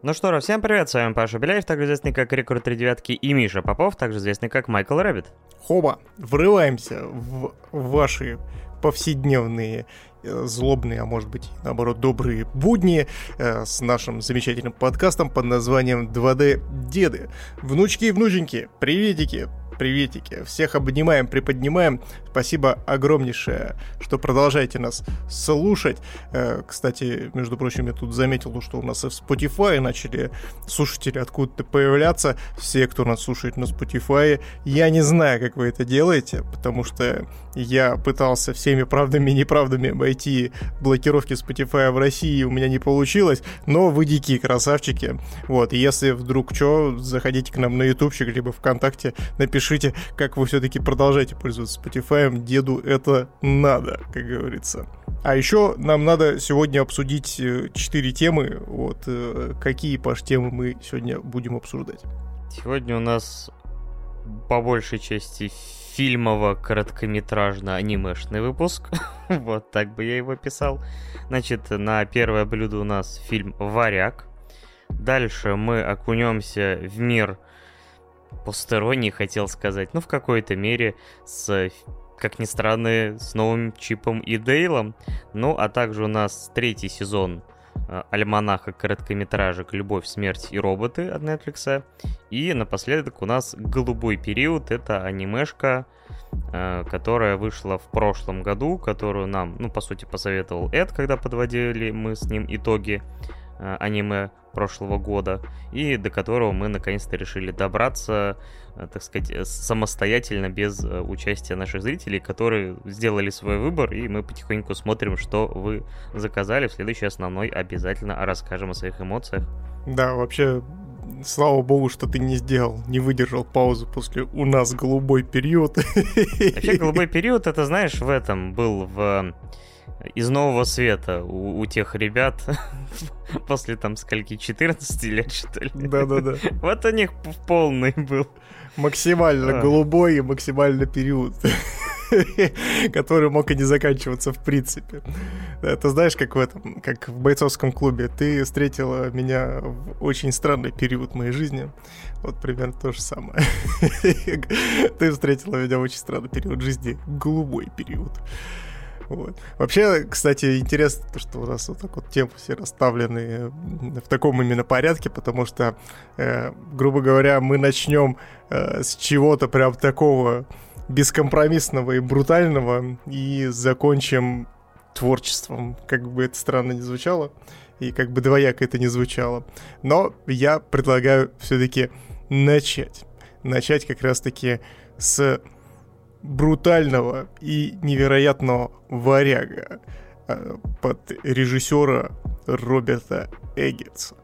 Ну что ж, всем привет, с вами Паша Беляев, также известный как Рекорд 3 девятки, и Миша Попов, также известный как Майкл Рэббит. Хоба, врываемся в ваши повседневные э, злобные, а может быть, наоборот, добрые будни э, с нашим замечательным подкастом под названием 2D Деды. Внучки и внученьки, приветики, приветики. Всех обнимаем, приподнимаем. Спасибо огромнейшее, что продолжаете нас слушать. Э, кстати, между прочим, я тут заметил, что у нас и в Spotify начали слушатели откуда-то появляться. Все, кто нас слушает на Spotify, я не знаю, как вы это делаете, потому что я пытался всеми правдами и неправдами обойти блокировки Spotify в России, у меня не получилось, но вы дикие красавчики. Вот, если вдруг что, заходите к нам на ютубчик, либо ВКонтакте, напишите, как вы все-таки продолжаете пользоваться Spotify, деду это надо, как говорится. А еще нам надо сегодня обсудить э, четыре темы. Вот э, какие, Паш, темы мы сегодня будем обсуждать? Сегодня у нас по большей части фильмово-короткометражно-анимешный выпуск. вот так бы я его писал. Значит, на первое блюдо у нас фильм «Варяг». Дальше мы окунемся в мир посторонний, хотел сказать, ну, в какой-то мере, с, как ни странно, с новым Чипом и Дейлом. Ну, а также у нас третий сезон Э, альманаха короткометражек «Любовь, смерть и роботы» от Netflix. И напоследок у нас «Голубой период» — это анимешка, э, которая вышла в прошлом году, которую нам, ну, по сути, посоветовал Эд, когда подводили мы с ним итоги э, аниме прошлого года, и до которого мы наконец-то решили добраться, э, так сказать, э, самостоятельно, без э, участия наших зрителей, которые сделали свой выбор, и мы потихоньку смотрим, что вы заказали. В следующей основной обязательно расскажем о своих эмоциях. Да, вообще, слава богу, что ты не сделал, не выдержал паузу после «У нас голубой период». Вообще, голубой период, это, знаешь, в этом был в из нового света у, у тех ребят после там скольки 14 лет, что ли. Да-да-да. Вот у них полный был. Максимально а. голубой и максимально период. который мог и не заканчиваться в принципе. Это знаешь, как в этом, как в бойцовском клубе. Ты встретила меня в очень странный период моей жизни. Вот примерно то же самое. Ты встретила меня в очень странный период жизни. Голубой период. Вот. Вообще, кстати, интересно, то, что у нас вот так вот темы все расставлены в таком именно порядке, потому что, э, грубо говоря, мы начнем э, с чего-то прям такого бескомпромиссного и брутального и закончим творчеством, как бы это странно не звучало, и как бы двояко это не звучало. Но я предлагаю все-таки начать. Начать как раз-таки с брутального и невероятного варяга э, под режиссера Роберта Эггетса.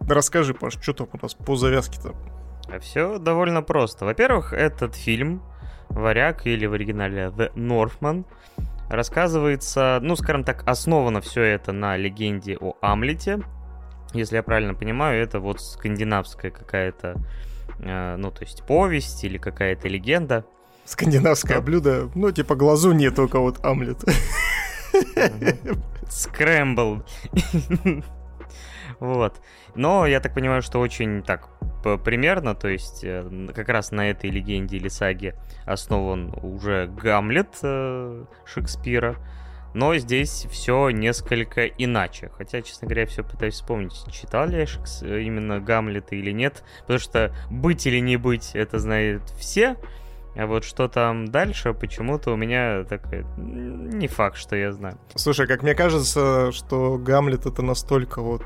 Расскажи, Паш, что там у нас по завязке-то? А все довольно просто. Во-первых, этот фильм «Варяг» или в оригинале «The Northman» рассказывается, ну, скажем так, основано все это на легенде о Амлете. Если я правильно понимаю, это вот скандинавская какая-то, э, ну, то есть повесть или какая-то легенда скандинавское блюдо. Ну, типа глазу нет, только вот омлет. Скрэмбл. Вот. Но я так понимаю, что очень так примерно, то есть э, как раз на этой легенде или саге основан уже Гамлет э, Шекспира. Но здесь все несколько иначе. Хотя, честно говоря, я все пытаюсь вспомнить, читал ли я Шекс... именно Гамлета или нет. Потому что быть или не быть, это знают все. А вот что там дальше, почему-то у меня такая... Не факт, что я знаю. Слушай, как мне кажется, что Гамлет это настолько вот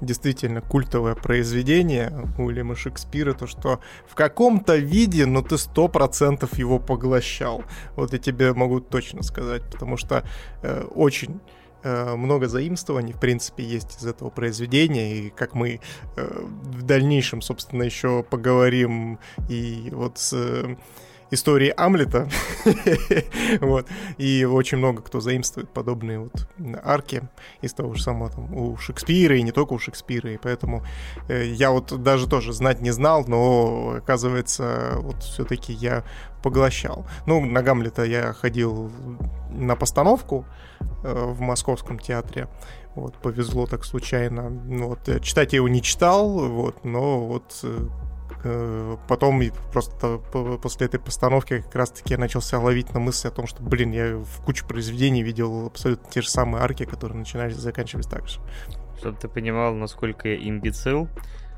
действительно культовое произведение Уильяма Шекспира, то что в каком-то виде, но ну, ты сто процентов его поглощал. Вот я тебе могу точно сказать, потому что э, очень много заимствований, в принципе, есть из этого произведения, и как мы э, в дальнейшем, собственно, еще поговорим и вот с э, истории Амлета, вот, и очень много кто заимствует подобные вот арки из того же самого там у Шекспира, и не только у Шекспира, и поэтому я вот даже тоже знать не знал, но оказывается, вот все-таки я поглощал. Ну, на Гамлета я ходил на постановку, Э, в Московском театре. Вот, повезло так случайно. Ну, вот, читать я его не читал, вот, но вот э, потом просто после этой постановки как раз-таки я начал себя ловить на мысли о том, что, блин, я в куче произведений видел абсолютно те же самые арки, которые начинались и заканчивались так же. Чтобы ты понимал, насколько я имбецил,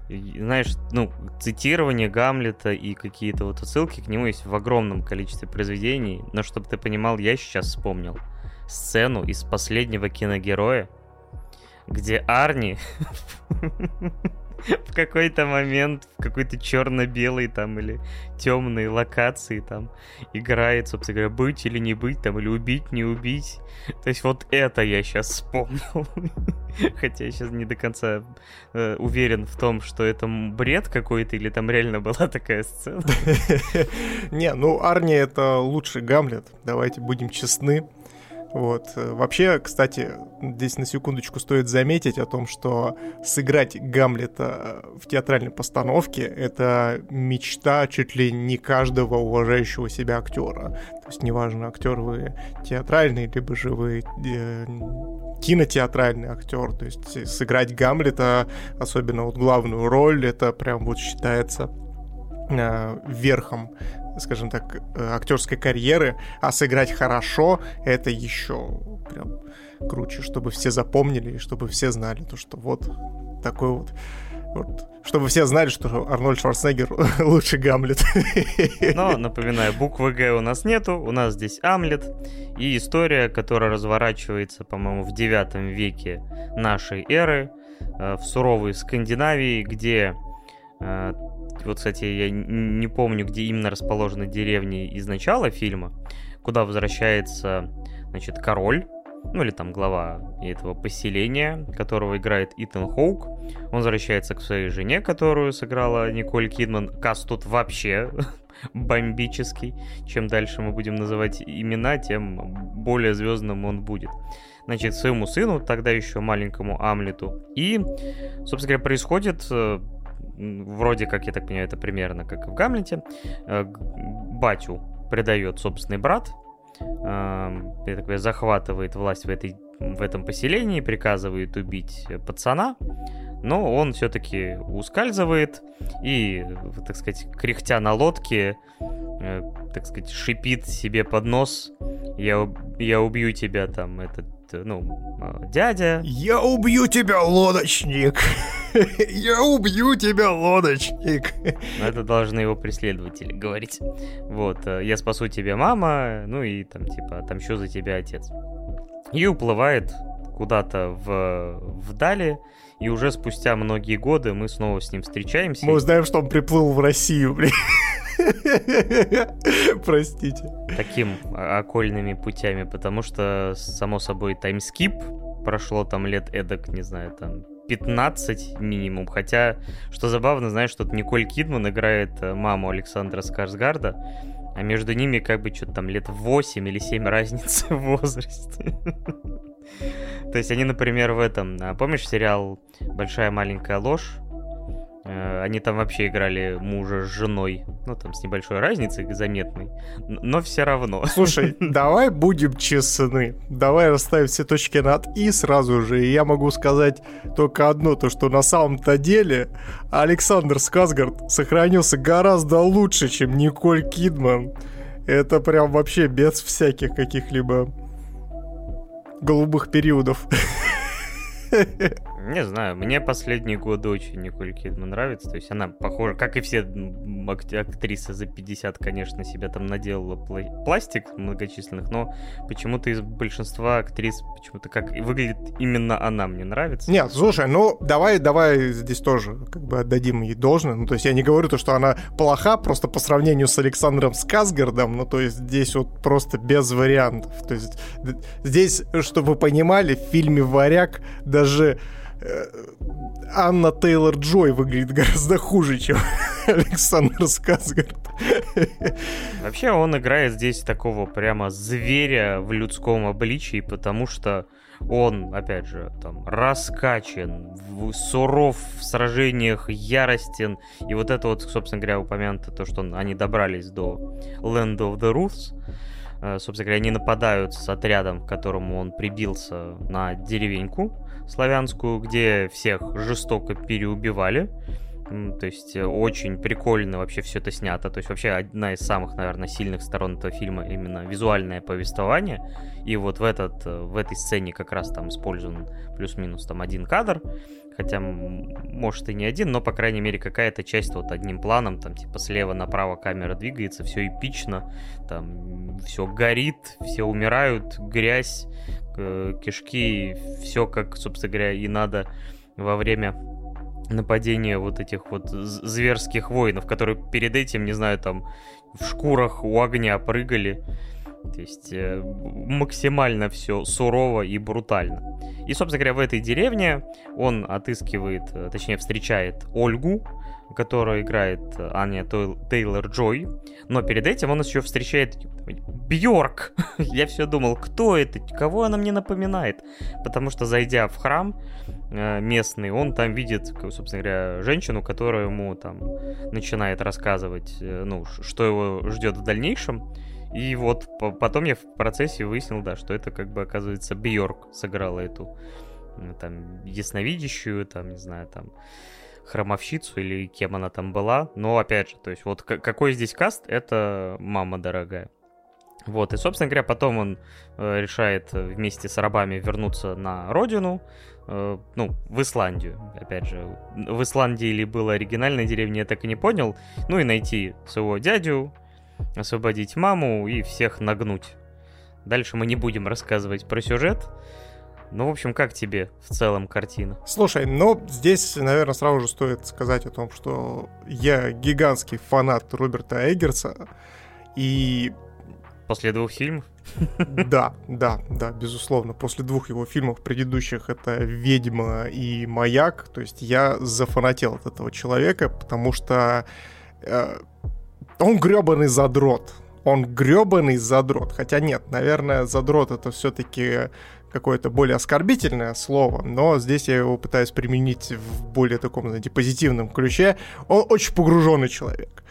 знаешь, ну, цитирование Гамлета и какие-то вот отсылки к нему есть в огромном количестве произведений, но чтобы ты понимал, я сейчас вспомнил сцену из последнего киногероя, где Арни в какой-то момент, в какой-то черно-белой там или темной локации там играет, собственно говоря, быть или не быть там, или убить, не убить. То есть вот это я сейчас вспомнил. Хотя я сейчас не до конца э, уверен в том, что это бред какой-то, или там реально была такая сцена. Не, ну Арни это лучший Гамлет, давайте будем честны. Вот. Вообще, кстати, здесь на секундочку стоит заметить о том, что сыграть Гамлета в театральной постановке — это мечта чуть ли не каждого уважающего себя актера. То есть неважно, актер вы театральный, либо же вы э, кинотеатральный актер. То есть сыграть Гамлета, особенно вот главную роль, это прям вот считается э, верхом скажем так, э, актерской карьеры, а сыграть хорошо — это еще прям круче, чтобы все запомнили и чтобы все знали то, что вот такой вот вот. Чтобы все знали, что Арнольд Шварценеггер лучший Гамлет. Но, напоминаю, буквы Г у нас нету, у нас здесь Амлет. И история, которая разворачивается, по-моему, в 9 веке нашей эры, э, в суровой Скандинавии, где э, вот, кстати, я не помню, где именно расположены деревни из начала фильма, куда возвращается, значит, король, ну или там глава этого поселения, которого играет Итан Хоук. Он возвращается к своей жене, которую сыграла Николь Кидман. Каст тут вообще бомбический. Чем дальше мы будем называть имена, тем более звездным он будет. Значит, своему сыну, тогда еще маленькому Амлету. И, собственно говоря, происходит э, вроде как, я так понимаю, это примерно как в Гамлете, э, батю предает собственный брат, эм, я так понимаю, захватывает власть в, этой, в этом поселении, приказывает убить пацана, но он все-таки ускальзывает и, так сказать, кряхтя на лодке, э, так сказать, шипит себе под нос, я, я убью тебя там, этот ну, а, дядя. Я убью тебя, лодочник! Я убью тебя, лодочник! Ну, это должны его преследователи говорить. Вот, э, я спасу тебя, мама, ну и там, типа, отомщу за тебя, отец. И уплывает куда-то в, вдали, и уже спустя многие годы мы снова с ним встречаемся. Мы узнаем, что он приплыл в Россию, блин. Простите. Таким окольными путями, потому что, само собой, таймскип прошло там лет эдак, не знаю, там 15 минимум. Хотя, что забавно, знаешь, что Николь Кидман играет э, маму Александра Скарсгарда, а между ними как бы что-то там лет 8 или 7 разницы в возрасте. То есть они, например, в этом... А помнишь сериал «Большая маленькая ложь»? Э, они там вообще играли мужа с женой. Ну, там с небольшой разницей заметной. Но все равно. Слушай, давай будем честны. Давай расставим все точки над «и» сразу же. И я могу сказать только одно, то что на самом-то деле Александр Сказгард сохранился гораздо лучше, чем Николь Кидман. Это прям вообще без всяких каких-либо голубых периодов. Не знаю, мне последние годы очень Николь Кидман нравится. То есть она похожа, как и все актрисы за 50, конечно, себя там наделала пластик многочисленных, но почему-то из большинства актрис почему-то как выглядит именно она мне нравится. Нет, слушай, ну давай, давай здесь тоже как бы отдадим ей должное. Ну то есть я не говорю то, что она плоха, просто по сравнению с Александром Сказгардом, ну то есть здесь вот просто без вариантов. То есть здесь, чтобы вы понимали, в фильме «Варяг» даже Анна Тейлор Джой выглядит гораздо хуже, чем Александр Сказгард. Вообще он играет здесь такого прямо зверя в людском обличии, потому что он, опять же, там, раскачан, суров в сражениях, яростен. И вот это вот, собственно говоря, упомянуто, то, что они добрались до Land of the Roofs, Э, собственно говоря, они нападают с отрядом, к которому он прибился на деревеньку славянскую, где всех жестоко переубивали. То есть э, очень прикольно вообще все это снято. То есть вообще одна из самых, наверное, сильных сторон этого фильма именно визуальное повествование. И вот в, этот, э, в этой сцене как раз там использован плюс-минус там один кадр. Хотя, может, и не один, но, по крайней мере, какая-то часть вот одним планом, там, типа, слева направо камера двигается, все эпично, там, все горит, все умирают, грязь, кишки, все как, собственно говоря, и надо во время нападения вот этих вот зверских воинов, которые перед этим, не знаю, там в шкурах у огня прыгали. То есть э, максимально все сурово и брутально. И, собственно говоря, в этой деревне он отыскивает, э, точнее, встречает Ольгу, которая играет э, Аня Тейлор Джой. Но перед этим он еще встречает Бьорк. Я все думал, кто это, кого она мне напоминает. Потому что, зайдя в храм э, местный, он там видит, собственно говоря, женщину, которая ему там начинает рассказывать, э, ну, что его ждет в дальнейшем. И вот потом я в процессе выяснил, да, что это как бы, оказывается, Бьорк сыграла эту там ясновидящую, там, не знаю, там хромовщицу или кем она там была. Но опять же, то есть вот какой здесь каст, это мама дорогая. Вот, и, собственно говоря, потом он э, решает вместе с рабами вернуться на родину, э, ну, в Исландию, опять же. В Исландии ли была оригинальная деревня, я так и не понял. Ну и найти своего дядю, освободить маму и всех нагнуть. Дальше мы не будем рассказывать про сюжет. Ну, в общем, как тебе в целом картина? Слушай, ну, здесь, наверное, сразу же стоит сказать о том, что я гигантский фанат Роберта Эггерса, и... После двух фильмов? Да, да, да, безусловно. После двух его фильмов предыдущих это «Ведьма» и «Маяк», то есть я зафанател от этого человека, потому что э, он гребаный задрот. Он гребаный задрот. Хотя нет, наверное, задрот это все-таки какое-то более оскорбительное слово, но здесь я его пытаюсь применить в более таком, знаете, позитивном ключе. Он очень погруженный человек.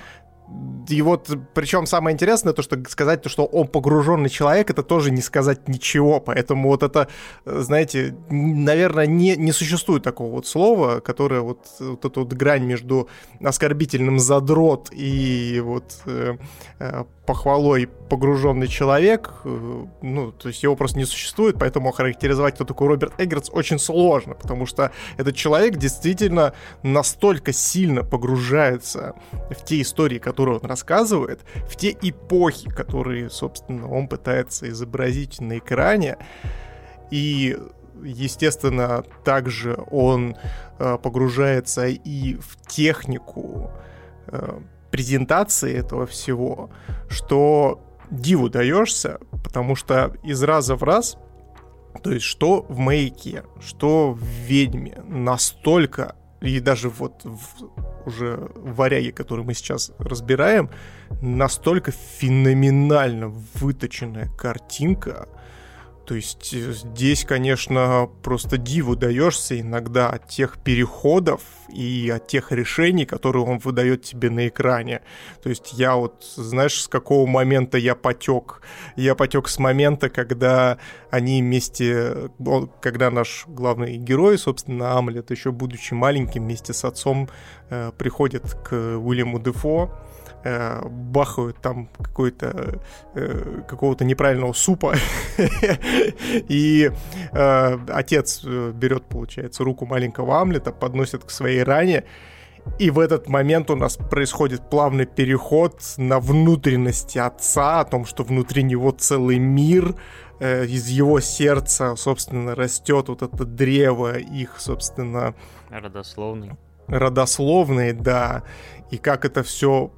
И вот, причем самое интересное, то, что сказать, то, что он погруженный человек, это тоже не сказать ничего. Поэтому вот это, знаете, наверное, не, не существует такого вот слова, которое вот, вот эту вот грань между оскорбительным задрот и вот э, э похвалой погруженный человек, э, ну, то есть его просто не существует, поэтому охарактеризовать, кто такой Роберт Эггертс, очень сложно, потому что этот человек действительно настолько сильно погружается в те истории, которые он рассказывает, в те эпохи, которые, собственно, он пытается изобразить на экране, и естественно, также он э, погружается и в технику э, презентации этого всего, что диву даешься, потому что из раза в раз, то есть что в маяке, что в ведьме, настолько, и даже вот в, уже в варяге, который мы сейчас разбираем, настолько феноменально выточенная картинка, то есть э, здесь, конечно, просто диву даешься иногда от тех переходов и от тех решений, которые он выдает тебе на экране. То есть я вот, знаешь, с какого момента я потек? Я потек с момента, когда они вместе, когда наш главный герой, собственно, Амлет, еще будучи маленьким, вместе с отцом э, приходит к Уильяму Дефо, э, бахают там какой-то э, какого-то неправильного супа, и э, отец э, берет, получается, руку маленького Амлета, подносит к своей ране, и в этот момент у нас происходит плавный переход на внутренности отца, о том, что внутри него целый мир, э, из его сердца, собственно, растет вот это древо их, собственно... Родословный. Родословный, да. И как это все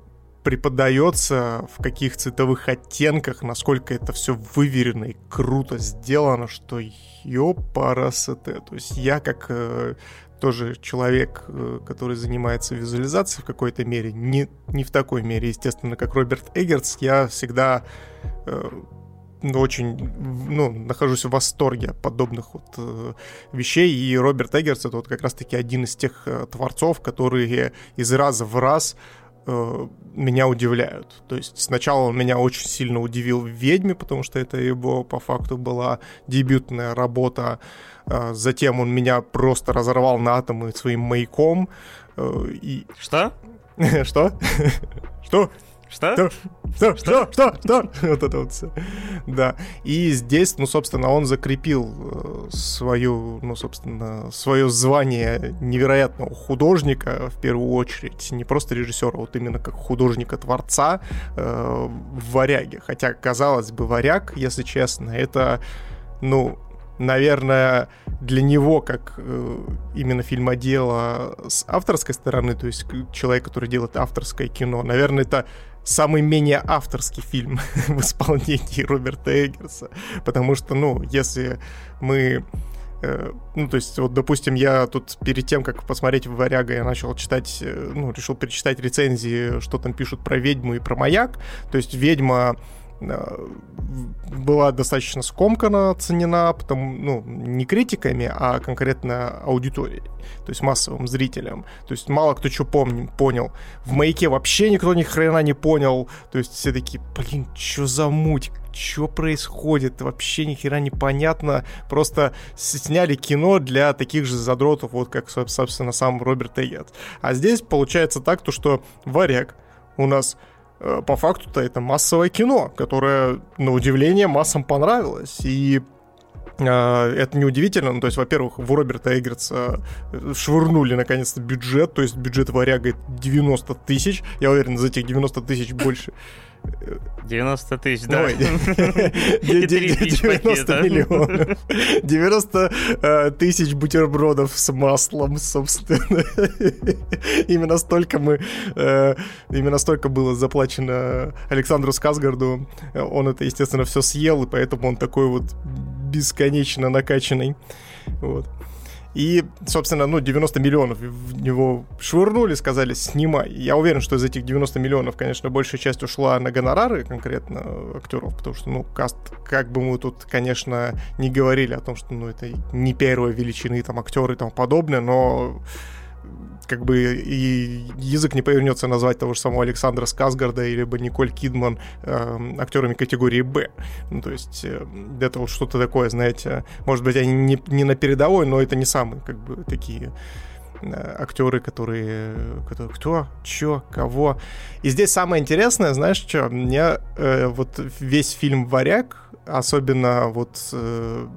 преподается, в каких цветовых оттенках, насколько это все выверено и круто сделано, что ёпарасоте. То есть я как э, тоже человек, э, который занимается визуализацией в какой-то мере, не, не в такой мере, естественно, как Роберт Эггертс, я всегда э, ну, очень, ну, нахожусь в восторге от подобных вот э, вещей, и Роберт Эггерс это вот как раз-таки один из тех э, творцов, которые из раза в раз э, меня удивляют. То есть сначала он меня очень сильно удивил в «Ведьме», потому что это его по факту была дебютная работа. Э, затем он меня просто разорвал на атомы своим маяком. Э, и... Что? Что? Что? Что? Что? Что? Что? Что? Что? Вот это вот все. Да. И здесь, ну, собственно, он закрепил э, свою, ну, собственно, свое звание невероятного художника, в первую очередь, не просто режиссера, вот именно как художника-творца э, в «Варяге». Хотя, казалось бы, «Варяг», если честно, это, ну, наверное, для него, как э, именно фильмодела с авторской стороны, то есть человек, который делает авторское кино, наверное, это самый менее авторский фильм в исполнении Роберта Эггерса. Потому что, ну, если мы э, ну, то есть, вот, допустим, я тут перед тем, как посмотреть «Варяга», я начал читать, э, ну, решил перечитать рецензии, что там пишут про «Ведьму» и про «Маяк». То есть, «Ведьма» была достаточно скомкана оценена, потому, ну, не критиками, а конкретно аудиторией, то есть массовым зрителям. То есть мало кто что помнил, понял. В «Маяке» вообще никто ни хрена не понял. То есть все такие, блин, что за муть? Что происходит? Вообще ни хера непонятно. Просто сняли кино для таких же задротов, вот как, собственно, сам Роберт Эггет. А здесь получается так, то, что «Варяг» у нас Э, по факту-то это массовое кино, которое, на удивление, массам понравилось. И э, это неудивительно. Ну, то есть, во-первых, в Роберта Эггертса швырнули наконец-то бюджет, то есть бюджет варяга 90 тысяч. Я уверен, за этих 90 тысяч больше 90 тысяч, да. 90 миллионов. 90 э, тысяч бутербродов с маслом, собственно. Именно столько мы... Э, именно столько было заплачено Александру Сказгарду. Он это, естественно, все съел, и поэтому он такой вот бесконечно накачанный. Вот. И, собственно, ну, 90 миллионов в него швырнули, сказали, снимай. Я уверен, что из этих 90 миллионов, конечно, большая часть ушла на гонорары конкретно актеров, потому что, ну, каст, как бы мы тут, конечно, не говорили о том, что, ну, это не первой величины, там, актеры и тому подобное, но как бы и язык не повернется назвать того же самого Александра Сказгарда или Николь Кидман э, актерами категории Б. Ну, то есть э, это вот что-то такое, знаете, может быть, они не, не на передовой, но это не самые как бы такие э, актеры, которые, которые кто, чё, кого. И здесь самое интересное, знаешь что, мне э, вот весь фильм «Варяг», особенно вот э,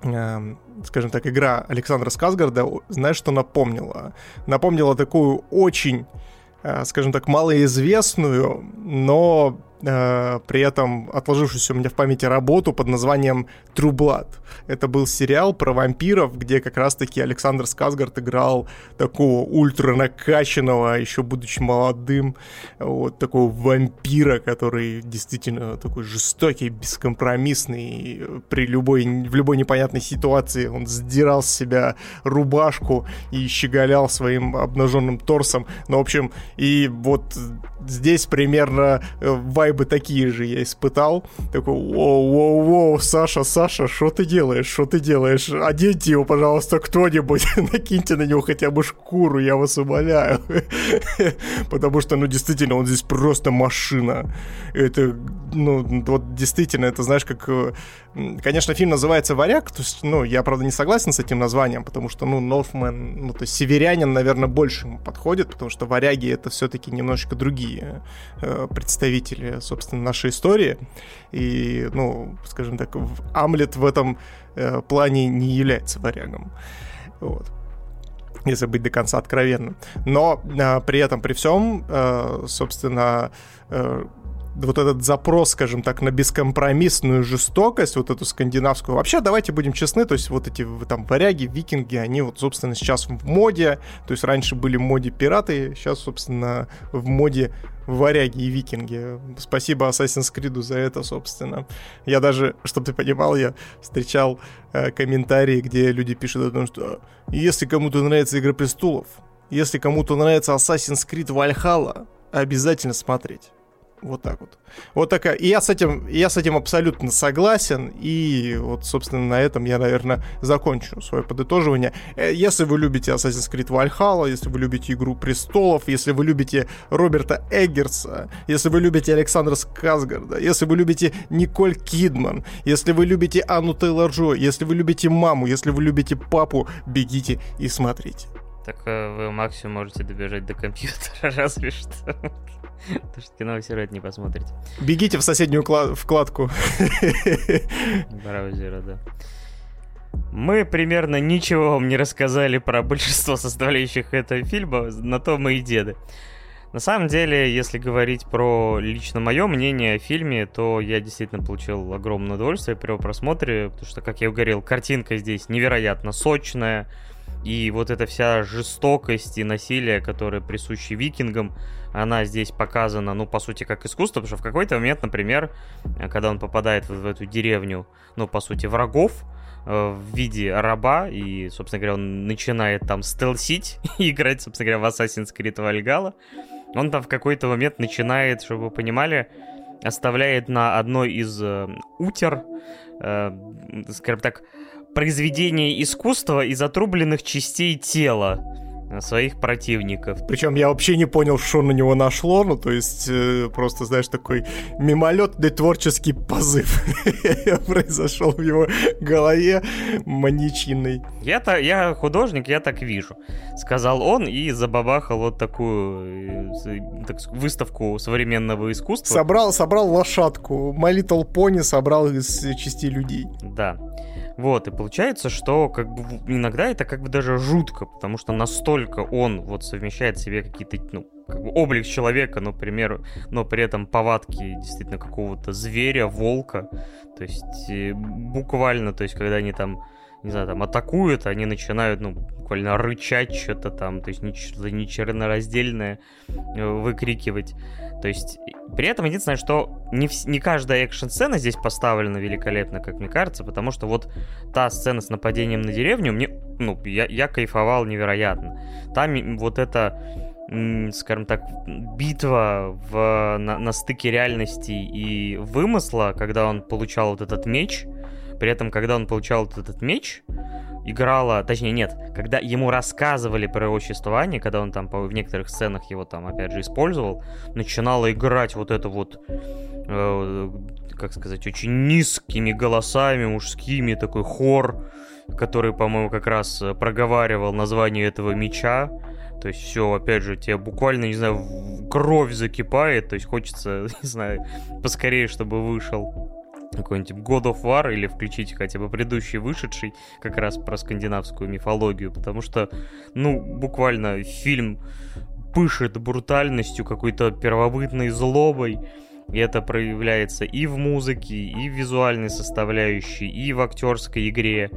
скажем так, игра Александра Сказгарда, знаешь, что напомнила? Напомнила такую очень, э, скажем так, малоизвестную, но э, при этом отложившуюся у меня в памяти работу под названием True Blood. Это был сериал про вампиров, где как раз-таки Александр Сказгард играл такого ультра накачанного, еще будучи молодым, вот такого вампира, который действительно такой жестокий, бескомпромиссный, при любой, в любой непонятной ситуации он сдирал с себя рубашку и щеголял своим обнаженным торсом. Ну, в общем, и вот здесь примерно э, вайбы такие же я испытал. Такой, воу-воу-воу, Саша, Саша, что ты делаешь? Что ты делаешь? Оденьте его, пожалуйста, кто-нибудь. Накиньте на него хотя бы шкуру, я вас умоляю. Потому что, ну, действительно, он здесь просто машина. Это, ну, вот действительно, это, знаешь, как... Э, конечно, фильм называется «Варяг», то есть, ну, я, правда, не согласен с этим названием, потому что, ну, Норфмен, ну, то есть северянин, наверное, больше ему подходит, потому что «Варяги» — это все-таки немножечко другие э, представители, собственно, нашей истории. И, ну, скажем так, Амлет в этом э, плане не является варягом. Вот если быть до конца откровенным. Но э, при этом, при всем, э, собственно, э, вот этот запрос, скажем так, на бескомпромиссную жестокость, вот эту скандинавскую. Вообще, давайте будем честны, то есть вот эти там варяги, викинги, они вот, собственно, сейчас в моде, то есть раньше были в моде пираты, сейчас, собственно, в моде варяги и викинги. Спасибо Assassin's Creed за это, собственно. Я даже, чтобы ты понимал, я встречал э, комментарии, где люди пишут о том, что если кому-то нравится Игра Престолов, если кому-то нравится Assassin's Creed Valhalla, обязательно смотреть Вот так вот. Вот такая. И я с этим, я с этим абсолютно согласен. И вот, собственно, на этом я, наверное, закончу свое подытоживание. Э, если вы любите Assassin's Creed Valhalla, если вы любите Игру Престолов, если вы любите Роберта Эггерса, если вы любите Александра Сказгарда, если вы любите Николь Кидман, если вы любите Анну Тейлор-Джо, если вы любите маму, если вы любите папу, бегите и смотрите. Так э, вы максимум можете добежать до компьютера, разве что. Потому что кино вы все равно не посмотрите. Бегите в соседнюю вкладку. Браузера, да. Мы примерно ничего вам не рассказали про большинство составляющих этого фильма, на то мы и деды. На самом деле, если говорить про лично мое мнение о фильме, то я действительно получил огромное удовольствие при его просмотре, потому что, как я говорил, картинка здесь невероятно сочная, и вот эта вся жестокость и насилие, которое присущи викингам, она здесь показана, ну, по сути, как искусство, потому что в какой-то момент, например, когда он попадает в, в эту деревню, ну, по сути, врагов, э, в виде раба, и, собственно говоря, он начинает там стелсить и играть, собственно говоря, в Assassin's Creed Valhalla, он там в какой-то момент начинает, чтобы вы понимали, оставляет на одной из э, утер, э, скажем так, произведение искусства из отрубленных частей тела своих противников. Причем я вообще не понял, что на него нашло, ну то есть э, просто, знаешь, такой мимолетный творческий позыв произошел в его голове маньячиной. Я-то, я художник, я так вижу, сказал он и забабахал вот такую э, так, выставку современного искусства. Собрал, собрал лошадку, My Little Pony собрал из частей людей. Да. Вот, и получается, что как бы иногда это как бы даже жутко, потому что настолько он вот совмещает в себе какие-то, ну, как бы облик человека, например, но при этом повадки действительно какого-то зверя, волка. То есть э, буквально, то есть когда они там не знаю, там атакуют, они начинают, ну, буквально рычать что-то там, то есть что-то нечернораздельное э, выкрикивать. То есть, при этом единственное, что не, в, не каждая экшн-сцена здесь поставлена великолепно, как мне кажется, потому что вот та сцена с нападением на деревню, мне, ну, я, я кайфовал невероятно. Там вот это скажем так, битва в, на, на стыке реальности и вымысла, когда он получал вот этот меч, при этом, когда он получал этот меч, играла, точнее нет, когда ему рассказывали про его существование, когда он там в некоторых сценах его там опять же использовал, начинала играть вот это вот, э, как сказать, очень низкими голосами мужскими, такой хор, который, по-моему, как раз проговаривал название этого меча. То есть все, опять же, тебе буквально, не знаю, кровь закипает, то есть хочется, не знаю, поскорее, чтобы вышел какой-нибудь God of War или включить хотя бы предыдущий вышедший как раз про скандинавскую мифологию, потому что, ну, буквально фильм пышет брутальностью, какой-то первобытной злобой, и это проявляется и в музыке, и в визуальной составляющей, и в актерской игре.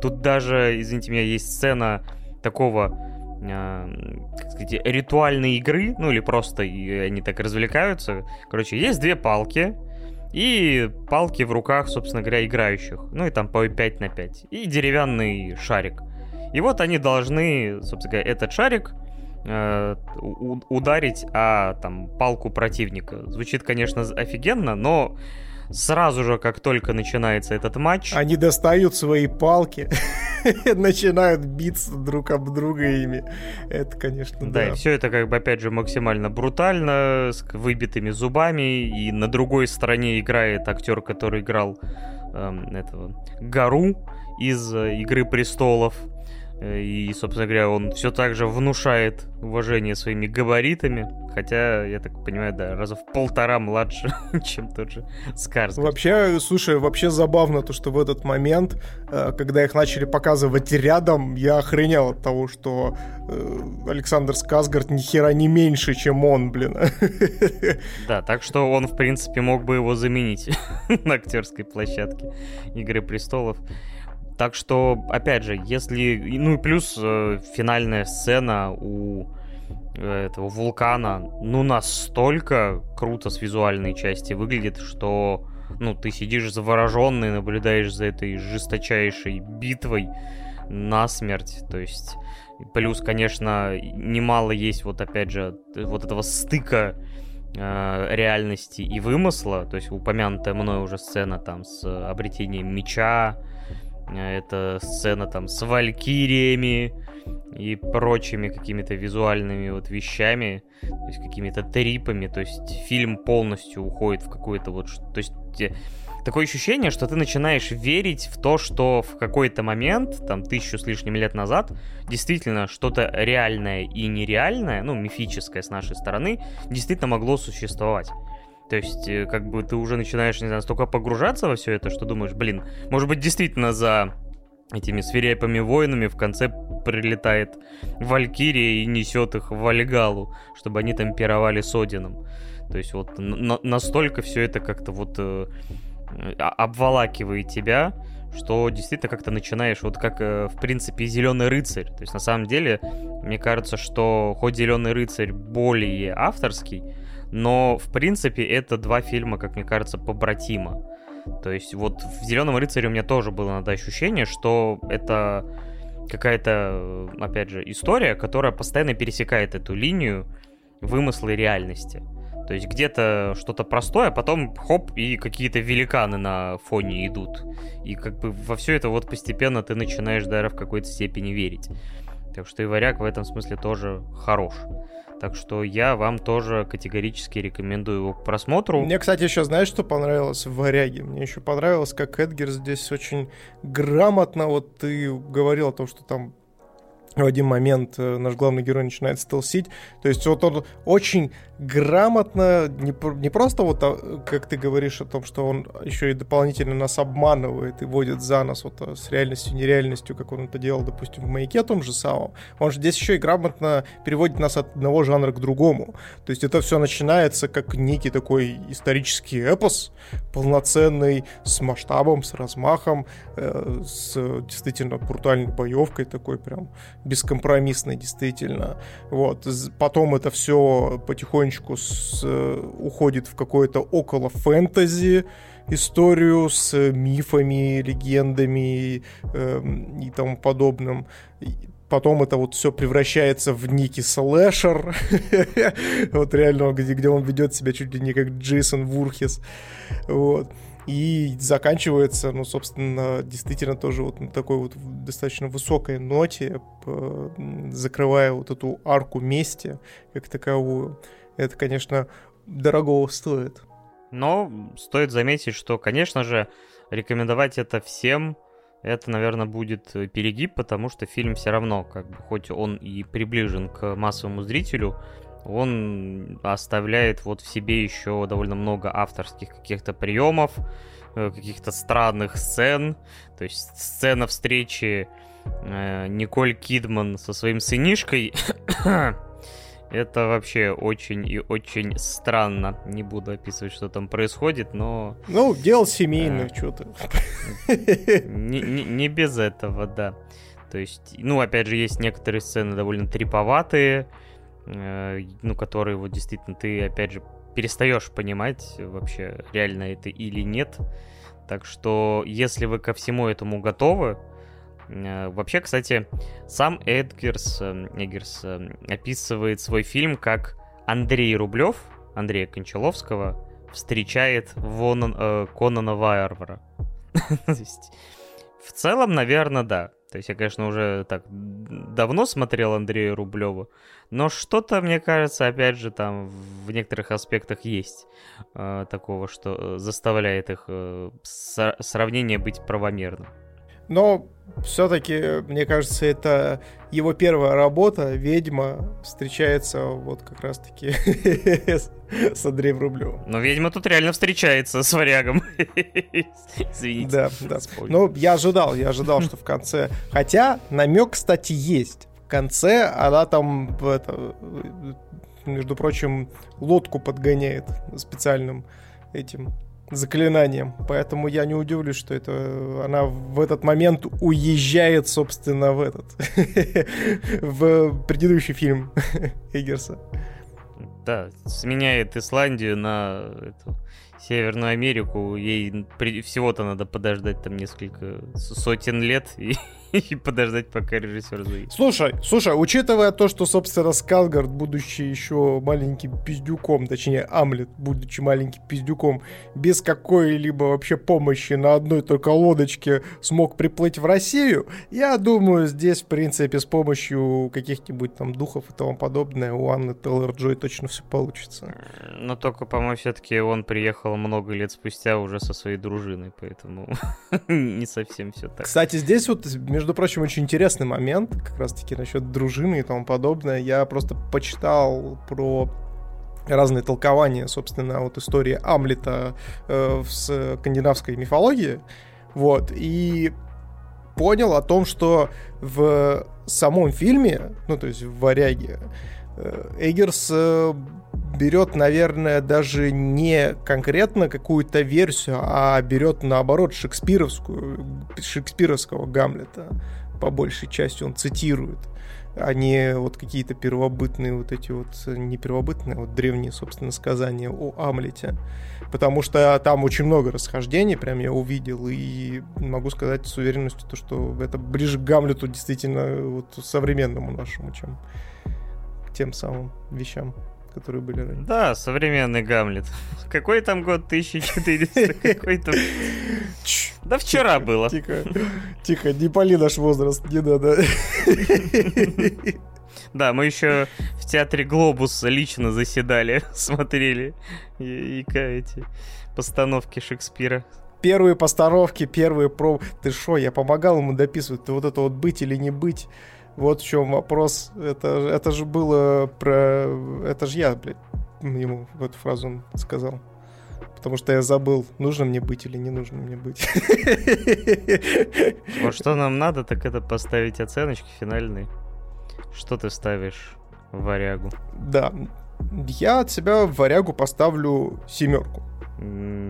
Тут даже, извините меня, есть сцена такого э, как сказать, ритуальной игры, ну или просто они так развлекаются. Короче, есть две палки, и палки в руках, собственно говоря, играющих. Ну и там по 5 на 5. И деревянный шарик. И вот они должны, собственно говоря, этот шарик э, ударить о там, палку противника. Звучит, конечно, офигенно, но сразу же, как только начинается этот матч... Они достают свои палки, начинают биться друг об друга ими. Это, конечно, да. Да, и все это, как бы, опять же, максимально брутально, с выбитыми зубами, и на другой стороне играет актер, который играл эм, этого Гару из э, «Игры престолов», и, собственно говоря, он все так же внушает уважение своими габаритами. Хотя, я так понимаю, да, раза в полтора младше, чем тот же Скарс. Вообще, слушай, вообще забавно то, что в этот момент, э, когда их начали показывать рядом, я охренел от того, что э, Александр Сказгард ни хера не меньше, чем он, блин. Да, так что он, в принципе, мог бы его заменить на актерской площадке Игры престолов. Так что, опять же, если... Ну и плюс э, финальная сцена у э, этого вулкана, ну, настолько круто с визуальной части выглядит, что, ну, ты сидишь завороженный, наблюдаешь за этой жесточайшей битвой на смерть, то есть... Плюс, конечно, немало есть вот, опять же, вот этого стыка э, реальности и вымысла, то есть упомянутая мной уже сцена там с обретением меча, это сцена там с валькириями и прочими какими-то визуальными вот вещами, то есть какими-то трипами, то есть фильм полностью уходит в какой-то вот, то есть такое ощущение, что ты начинаешь верить в то, что в какой-то момент, там, тысячу с лишним лет назад, действительно что-то реальное и нереальное, ну, мифическое с нашей стороны, действительно могло существовать. То есть, э, как бы ты уже начинаешь, не знаю, столько погружаться во все это, что думаешь, блин, может быть, действительно за этими свирепыми воинами в конце прилетает Валькирия и несет их в Вальгалу, чтобы они там пировали с Одином. То есть вот на настолько все это как-то вот э, а, обволакивает тебя, что действительно как-то начинаешь, вот как, э, в принципе, Зеленый рыцарь. То есть, на самом деле, мне кажется, что хоть Зеленый рыцарь более авторский, но, в принципе, это два фильма, как мне кажется, побратима. То есть, вот в Зеленом рыцаре у меня тоже было иногда ощущение, что это какая-то, опять же, история, которая постоянно пересекает эту линию вымысла и реальности. То есть где-то что-то простое, а потом хоп, и какие-то великаны на фоне идут. И как бы во все это вот постепенно ты начинаешь даже в какой-то степени верить. Так что и варяг в этом смысле тоже хорош. Так что я вам тоже категорически рекомендую его к просмотру. Мне, кстати, еще знаешь, что понравилось в «Варяге»? Мне еще понравилось, как Эдгер здесь очень грамотно, вот ты говорил о том, что там в один момент э, наш главный герой начинает стелсить. То есть вот он очень грамотно, не, не просто вот, а, как ты говоришь о том, что он еще и дополнительно нас обманывает и водит за нас вот а, с реальностью, нереальностью, как он это делал, допустим, в «Маяке» том же самом. Он же здесь еще и грамотно переводит нас от одного жанра к другому. То есть это все начинается как некий такой исторический эпос, полноценный, с масштабом, с размахом, э, с действительно брутальной боевкой такой прям бескомпромиссной, действительно. Вот. Потом это все потихонечку потихонечку с, э, уходит в какое-то около фэнтези историю с мифами, легендами э, и тому подобным. Потом это вот все превращается в Ники слэшер. вот реально, где, где он ведет себя чуть ли не как Джейсон Вурхес. Вот. И заканчивается, ну, собственно, действительно тоже вот на такой вот достаточно высокой ноте, закрывая вот эту арку мести как таковую это, конечно, дорого стоит. Но стоит заметить, что, конечно же, рекомендовать это всем, это, наверное, будет перегиб, потому что фильм все равно, как бы, хоть он и приближен к массовому зрителю, он оставляет вот в себе еще довольно много авторских каких-то приемов, э, каких-то странных сцен. То есть сцена встречи э, Николь Кидман со своим сынишкой Это вообще очень и очень странно. Не буду описывать, что там происходит, но... Ну, дело семейное, а... что-то. Не, без этого, да. То есть, ну, опять же, есть некоторые сцены довольно триповатые, э, ну, которые вот действительно ты, опять же, перестаешь понимать вообще, реально это или нет. Так что, если вы ко всему этому готовы, Э, вообще, кстати, сам Эдгерс, э, Эдгерс э, описывает свой фильм как Андрей Рублев, Андрея Кончаловского, встречает Вонан, э, Конана Варвара. В целом, наверное, да. То есть я, конечно, уже так давно смотрел Андрея Рублева, но что-то, мне кажется, опять же, там в некоторых аспектах есть э, такого, что заставляет их э, сравнение быть правомерным. Но все-таки, мне кажется, это его первая работа, «Ведьма», встречается вот как раз-таки с Андреем Рублевым. Но «Ведьма» тут реально встречается с варягом. Извините. Да, да. Ну, я ожидал, я ожидал, что в конце... Хотя намек, кстати, есть. В конце она там, это, между прочим, лодку подгоняет специальным этим заклинанием. Поэтому я не удивлюсь, что это она в этот момент уезжает, собственно, в этот в предыдущий фильм Эггерса. Да, сменяет Исландию на эту, Северную Америку. Ей всего-то надо подождать там несколько сотен лет, и, и подождать, пока режиссер заедет. Слушай, слушай, учитывая то, что, собственно, Скалгард, будучи еще маленьким пиздюком, точнее, Амлет, будучи маленьким пиздюком, без какой-либо вообще помощи на одной только лодочке смог приплыть в Россию, я думаю, здесь, в принципе, с помощью каких-нибудь там духов и тому подобное у Анны Теллер-Джой точно все получится. Но только, по-моему, все-таки он приехал много лет спустя уже со своей дружиной, поэтому не совсем все так. Кстати, здесь вот, между прочим, очень интересный момент, как раз-таки насчет дружины и тому подобное. Я просто почитал про разные толкования, собственно, вот истории Амлета э, в скандинавской мифологии. Вот, и понял о том, что в самом фильме, ну, то есть в «Варяге», Эггерс э, берет, наверное, даже не конкретно какую-то версию, а берет, наоборот, шекспировскую, шекспировского Гамлета. По большей части он цитирует а не вот какие-то первобытные вот эти вот, не первобытные, а вот древние, собственно, сказания о Амлете. Потому что там очень много расхождений, прям я увидел, и могу сказать с уверенностью, то, что это ближе к Гамлету действительно вот современному нашему, чем к тем самым вещам которые были ранее. Да, современный Гамлет. Какой там год 1400? Какой там... Да вчера было. Тихо, тихо, не пали наш возраст, не надо. Да, мы еще в театре Глобус лично заседали, смотрели и, и эти постановки Шекспира. Первые постановки, первые про... Ты шо, я помогал ему дописывать, ты вот это вот быть или не быть. Вот в чем вопрос. Это, это же было про... Это же я, блядь, ему в эту фразу сказал. Потому что я забыл, нужно мне быть или не нужно мне быть. Вот что нам надо, так это поставить оценочки финальные. Что ты ставишь в варягу? Да, я от себя в варягу поставлю семерку.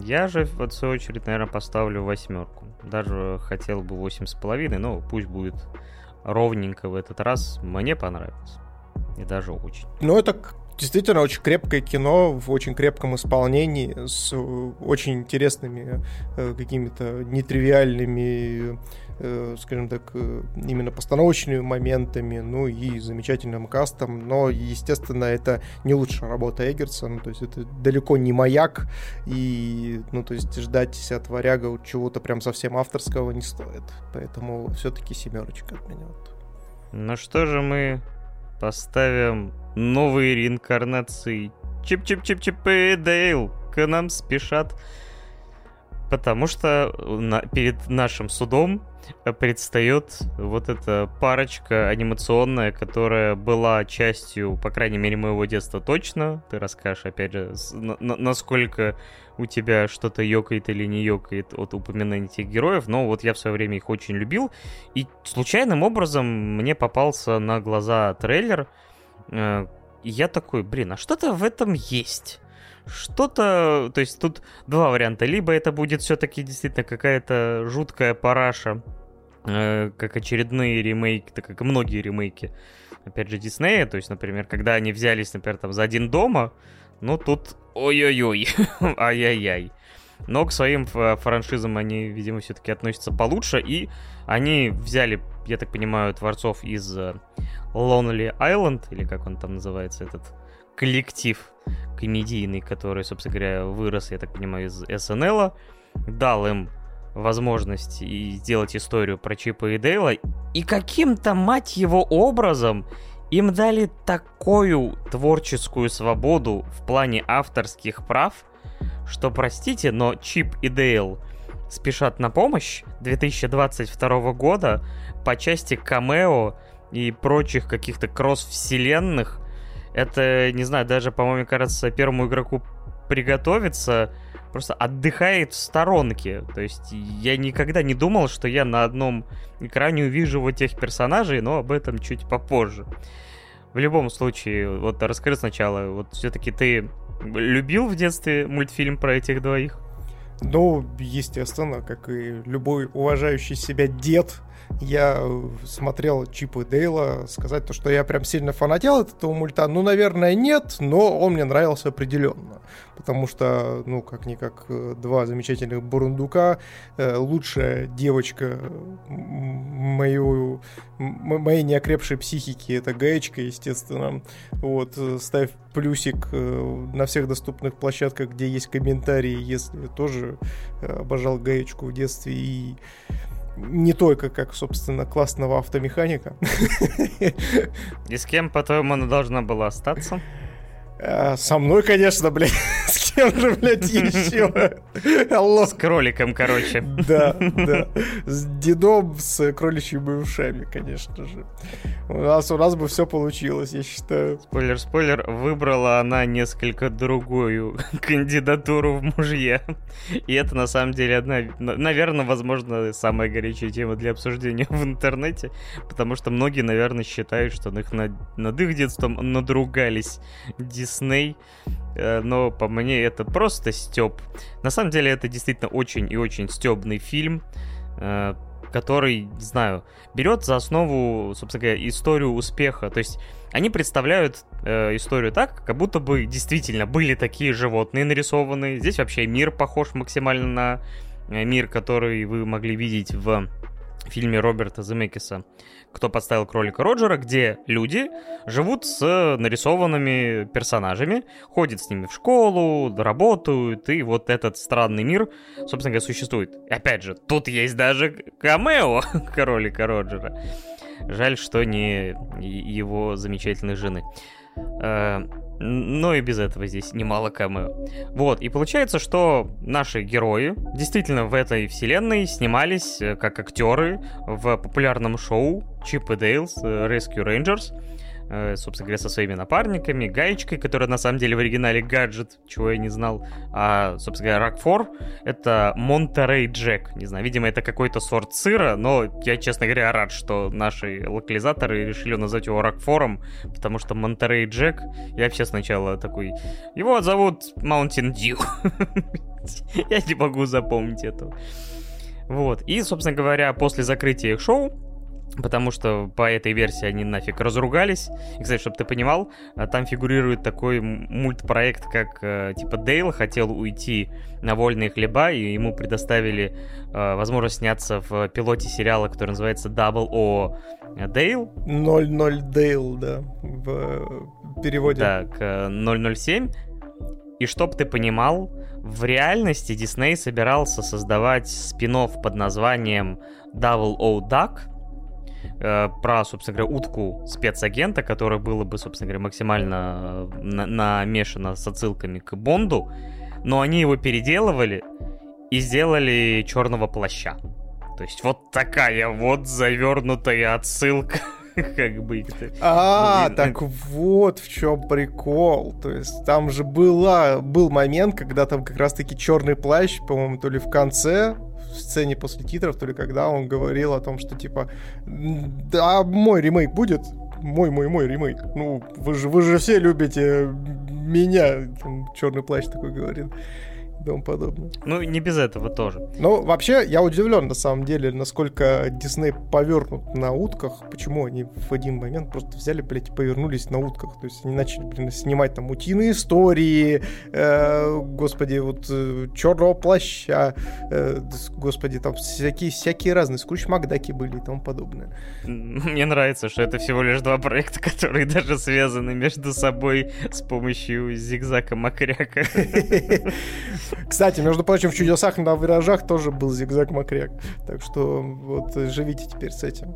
Я же, в свою очередь, наверное, поставлю восьмерку. Даже хотел бы восемь с половиной, но пусть будет ровненько в этот раз. Мне понравилось. И даже очень. Ну, это действительно очень крепкое кино в очень крепком исполнении с очень интересными э, какими-то нетривиальными, э, скажем так, э, именно постановочными моментами, ну и замечательным кастом, но, естественно, это не лучшая работа Эггерса, ну, то есть это далеко не маяк, и, ну, то есть ждать от Варяга чего-то прям совсем авторского не стоит, поэтому все-таки семерочка от меня. Ну что же мы поставим новые реинкарнации. Чип-чип-чип-чип Дейл к нам спешат. Потому что на, перед нашим судом предстает вот эта парочка анимационная, которая была частью, по крайней мере, моего детства точно. Ты расскажешь, опять же, на, на, насколько у тебя что-то ёкает или не ёкает от упоминания этих героев. Но вот я в свое время их очень любил. И случайным образом мне попался на глаза трейлер, э, я такой, блин, а что-то в этом есть. Что-то, то есть тут два варианта. Либо это будет все-таки действительно какая-то жуткая параша, э, как очередные ремейки, так как многие ремейки, опять же, Диснея. То есть, например, когда они взялись, например, там за один дома, ну тут ой-ой-ой, ай-яй-яй. Но к своим франшизам они, видимо, все-таки относятся получше. И они взяли, я так понимаю, творцов из э, Lonely Island, или как он там называется, этот коллектив комедийный, который, собственно говоря, вырос, я так понимаю, из СНЛ, дал им возможность и сделать историю про Чипа и Дейла, и каким-то, мать его, образом им дали такую творческую свободу в плане авторских прав, что, простите, но Чип и Дейл спешат на помощь 2022 года по части камео и прочих каких-то кросс-вселенных. Это, не знаю, даже, по-моему, кажется, первому игроку приготовиться просто отдыхает в сторонке. То есть я никогда не думал, что я на одном экране увижу вот тех персонажей, но об этом чуть попозже. В любом случае, вот расскажи сначала, вот все-таки ты любил в детстве мультфильм про этих двоих? Ну, естественно, как и любой уважающий себя дед, я смотрел Чип и Дейла, сказать то, что я прям сильно фанател от этого мульта, ну, наверное, нет, но он мне нравился определенно. Потому что, ну, как-никак, э, два замечательных бурундука, э, лучшая девочка мою, моей неокрепшей психики, это Гаечка, естественно. Вот, э, ставь плюсик на всех доступных площадках, где есть комментарии, если тоже обожал Гаечку в детстве и не только как, собственно, классного автомеханика. И с кем, по-твоему, она должна была остаться? А, со мной, конечно, блядь. Кем же, блядь, еще? Алло. С кроликом, короче. Да, да. С дедом с кроличьими ушами, конечно же. У нас, у нас бы все получилось, я считаю. Спойлер, спойлер, выбрала она несколько другую кандидатуру в мужья. И это, на самом деле, одна, наверное, возможно, самая горячая тема для обсуждения в интернете. Потому что многие, наверное, считают, что их над, над их детством надругались Дисней, но по мне это просто стёб. На самом деле это действительно очень и очень стёбный фильм, э, который, не знаю, берет за основу, собственно говоря, историю успеха. То есть они представляют э, историю так, как будто бы действительно были такие животные нарисованы. Здесь вообще мир похож максимально на э, мир, который вы могли видеть в фильме Роберта Земекиса «Кто подставил кролика Роджера», где люди живут с нарисованными персонажами, ходят с ними в школу, работают, и вот этот странный мир, собственно говоря, существует. И опять же, тут есть даже камео кролика Роджера. Жаль, что не его замечательной жены. Э, но и без этого здесь немало камео. Вот, и получается, что наши герои действительно в этой вселенной снимались э, как актеры в популярном шоу Чип и Дейлс Rescue Rangers. Э, собственно говоря, со своими напарниками, гаечкой, которая на самом деле в оригинале гаджет, чего я не знал, а, собственно говоря, Рокфор — это Монтерей Джек, не знаю, видимо, это какой-то сорт сыра, но я, честно говоря, рад, что наши локализаторы решили назвать его Рокфором, потому что Монтерей Джек, я вообще сначала такой, его зовут Mountain Dew, я не могу запомнить этого. Вот, и, собственно говоря, после закрытия их шоу, Потому что по этой версии они нафиг разругались. И, кстати, чтобы ты понимал, э, там фигурирует такой мультпроект, как э, типа Дейл хотел уйти на вольные хлеба, и ему предоставили э, возможность сняться в пилоте сериала, который называется Double O Дейл. 00 Дейл, да, в переводе. Да, к 007. И чтоб ты понимал, в реальности Дисней собирался создавать спин под названием Double O Duck — э, про, собственно говоря, утку спецагента, которая была бы, собственно говоря, максимально э, на намешана с отсылками к Бонду, но они его переделывали и сделали черного плаща. То есть вот такая вот завернутая отсылка как бы. А, так вот в чем прикол. То есть там же была, был момент, когда там как раз-таки черный плащ, по-моему, то ли в конце в сцене после титров, то ли когда он говорил о том, что типа, да, мой ремейк будет, мой, мой, мой ремейк. Ну, вы же, вы же все любите меня, черный плащ такой говорит тому подобное. Ну, не без этого тоже. Ну, вообще, я удивлен, на самом деле, насколько Дисней повернут на утках. Почему они в один момент просто взяли, блядь, и повернулись на утках. То есть они начали, блин, снимать там утиные истории, э, господи, вот э, черного плаща, э, господи, там всякие, всякие разные, скруч Макдаки были и тому подобное. Мне нравится, что это всего лишь два проекта, которые даже связаны между собой с помощью зигзага Макряка. Кстати, между прочим, в «Чудесах на виражах» тоже был зигзаг-макряк. Так что вот живите теперь с этим.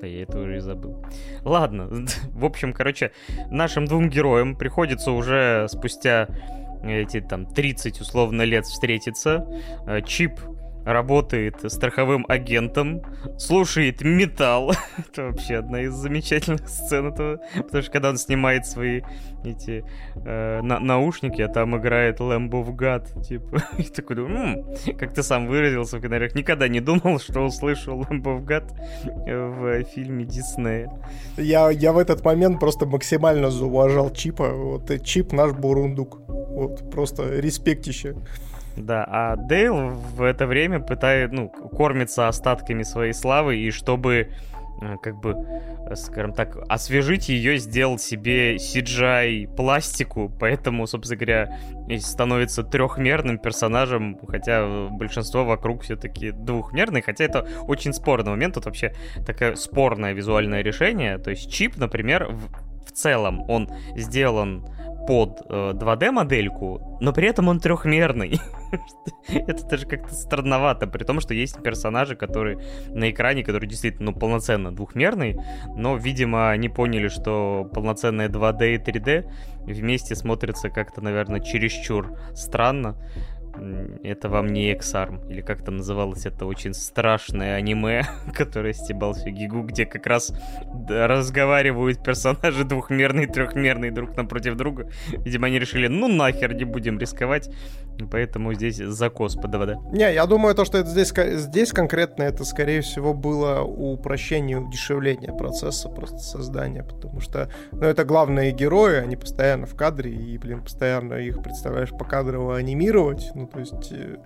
Да я это уже и забыл. Ладно, в общем, короче, нашим двум героям приходится уже спустя эти там 30 условно лет встретиться. Э, Чип работает страховым агентом, слушает металл. Это вообще одна из замечательных сцен этого. Потому что когда он снимает свои эти э, на наушники, а там играет Lamb of God, типа. И такой, м-м, как ты сам выразился в комментариях, никогда не думал, что услышу Lamb of God в фильме Диснея. Я, я в этот момент просто максимально зауважал Чипа. Вот Чип наш бурундук. Вот, просто респектище. Да, а Дейл в это время пытает, ну, кормится остатками своей славы, и чтобы Э, как бы, э, скажем так, освежить ее, сделал себе CGI пластику, поэтому, собственно говоря, становится трехмерным персонажем, хотя большинство вокруг все-таки двухмерный, хотя это очень спорный момент, тут вообще такое спорное визуальное решение, то есть чип, например, в целом он сделан под э, 2D-модельку, но при этом он трехмерный. Это даже как-то странновато, при том, что есть персонажи, которые на экране, которые действительно ну, полноценно двухмерный, но, видимо, они поняли, что полноценные 2D и 3D вместе смотрятся как-то, наверное, чересчур странно это вам не X-Arm, или как то называлось это очень страшное аниме, которое стебал всю гигу, где как раз разговаривают персонажи двухмерные, трехмерные друг напротив друга. Видимо, они решили, ну нахер, не будем рисковать, поэтому здесь закос под ДВД. Не, я думаю, то, что это здесь, здесь конкретно, это, скорее всего, было упрощение, удешевление процесса просто создания, потому что, ну, это главные герои, они постоянно в кадре, и, блин, постоянно их представляешь по кадрово анимировать, ну, то есть э,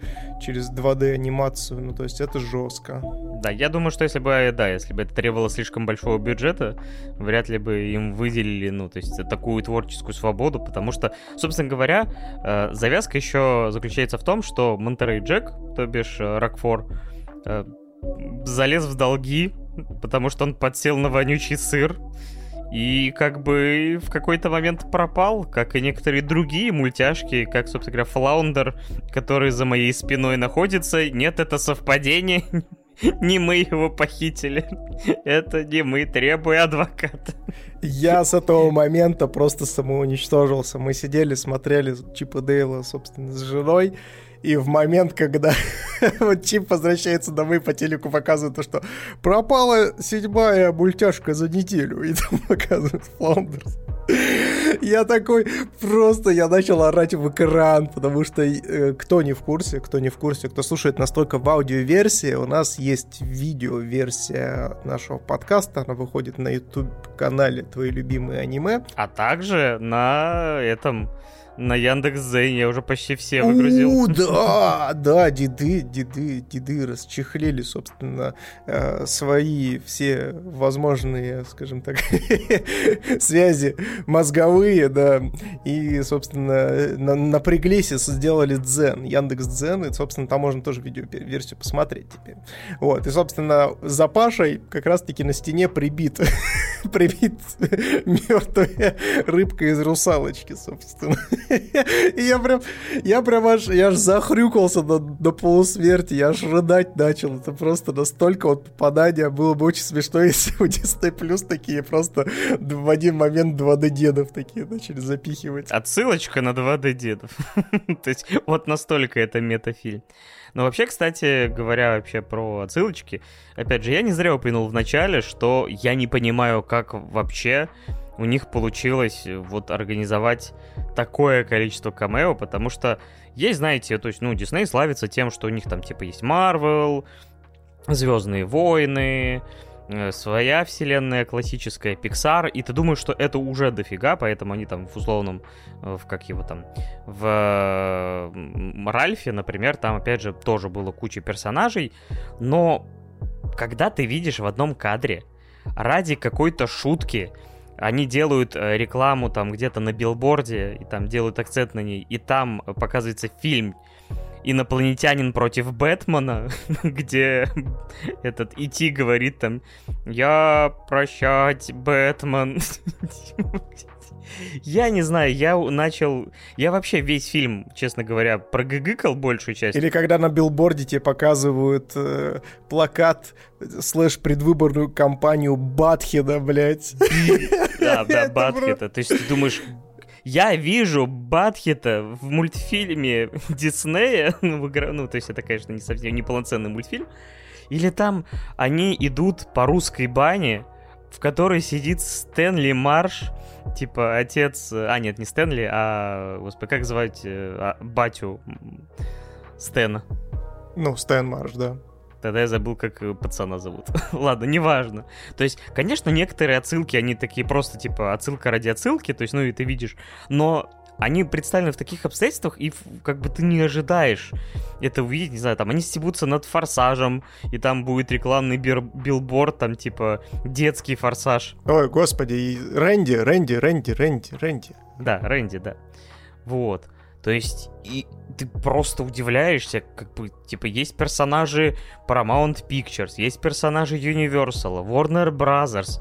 через 2D анимацию, ну, то есть это жестко. Да, я думаю, что если бы, да, если бы это требовало слишком большого бюджета, вряд ли бы им выделили, ну, то есть такую творческую свободу, потому что, собственно говоря, э, завязка еще заключается в том, что Монтерей Джек, то бишь э, Рокфор, залез в долги, потому что он подсел на вонючий сыр, и как бы в какой-то момент пропал, как и некоторые другие мультяшки, как, собственно говоря, Флаундер, который за моей спиной находится. Нет, это совпадение. Не мы его похитили. Это не мы, требуя адвоката. Я с этого момента просто самоуничтожился. Мы сидели, смотрели Чипа Дейла, собственно, с женой. И в момент, когда вот Чип возвращается домой, по телеку показывают то, что пропала седьмая мультяшка за неделю. И там показывают Флаундерс. Я такой, просто я начал орать в экран, потому что э, кто не в курсе, кто не в курсе, кто слушает настолько в аудиоверсии, у нас есть видео-версия нашего подкаста, она выходит на YouTube-канале «Твои любимые аниме». А также на этом на Яндекс Зен я уже почти все выгрузил. У, да, да, деды, деды, деды расчехлили, собственно, э, свои все возможные, скажем так, связи мозговые, да, и, собственно, напряглись и сделали Дзен, Яндекс Дзен, и, собственно, там можно тоже видеоверсию посмотреть теперь. Вот, и, собственно, за Пашей как раз-таки на стене прибит, прибит мертвая рыбка из русалочки, собственно. И я прям, я прям аж, я аж захрюкался до, до полусмерти, я аж рыдать начал. Это просто настолько вот попадание было бы очень смешно, если у Disney Plus такие просто в один момент 2D дедов такие начали запихивать. Отсылочка на 2D дедов. То есть вот настолько это метафильм. Но вообще, кстати, говоря вообще про отсылочки, опять же, я не зря упомянул в начале, что я не понимаю, как вообще у них получилось э, вот организовать такое количество камео, потому что есть, знаете, то есть, ну, Дисней славится тем, что у них там, типа, есть Марвел, Звездные войны, э, своя вселенная классическая, Pixar, и ты думаешь, что это уже дофига, поэтому они там в условном, э, в как его там, в Ральфе, например, там опять же тоже было куча персонажей, но когда ты видишь в одном кадре ради какой-то шутки они делают э, рекламу там где-то на билборде, и там делают акцент на ней, и там показывается фильм «Инопланетянин против Бэтмена», где этот Ити говорит там «Я прощать, Бэтмен». Я не знаю, я начал... Я вообще весь фильм, честно говоря, прогыгыкал большую часть. Или когда на билборде тебе показывают э, плакат слэш предвыборную кампанию Батхеда, блядь. Да, да, Батхеда. То есть ты думаешь, я вижу Батхита в мультфильме Диснея, ну, ну, то есть это, конечно, не совсем неполноценный мультфильм, или там они идут по русской бане, в которой сидит Стэнли Марш, типа отец... А, нет, не Стэнли, а... Господи, как звать э, а, батю Стэна? Ну, Стэн Марш, да. Тогда я забыл, как э, пацана зовут. Ладно, неважно. То есть, конечно, некоторые отсылки, они такие просто, типа, отсылка ради отсылки, то есть, ну, и ты видишь. Но они представлены в таких обстоятельствах, и как бы ты не ожидаешь это увидеть, не знаю, там они стебутся над форсажем, и там будет рекламный бир- билборд, там типа детский форсаж. Ой, господи, и Рэнди, Рэнди, Рэнди, Рэнди, Рэнди. Да, Рэнди, да. Вот. То есть, и ты просто удивляешься, как бы, типа, есть персонажи Paramount Pictures, есть персонажи Universal, Warner Brothers,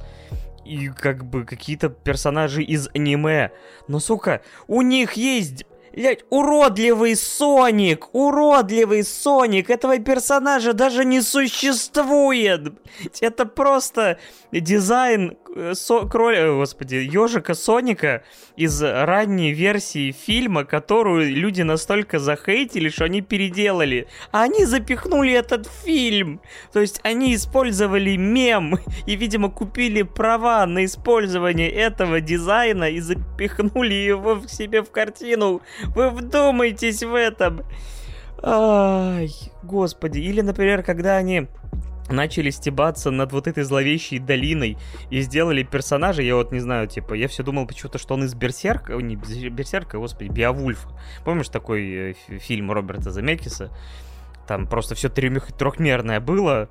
и как бы какие-то персонажи из аниме. Но, сука, у них есть Блять, уродливый Соник! Уродливый Соник! Этого персонажа даже не существует! Это просто дизайн со, кроля, господи, ежика Соника из ранней версии фильма, которую люди настолько захейтили, что они переделали. А они запихнули этот фильм. То есть они использовали мем и, видимо, купили права на использование этого дизайна и запихнули его в себе в картину. Вы вдумайтесь в этом. Ай, господи. Или, например, когда они начали стебаться над вот этой зловещей долиной и сделали персонажа, я вот не знаю, типа, я все думал почему-то, что он из Берсерка, не Берсерка, господи, Биовульфа. Помнишь такой э, фильм Роберта Замекиса? Там просто все трехмерное было,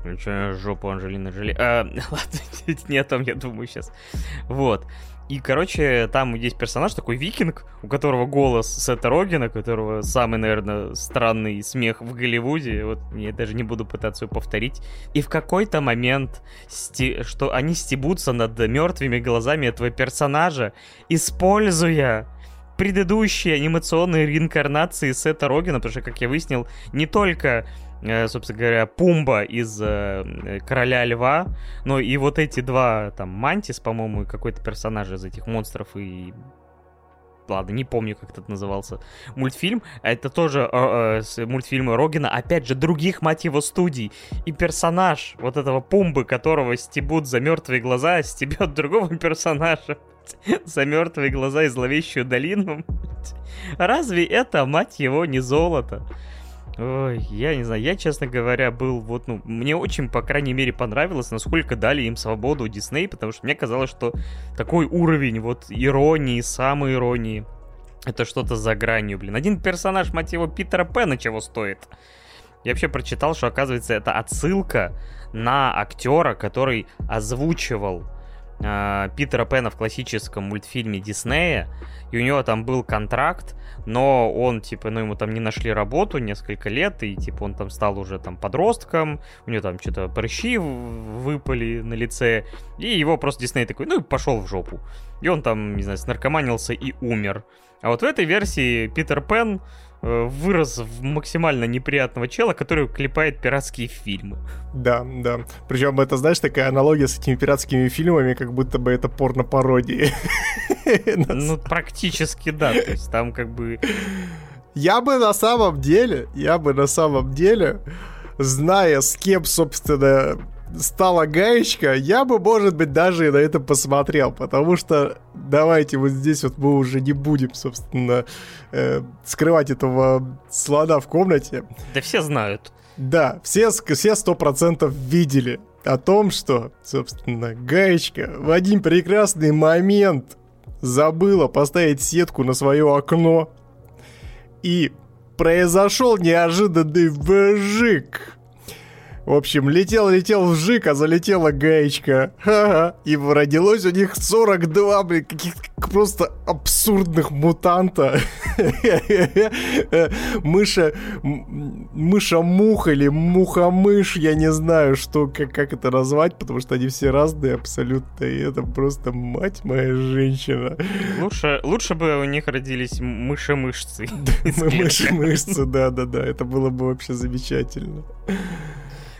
Включая жопу Анжелины Джоли. А, ладно, не о том я думаю сейчас. Вот. И, короче, там есть персонаж такой викинг, у которого голос Сета Рогина, которого самый, наверное, странный смех в Голливуде. Вот я даже не буду пытаться его повторить. И в какой-то момент, сти... что они стебутся над мертвыми глазами этого персонажа, используя предыдущие анимационные реинкарнации Сета Рогина, потому что, как я выяснил, не только собственно говоря, Пумба из э, Короля Льва, но и вот эти два, там, Мантис, по-моему, какой-то персонаж из этих монстров и ладно, не помню, как этот назывался, мультфильм. Это тоже э, э, мультфильмы Рогина, опять же, других, мать его, студий. И персонаж вот этого Пумбы, которого стебут за мертвые глаза, стебет другого персонажа за мертвые глаза и зловещую долину. Разве это, мать его, не золото? Ой, я не знаю, я, честно говоря, был вот, ну, мне очень, по крайней мере, понравилось, насколько дали им свободу Дисней, потому что мне казалось, что такой уровень вот иронии, самой иронии, это что-то за гранью, блин. Один персонаж, мать его, Питера Пэна чего стоит? Я вообще прочитал, что, оказывается, это отсылка на актера, который озвучивал э, Питера Пэна в классическом мультфильме Диснея, и у него там был контракт, но он, типа, ну, ему там не нашли работу несколько лет, и, типа, он там стал уже там подростком, у него там что-то прыщи выпали на лице, и его просто Дисней такой, ну, и пошел в жопу. И он там, не знаю, снаркоманился и умер. А вот в этой версии Питер Пен вырос в максимально неприятного чела, который клепает пиратские фильмы. Да, да. Причем это, знаешь, такая аналогия с этими пиратскими фильмами, как будто бы это порно-пародии. Ну, практически да. То есть там как бы... Я бы на самом деле, я бы на самом деле, зная, с кем, собственно, стала гаечка, я бы, может быть, даже и на это посмотрел, потому что давайте вот здесь вот мы уже не будем, собственно, э, скрывать этого слона в комнате. Да все знают. Да, все сто процентов видели о том, что, собственно, гаечка в один прекрасный момент забыла поставить сетку на свое окно, и произошел неожиданный выжиг в общем, летел-летел вжик, а залетела гаечка. Ха-ха. И родилось у них 42, блин, каких-то просто абсурдных мутанта. Мыша... Мыша-мух или муха-мышь, я не знаю, что, как, как это назвать, потому что они все разные абсолютно, и это просто мать моя женщина. Лучше, лучше бы у них родились мыши-мышцы. Мыши-мышцы, да-да-да, это было бы вообще замечательно.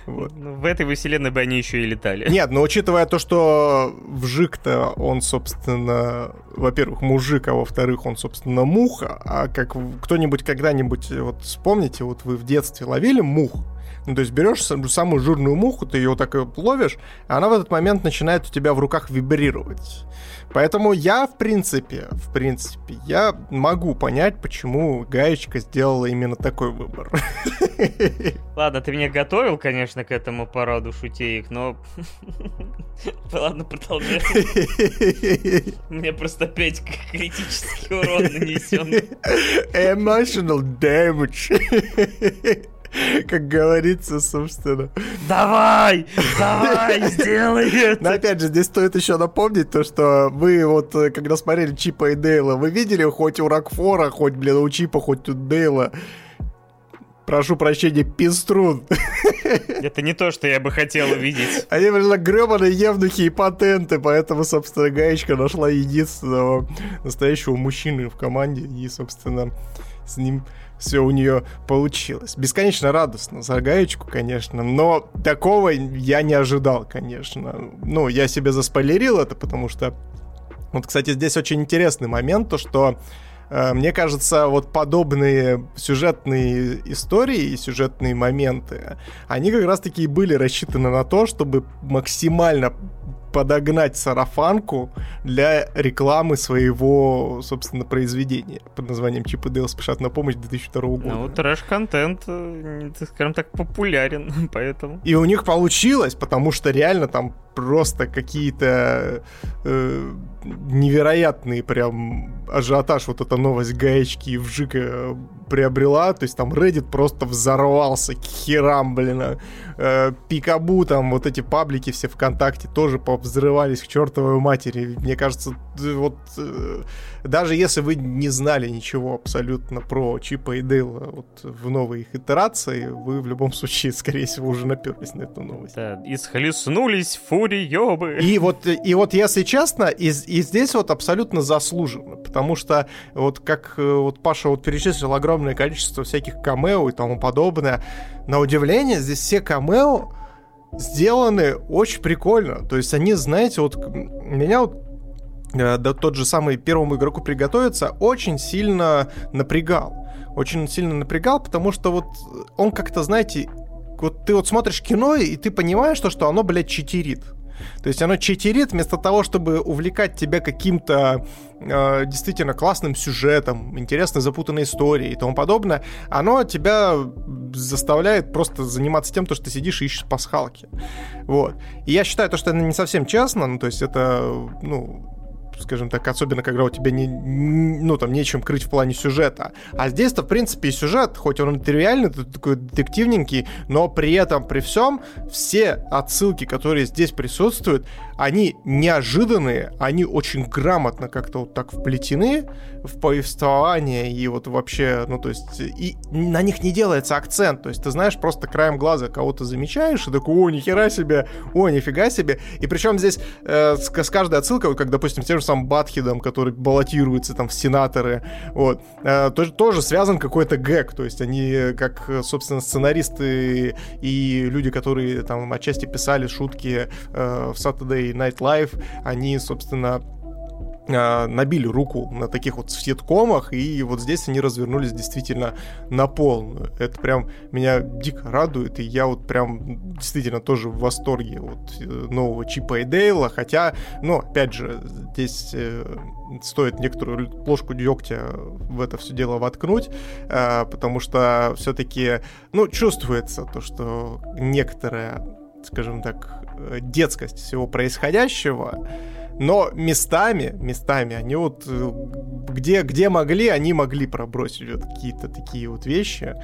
Вот. Ну, в этой вселенной бы они еще и летали. Нет, но учитывая то, что вжик-то он, собственно, во-первых, мужик, а во-вторых, он, собственно, муха. А как кто-нибудь когда-нибудь, вот вспомните, вот вы в детстве ловили мух? Ну, то есть берешь самую жирную муху, ты ее вот так ловишь, а она в этот момент начинает у тебя в руках вибрировать. Поэтому я, в принципе, в принципе, я могу понять, почему Гаечка сделала именно такой выбор. Ладно, ты меня готовил, конечно, к этому параду шутеек, но... Ладно, продолжай. Мне просто опять критический урон нанесен. Emotional damage. Как говорится, собственно. Давай! Давай, сделай это! Но опять же, здесь стоит еще напомнить то, что вы вот, э, когда смотрели Чипа и Дейла, вы видели хоть у Рокфора, хоть, блин, у Чипа, хоть у Дейла прошу прощения, пеструн. Это не то, что я бы хотел увидеть. Они, блин, гребаные евнухи и патенты, поэтому, собственно, Гаечка нашла единственного настоящего мужчины в команде, и, собственно, с ним все у нее получилось. Бесконечно радостно за гаечку, конечно, но такого я не ожидал, конечно. Ну, я себе заспойлерил это, потому что... Вот, кстати, здесь очень интересный момент, то, что э, мне кажется, вот подобные сюжетные истории и сюжетные моменты, они как раз-таки и были рассчитаны на то, чтобы максимально подогнать сарафанку для рекламы своего, собственно, произведения под названием Чип и Дейл спешат на помощь 2002 года. Ну, трэш-контент, э, скажем так, популярен, поэтому. И у них получилось, потому что реально там просто какие-то э, невероятные прям ажиотаж, вот эта новость гаечки и вжика приобрела, то есть там Reddit просто взорвался к херам, блин, э, Пикабу, там вот эти паблики все ВКонтакте тоже взрывались к чертовой матери, мне кажется, вот э, даже если вы не знали ничего абсолютно про Чипа и Дейла вот в новой их итерации, вы в любом случае, скорее всего, уже наперлись на эту новость. Да, и схлестнулись фуриёбы. И вот, и вот если честно, и, и здесь вот абсолютно заслуженно, потому что вот как э, вот Паша вот перечислил огромное количество всяких камео и тому подобное, на удивление здесь все камео сделаны очень прикольно. То есть они, знаете, вот меня вот Э, да, тот же самый первому игроку приготовиться очень сильно напрягал. Очень сильно напрягал, потому что вот он как-то, знаете, вот ты вот смотришь кино, и ты понимаешь, что, что оно, блядь, читерит. То есть оно читерит вместо того, чтобы увлекать тебя каким-то э, действительно классным сюжетом, интересной запутанной историей и тому подобное, оно тебя заставляет просто заниматься тем, что ты сидишь и ищешь пасхалки. Вот. И я считаю, то, что это не совсем честно, ну, то есть это, ну, скажем так, особенно когда у тебя не, ну, там, нечем крыть в плане сюжета. А здесь-то, в принципе, сюжет, хоть он материальный, такой детективненький, но при этом, при всем, все отсылки, которые здесь присутствуют, они неожиданные, они очень грамотно как-то вот так вплетены в повествование и вот вообще, ну, то есть, и на них не делается акцент, то есть, ты знаешь, просто краем глаза кого-то замечаешь и такой, о, нихера себе, о, нифига себе, и причем здесь э, с, с каждой отсылкой, вот как, допустим, с тем же самым Батхидом, который баллотируется там в сенаторы, вот, э, тоже, тоже связан какой-то гэг, то есть, они, как, собственно, сценаристы и люди, которые там отчасти писали шутки э, в Saturday Night Live, они, собственно, набили руку на таких вот сеткомах, и вот здесь они развернулись действительно на полную. Это прям меня дико радует, и я вот прям действительно тоже в восторге вот э, нового Чипа и Дейла, хотя, ну, опять же, здесь э, стоит некоторую ложку дегтя в это все дело воткнуть, э, потому что все-таки, ну, чувствуется то, что некоторая, скажем так, Э, детскость всего происходящего, но местами, местами они вот э, где, где могли, они могли пробросить вот какие-то такие вот вещи.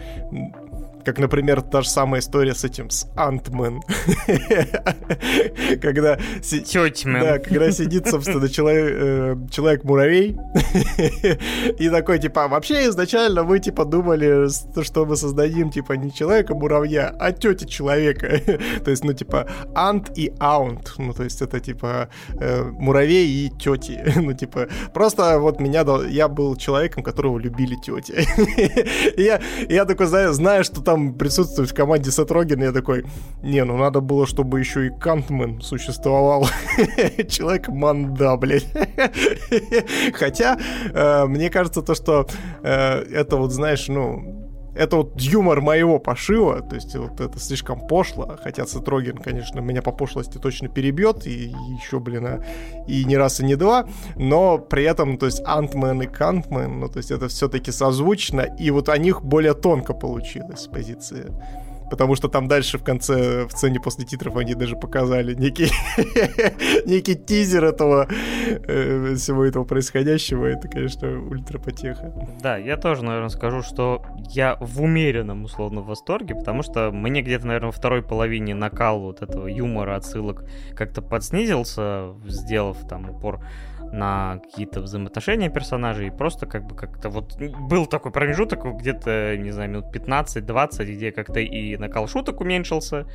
Как, например, та же самая история с этим, с Антмен. Когда... Да, когда сидит, собственно, э, человек-муравей. И такой, типа, вообще изначально мы, типа, думали, что мы создадим, типа, не человека-муравья, а тети человека. То есть, ну, типа, ант и аунт. Ну, то есть, это, типа, э, муравей и тети. Ну, типа, просто вот меня... Я был человеком, которого любили тети. Я, я такой, знаю, знаю, что там там присутствует в команде Сет я такой, не, ну надо было, чтобы еще и Кантмен существовал. Человек манда, блядь. Хотя, э, мне кажется, то, что э, это вот, знаешь, ну, это вот юмор моего пошива, то есть вот это слишком пошло, хотя Сетроген, конечно, меня по пошлости точно перебьет, и еще, блин, а, и не раз, и не два, но при этом, то есть Антмен и Кантмен, ну, то есть это все-таки созвучно, и вот о них более тонко получилось с позиции потому что там дальше в конце, в сцене после титров они даже показали некий, некий тизер этого э, всего этого происходящего. Это, конечно, ультрапотеха. Да, я тоже, наверное, скажу, что я в умеренном, условно, восторге, потому что мне где-то, наверное, во второй половине накал вот этого юмора, отсылок как-то подснизился, сделав там упор на какие-то взаимоотношения персонажей, и просто как бы как-то вот был такой промежуток где-то, не знаю, минут 15-20, где как-то и накал шуток уменьшился,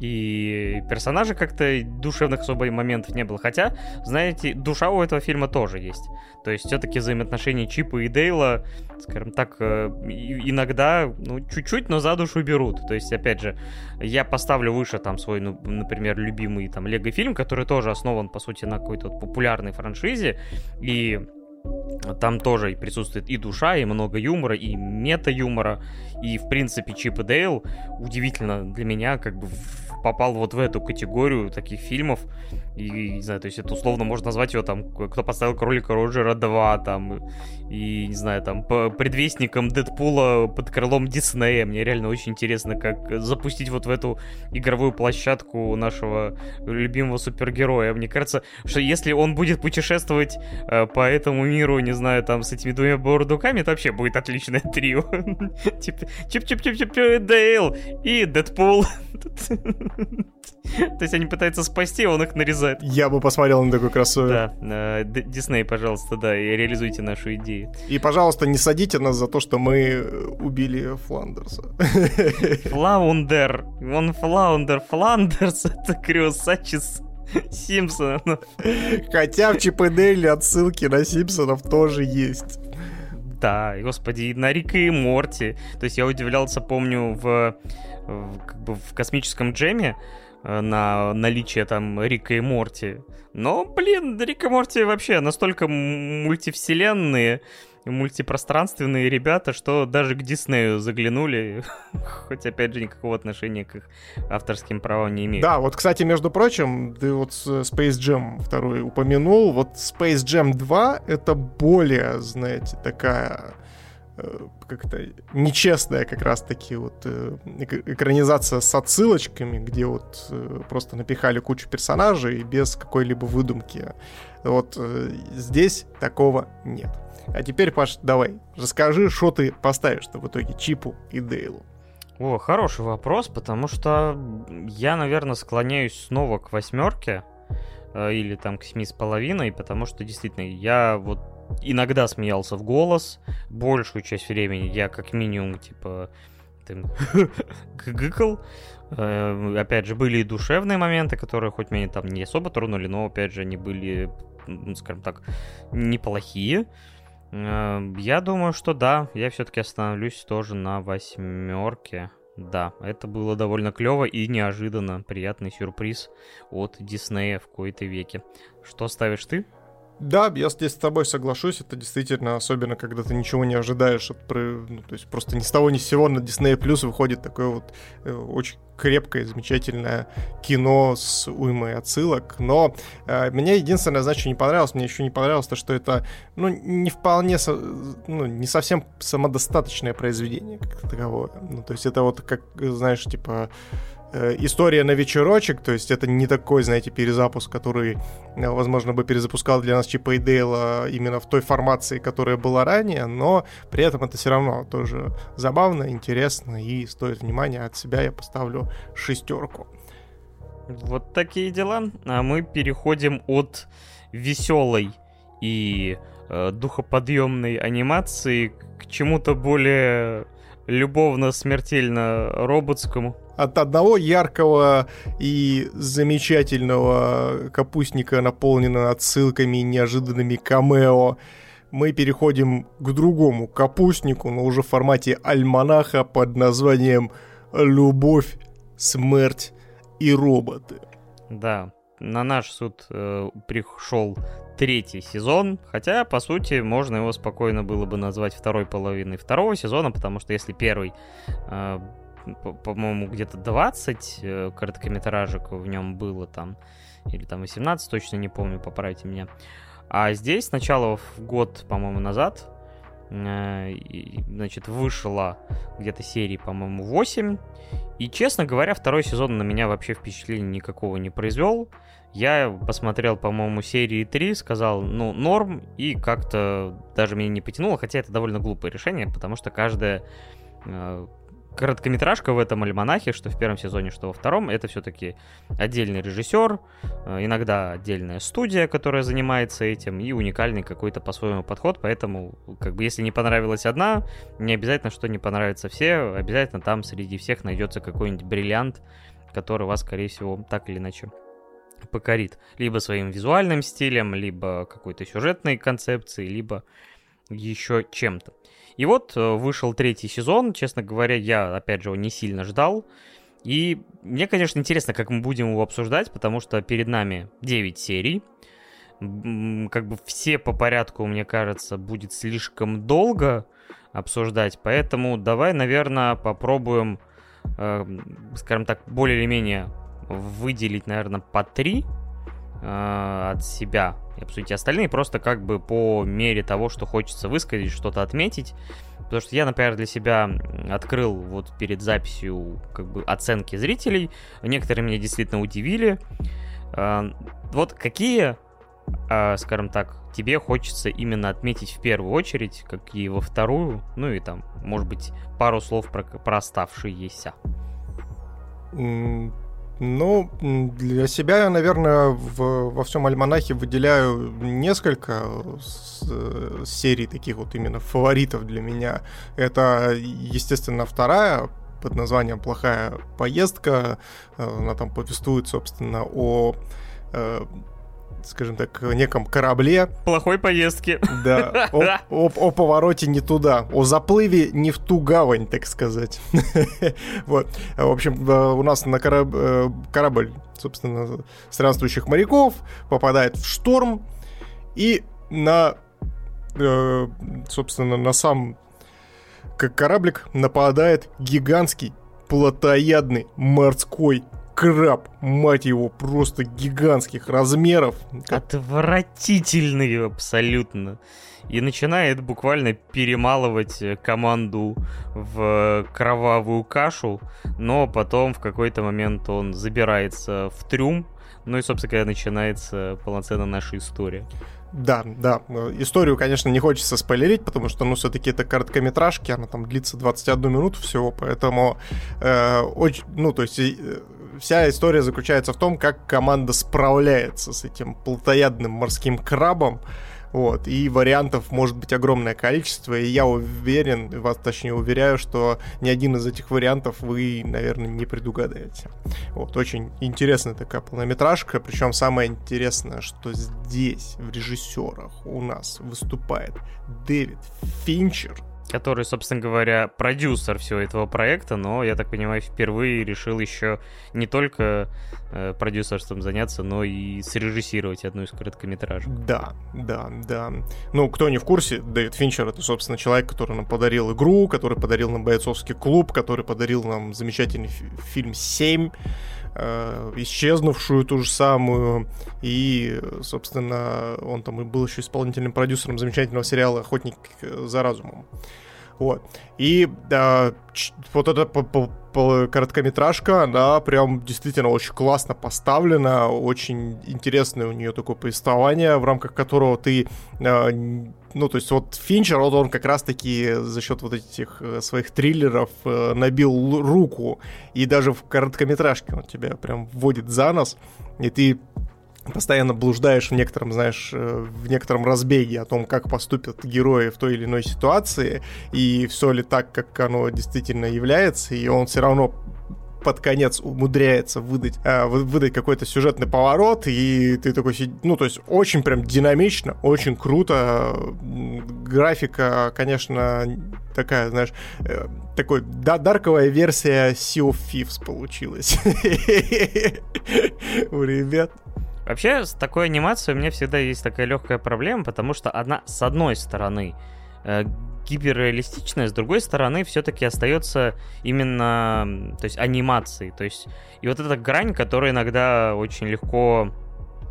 и персонажей как-то душевных особо моментов не было. Хотя, знаете, душа у этого фильма тоже есть. То есть все-таки взаимоотношения Чипа и Дейла, скажем так, э, иногда, ну, чуть-чуть, но за душу берут. То есть, опять же, я поставлю выше там свой, ну, например, любимый там Лего-фильм, который тоже основан, по сути, на какой-то вот популярной франшизе, и там тоже присутствует и душа, и много юмора, и мета-юмора. И, в принципе, Чип и Дейл удивительно для меня как бы попал вот в эту категорию таких фильмов. И, не знаю, то есть это условно можно назвать его там, кто подставил Кролика Роджера 2, там, и, не знаю, там, по предвестником Дэдпула под крылом Диснея. Мне реально очень интересно, как запустить вот в эту игровую площадку нашего любимого супергероя. Мне кажется, что если он будет путешествовать э, по этому миру, не знаю, там, с этими двумя бурундуками, это вообще будет отличное трио. Типа, чип-чип-чип-чип, Дейл и Дэдпул. То есть они пытаются спасти, а он их нарезает. Я бы посмотрел на такой кроссовер. Да, э, Дисней, пожалуйста, да, и реализуйте нашу идею. И, пожалуйста, не садите нас за то, что мы убили Фландерса. Флаундер, он Флаундер, Фландерс, это Крюсачис. Симпсонов. Хотя в Чип отсылки на Симпсонов тоже есть. Да, господи, на Рика и Морти. То есть я удивлялся, помню, в, в, как бы в космическом джеме э, на наличие там Рика и Морти. Но, блин, Рик и Морти вообще настолько мультивселенные, мультипространственные ребята, что даже к Диснею заглянули, хоть опять же никакого отношения к их авторским правам не имеют. Да, вот, кстати, между прочим, ты вот Space Jam второй упомянул, вот Space Jam 2 это более, знаете, такая э, как-то нечестная как раз-таки вот э, экранизация с отсылочками, где вот э, просто напихали кучу персонажей без какой-либо выдумки. Вот здесь такого нет. А теперь, Паш, давай, расскажи, что ты поставишь-то в итоге Чипу и Дейлу. О, хороший вопрос, потому что я, наверное, склоняюсь снова к восьмерке э, или там к семи с половиной, потому что действительно я вот иногда смеялся в голос, большую часть времени я как минимум типа там, гыкал. Э, опять же, были и душевные моменты, которые хоть меня там не особо тронули, но опять же они были, скажем так, неплохие. Эм, я думаю, что да, я все-таки остановлюсь тоже на восьмерке. Да, это было довольно клево и неожиданно. Приятный сюрприз от Диснея в кои-то веке. Что ставишь ты? Да, я здесь с тобой соглашусь. Это действительно, особенно когда ты ничего не ожидаешь от, ну, то есть просто ни с того ни с сего на Disney Plus выходит такое вот э, очень крепкое, замечательное кино с уймой отсылок. Но э, мне единственное, значит, не понравилось, мне еще не понравилось то, что это, ну, не вполне, со, ну, не совсем самодостаточное произведение как таковое. Ну, то есть это вот как, знаешь, типа история на вечерочек, то есть это не такой, знаете, перезапуск, который, э, возможно, бы перезапускал для нас Чипа и Дейла именно в той формации, которая была ранее, но при этом это все равно тоже забавно, интересно и стоит внимания. От себя я поставлю шестерку. Вот такие дела. А мы переходим от веселой и э, духоподъемной анимации к чему-то более любовно-смертельно-роботскому от одного яркого и замечательного капустника, наполненного отсылками и неожиданными камео, мы переходим к другому капустнику, но уже в формате альманаха под названием «Любовь, смерть и роботы». Да, на наш суд э, пришел третий сезон, хотя, по сути, можно его спокойно было бы назвать второй половиной второго сезона, потому что если первый, э, по-моему, где-то 20 э, короткометражек в нем было там, или там 18, точно не помню, поправьте меня. А здесь сначала в год, по-моему, назад, э, значит, вышла где-то серии, по-моему, 8. И, честно говоря, второй сезон на меня вообще впечатления никакого не произвел. Я посмотрел, по-моему, серии 3, сказал, ну, норм, и как-то даже меня не потянуло, хотя это довольно глупое решение, потому что каждая э, короткометражка в этом альманахе, что в первом сезоне, что во втором, это все-таки отдельный режиссер, э, иногда отдельная студия, которая занимается этим, и уникальный какой-то по-своему подход, поэтому, как бы, если не понравилась одна, не обязательно, что не понравится все, обязательно там среди всех найдется какой-нибудь бриллиант, который вас, скорее всего, так или иначе покорит. Либо своим визуальным стилем, либо какой-то сюжетной концепцией, либо еще чем-то. И вот э, вышел третий сезон. Честно говоря, я, опять же, его не сильно ждал. И мне, конечно, интересно, как мы будем его обсуждать, потому что перед нами 9 серий. Как бы все по порядку, мне кажется, будет слишком долго обсуждать. Поэтому давай, наверное, попробуем, э, скажем так, более или менее выделить, наверное, по три э, от себя и обсудить остальные, просто как бы по мере того, что хочется высказать, что-то отметить. Потому что я, например, для себя открыл вот перед записью как бы оценки зрителей. Некоторые меня действительно удивили. Э, вот какие, э, скажем так, тебе хочется именно отметить в первую очередь, какие во вторую, ну и там, может быть, пару слов про, про оставшиеся. Ну, для себя я, наверное, в, во всем альманахе выделяю несколько с, серий таких вот именно фаворитов для меня. Это, естественно, вторая под названием «Плохая поездка». Она там повествует, собственно, о э, скажем так, неком корабле. Плохой поездки. Да, о, о, о повороте не туда, о заплыве не в ту гавань, так сказать. Вот, в общем, э, у нас на кораб... Э, корабль, собственно, странствующих моряков попадает в шторм, и на, э, собственно, на сам как кораблик нападает гигантский плотоядный морской краб, мать его, просто гигантских размеров. Отвратительный абсолютно. И начинает буквально перемалывать э, команду в кровавую кашу, но потом в какой-то момент он забирается в трюм, ну и, собственно говоря, начинается полноценно наша история. Да, да. Историю, конечно, не хочется спойлерить, потому что, ну, все-таки это короткометражки, она там длится 21 минуту всего, поэтому э, очень, ну, то есть э, вся история заключается в том, как команда справляется с этим плотоядным морским крабом, вот, и вариантов может быть огромное количество, и я уверен, вас точнее уверяю, что ни один из этих вариантов вы, наверное, не предугадаете. Вот, очень интересная такая полнометражка, причем самое интересное, что здесь в режиссерах у нас выступает Дэвид Финчер, который, собственно говоря, продюсер всего этого проекта, но, я так понимаю, впервые решил еще не только э, продюсерством заняться, но и срежиссировать одну из короткометражек. Да, да, да. Ну, кто не в курсе, Дэвид Финчер — это, собственно, человек, который нам подарил игру, который подарил нам бойцовский клуб, который подарил нам замечательный фильм «Семь», э, исчезнувшую ту же самую. И, собственно, он там и был еще исполнительным продюсером замечательного сериала «Охотник за разумом». Вот. И да, вот эта короткометражка, она прям действительно очень классно поставлена, очень интересное у нее такое повествование, в рамках которого ты а, ну, то есть вот Финчер, вот он как раз-таки за счет вот этих э, своих триллеров э, набил руку, и даже в короткометражке он тебя прям вводит за нос, и ты постоянно блуждаешь в некотором, знаешь, э, в некотором разбеге о том, как поступят герои в той или иной ситуации, и все ли так, как оно действительно является, и он все равно под конец умудряется выдать, э, выдать какой-то сюжетный поворот, и ты такой, ну, то есть очень прям динамично, очень круто. Графика, конечно, такая, знаешь, э, такой да, дарковая версия Sea of Thieves получилась ребят. Вообще, с такой анимацией у меня всегда есть такая легкая проблема, потому что одна, с одной стороны, э, гиперреалистичная, с другой стороны, все-таки остается именно, то есть, анимацией. То есть, и вот эта грань, которая иногда очень легко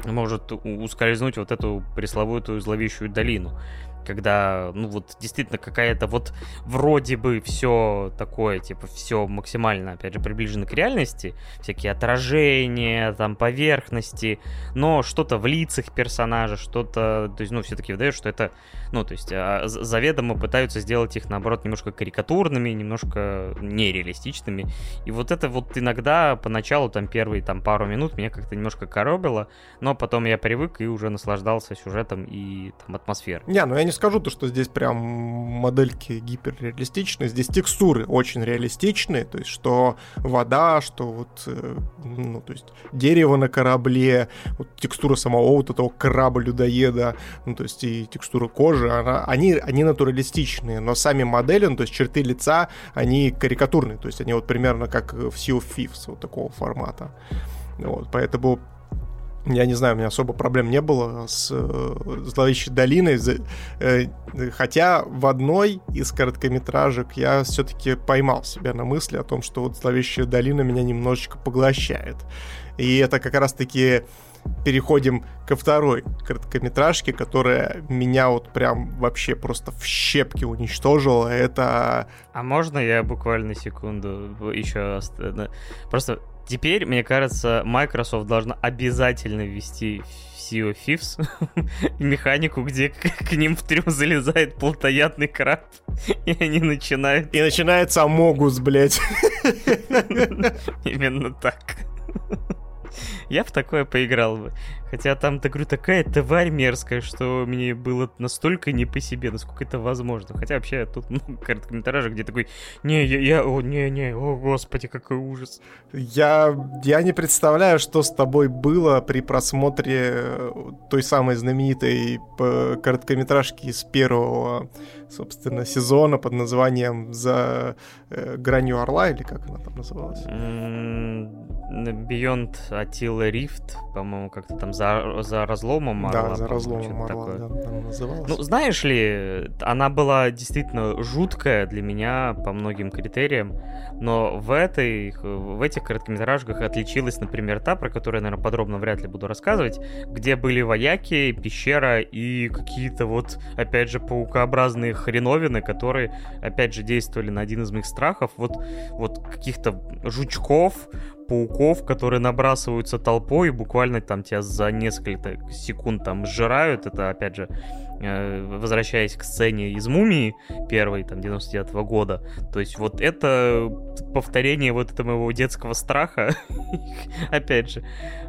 может ускользнуть вот эту пресловутую зловещую долину когда, ну вот, действительно какая-то вот вроде бы все такое, типа, все максимально, опять же, приближено к реальности, всякие отражения, там, поверхности, но что-то в лицах персонажа, что-то, то есть, ну, все-таки выдает, что это, ну, то есть, а, заведомо пытаются сделать их, наоборот, немножко карикатурными, немножко нереалистичными, и вот это вот иногда поначалу, там, первые, там, пару минут меня как-то немножко коробило, но потом я привык и уже наслаждался сюжетом и, там, атмосферой. Не, ну я не скажу то, что здесь прям модельки гиперреалистичные, здесь текстуры очень реалистичные, то есть что вода, что вот, э, ну, то есть дерево на корабле, вот текстура самого вот этого краба-людоеда, ну, то есть и текстура кожи, она, они, они натуралистичные, но сами модели, ну, то есть черты лица, они карикатурные, то есть они вот примерно как в Sea of Thieves, вот такого формата. Вот, поэтому я не знаю, у меня особо проблем не было с э, зловещей долиной, э, хотя в одной из короткометражек я все-таки поймал себя на мысли о том, что вот зловещая долина меня немножечко поглощает. И это как раз-таки переходим ко второй короткометражке, которая меня вот прям вообще просто в щепки уничтожила. Это... А можно я буквально секунду еще... Просто Теперь, мне кажется, Microsoft должна обязательно ввести в Sea of Thieves механику, где к, ним в трюм залезает плотоядный краб, и они начинают... И начинается Амогус, блядь. Именно так. Я в такое поиграл бы. Хотя там, так говорю, такая тварь мерзкая, что мне было настолько не по себе, насколько это возможно. Хотя вообще тут ну, короткометражек, где такой, не, я, я, о, не, не, о, господи, какой ужас. Я, я не представляю, что с тобой было при просмотре э, той самой знаменитой э, короткометражки из первого, собственно, сезона под названием «За э, гранью орла» или как она там называлась? Beyond Attila Rift, по-моему, как-то там за, за разломом Орла. Да, за разломом Орла, да, там называлась. Ну, знаешь ли, она была действительно жуткая для меня по многим критериям, но в этой, в этих короткометражках отличилась, например, та, про которую я, наверное, подробно вряд ли буду рассказывать, где были вояки, пещера и какие-то вот, опять же, паукообразные хреновины, которые, опять же, действовали на один из моих страхов, вот, вот каких-то жучков, пауков, которые набрасываются толпой и буквально там тебя за несколько секунд там сжирают. Это, опять же, э, возвращаясь к сцене из «Мумии» первой, там, 99 -го года. То есть вот это повторение вот этого моего детского страха. опять же.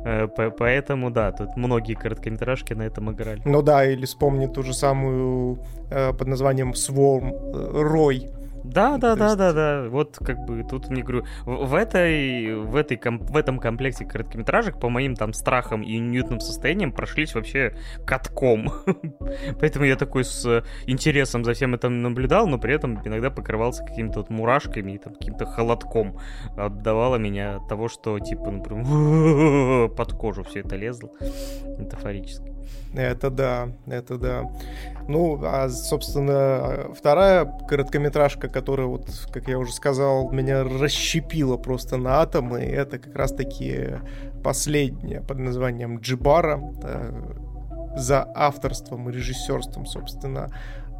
Э, поэтому, да, тут многие короткометражки на этом играли. Ну да, или вспомни ту же самую э, под названием «Swarm», «Рой», да, да, да, есть... да, да. Вот как бы тут мне говорю, в, этой, в этой, в этом комплекте короткометражек по моим там страхам и ньютным состояниям прошлись вообще катком. Поэтому я такой с интересом за всем этим наблюдал, но при этом иногда покрывался какими-то вот мурашками и там каким-то холодком. Отдавало меня от того, что типа, например, под кожу все это лезло. Метафорически. Это да, это да. Ну, а, собственно, вторая короткометражка, которая, вот, как я уже сказал, меня расщепила просто на атомы, это как раз-таки последняя под названием Джибара, э, за авторством и режиссерством, собственно,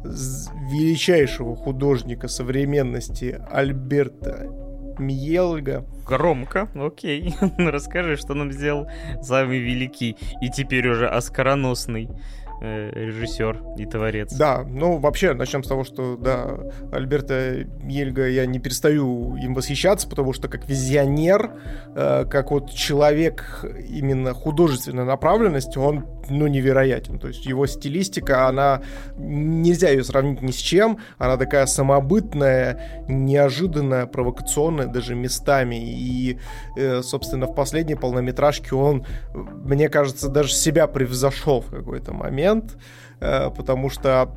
величайшего художника современности Альберта Мьелга. Громко, окей. Расскажи, что нам сделал самый великий и теперь уже оскароносный э, режиссер и творец. Да, ну вообще начнем с того, что да, Альберта Ельга я не перестаю им восхищаться, потому что как визионер, э, как вот человек именно художественной направленности, он ну невероятен. То есть его стилистика, она нельзя ее сравнить ни с чем, она такая самобытная, неожиданная, провокационная даже местами. И, э, собственно, в последней полнометражке он, мне кажется, даже себя превзошел в какой-то момент э, потому что,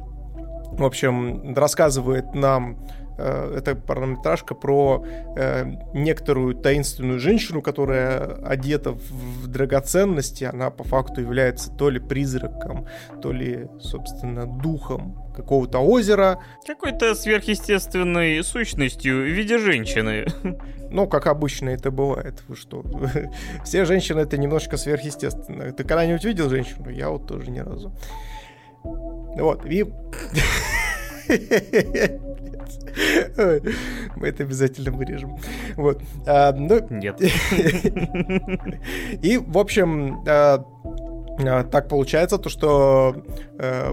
в общем, рассказывает нам это параметражка про э, некоторую таинственную женщину, которая одета в, в драгоценности, она по факту является то ли призраком, то ли, собственно, духом какого-то озера. Какой-то сверхъестественной сущностью в виде женщины. Ну, как обычно это бывает. Вы что? Все женщины это немножко сверхъестественно. Ты когда-нибудь видел женщину? Я вот тоже ни разу. Вот, и... Мы это обязательно вырежем. Вот. А, ну... Нет. И, в общем, а, а, так получается, то, что а,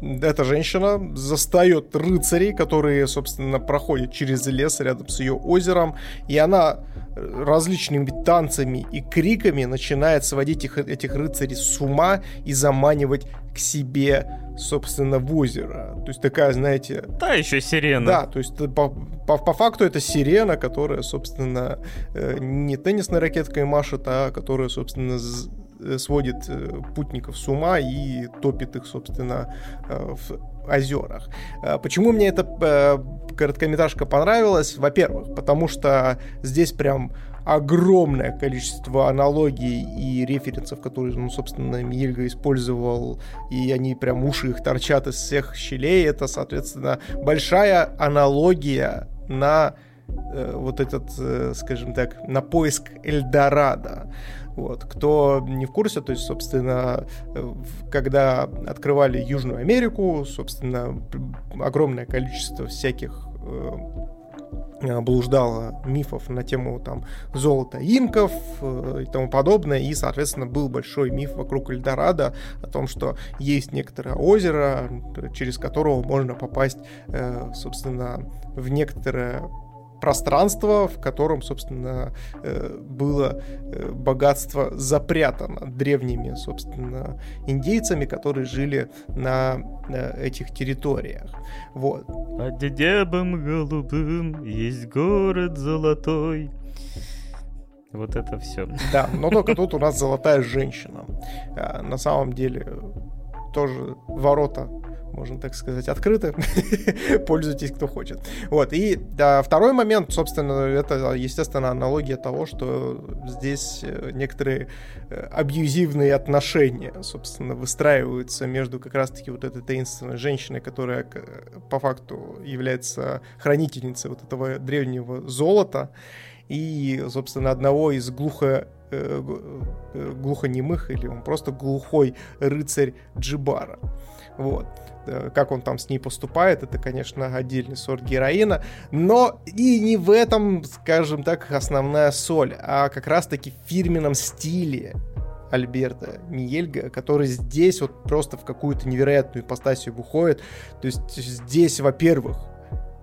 эта женщина застает рыцарей, которые, собственно, проходят через лес рядом с ее озером, и она различными танцами и криками начинает сводить их, этих рыцарей с ума и заманивать к себе, собственно, в озеро. То есть такая, знаете... Да, еще сирена. Да, то есть по, по, по факту это сирена, которая, собственно, э, не теннисной ракеткой машет, а которая, собственно, Э, сводит э, путников с ума и топит их, собственно, э, в озерах. Почему мне эта короткометражка понравилась? Во-первых, потому что здесь прям огромное количество аналогий и референсов, которые, ну, собственно, Миельга использовал, и они прям уши их торчат из всех щелей. Это, соответственно, большая аналогия на э, вот этот, э, скажем так, на поиск Эльдорадо. Вот. Кто не в курсе, то есть, собственно, когда открывали Южную Америку, собственно, огромное количество всяких э, блуждало мифов на тему там золота инков э, и тому подобное, и, соответственно, был большой миф вокруг Эльдорадо о том, что есть некоторое озеро, через которого можно попасть, э, собственно, в некоторое пространство, в котором, собственно, э, было э, богатство запрятано древними, собственно, индейцами, которые жили на этих территориях. Вот. Под небом голубым есть город золотой. Вот это все. Да, но только тут у нас золотая женщина. А, на самом деле тоже ворота можно так сказать, открыто. Пользуйтесь, кто хочет. Вот. И да, второй момент, собственно, это, естественно, аналогия того, что здесь э, некоторые э, абьюзивные отношения, собственно, выстраиваются между как раз-таки вот этой таинственной женщиной, которая по факту является хранительницей вот этого древнего золота, и, собственно, одного из глухо э, глухонемых, или он просто глухой рыцарь Джибара. Вот. Э, как он там с ней поступает, это, конечно, отдельный сорт героина, но и не в этом, скажем так, основная соль, а как раз-таки в фирменном стиле Альберта Миельга, который здесь вот просто в какую-то невероятную ипостасию выходит. То есть здесь, во-первых,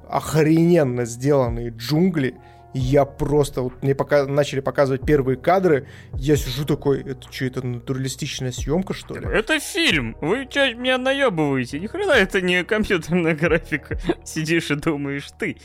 охрененно сделанные джунгли, я просто, вот мне пока начали показывать первые кадры, я сижу такой, это что, это натуралистичная съемка, что ли? Это фильм! Вы что, меня наебываете? Ни хрена это не компьютерная графика. Сидишь и думаешь ты.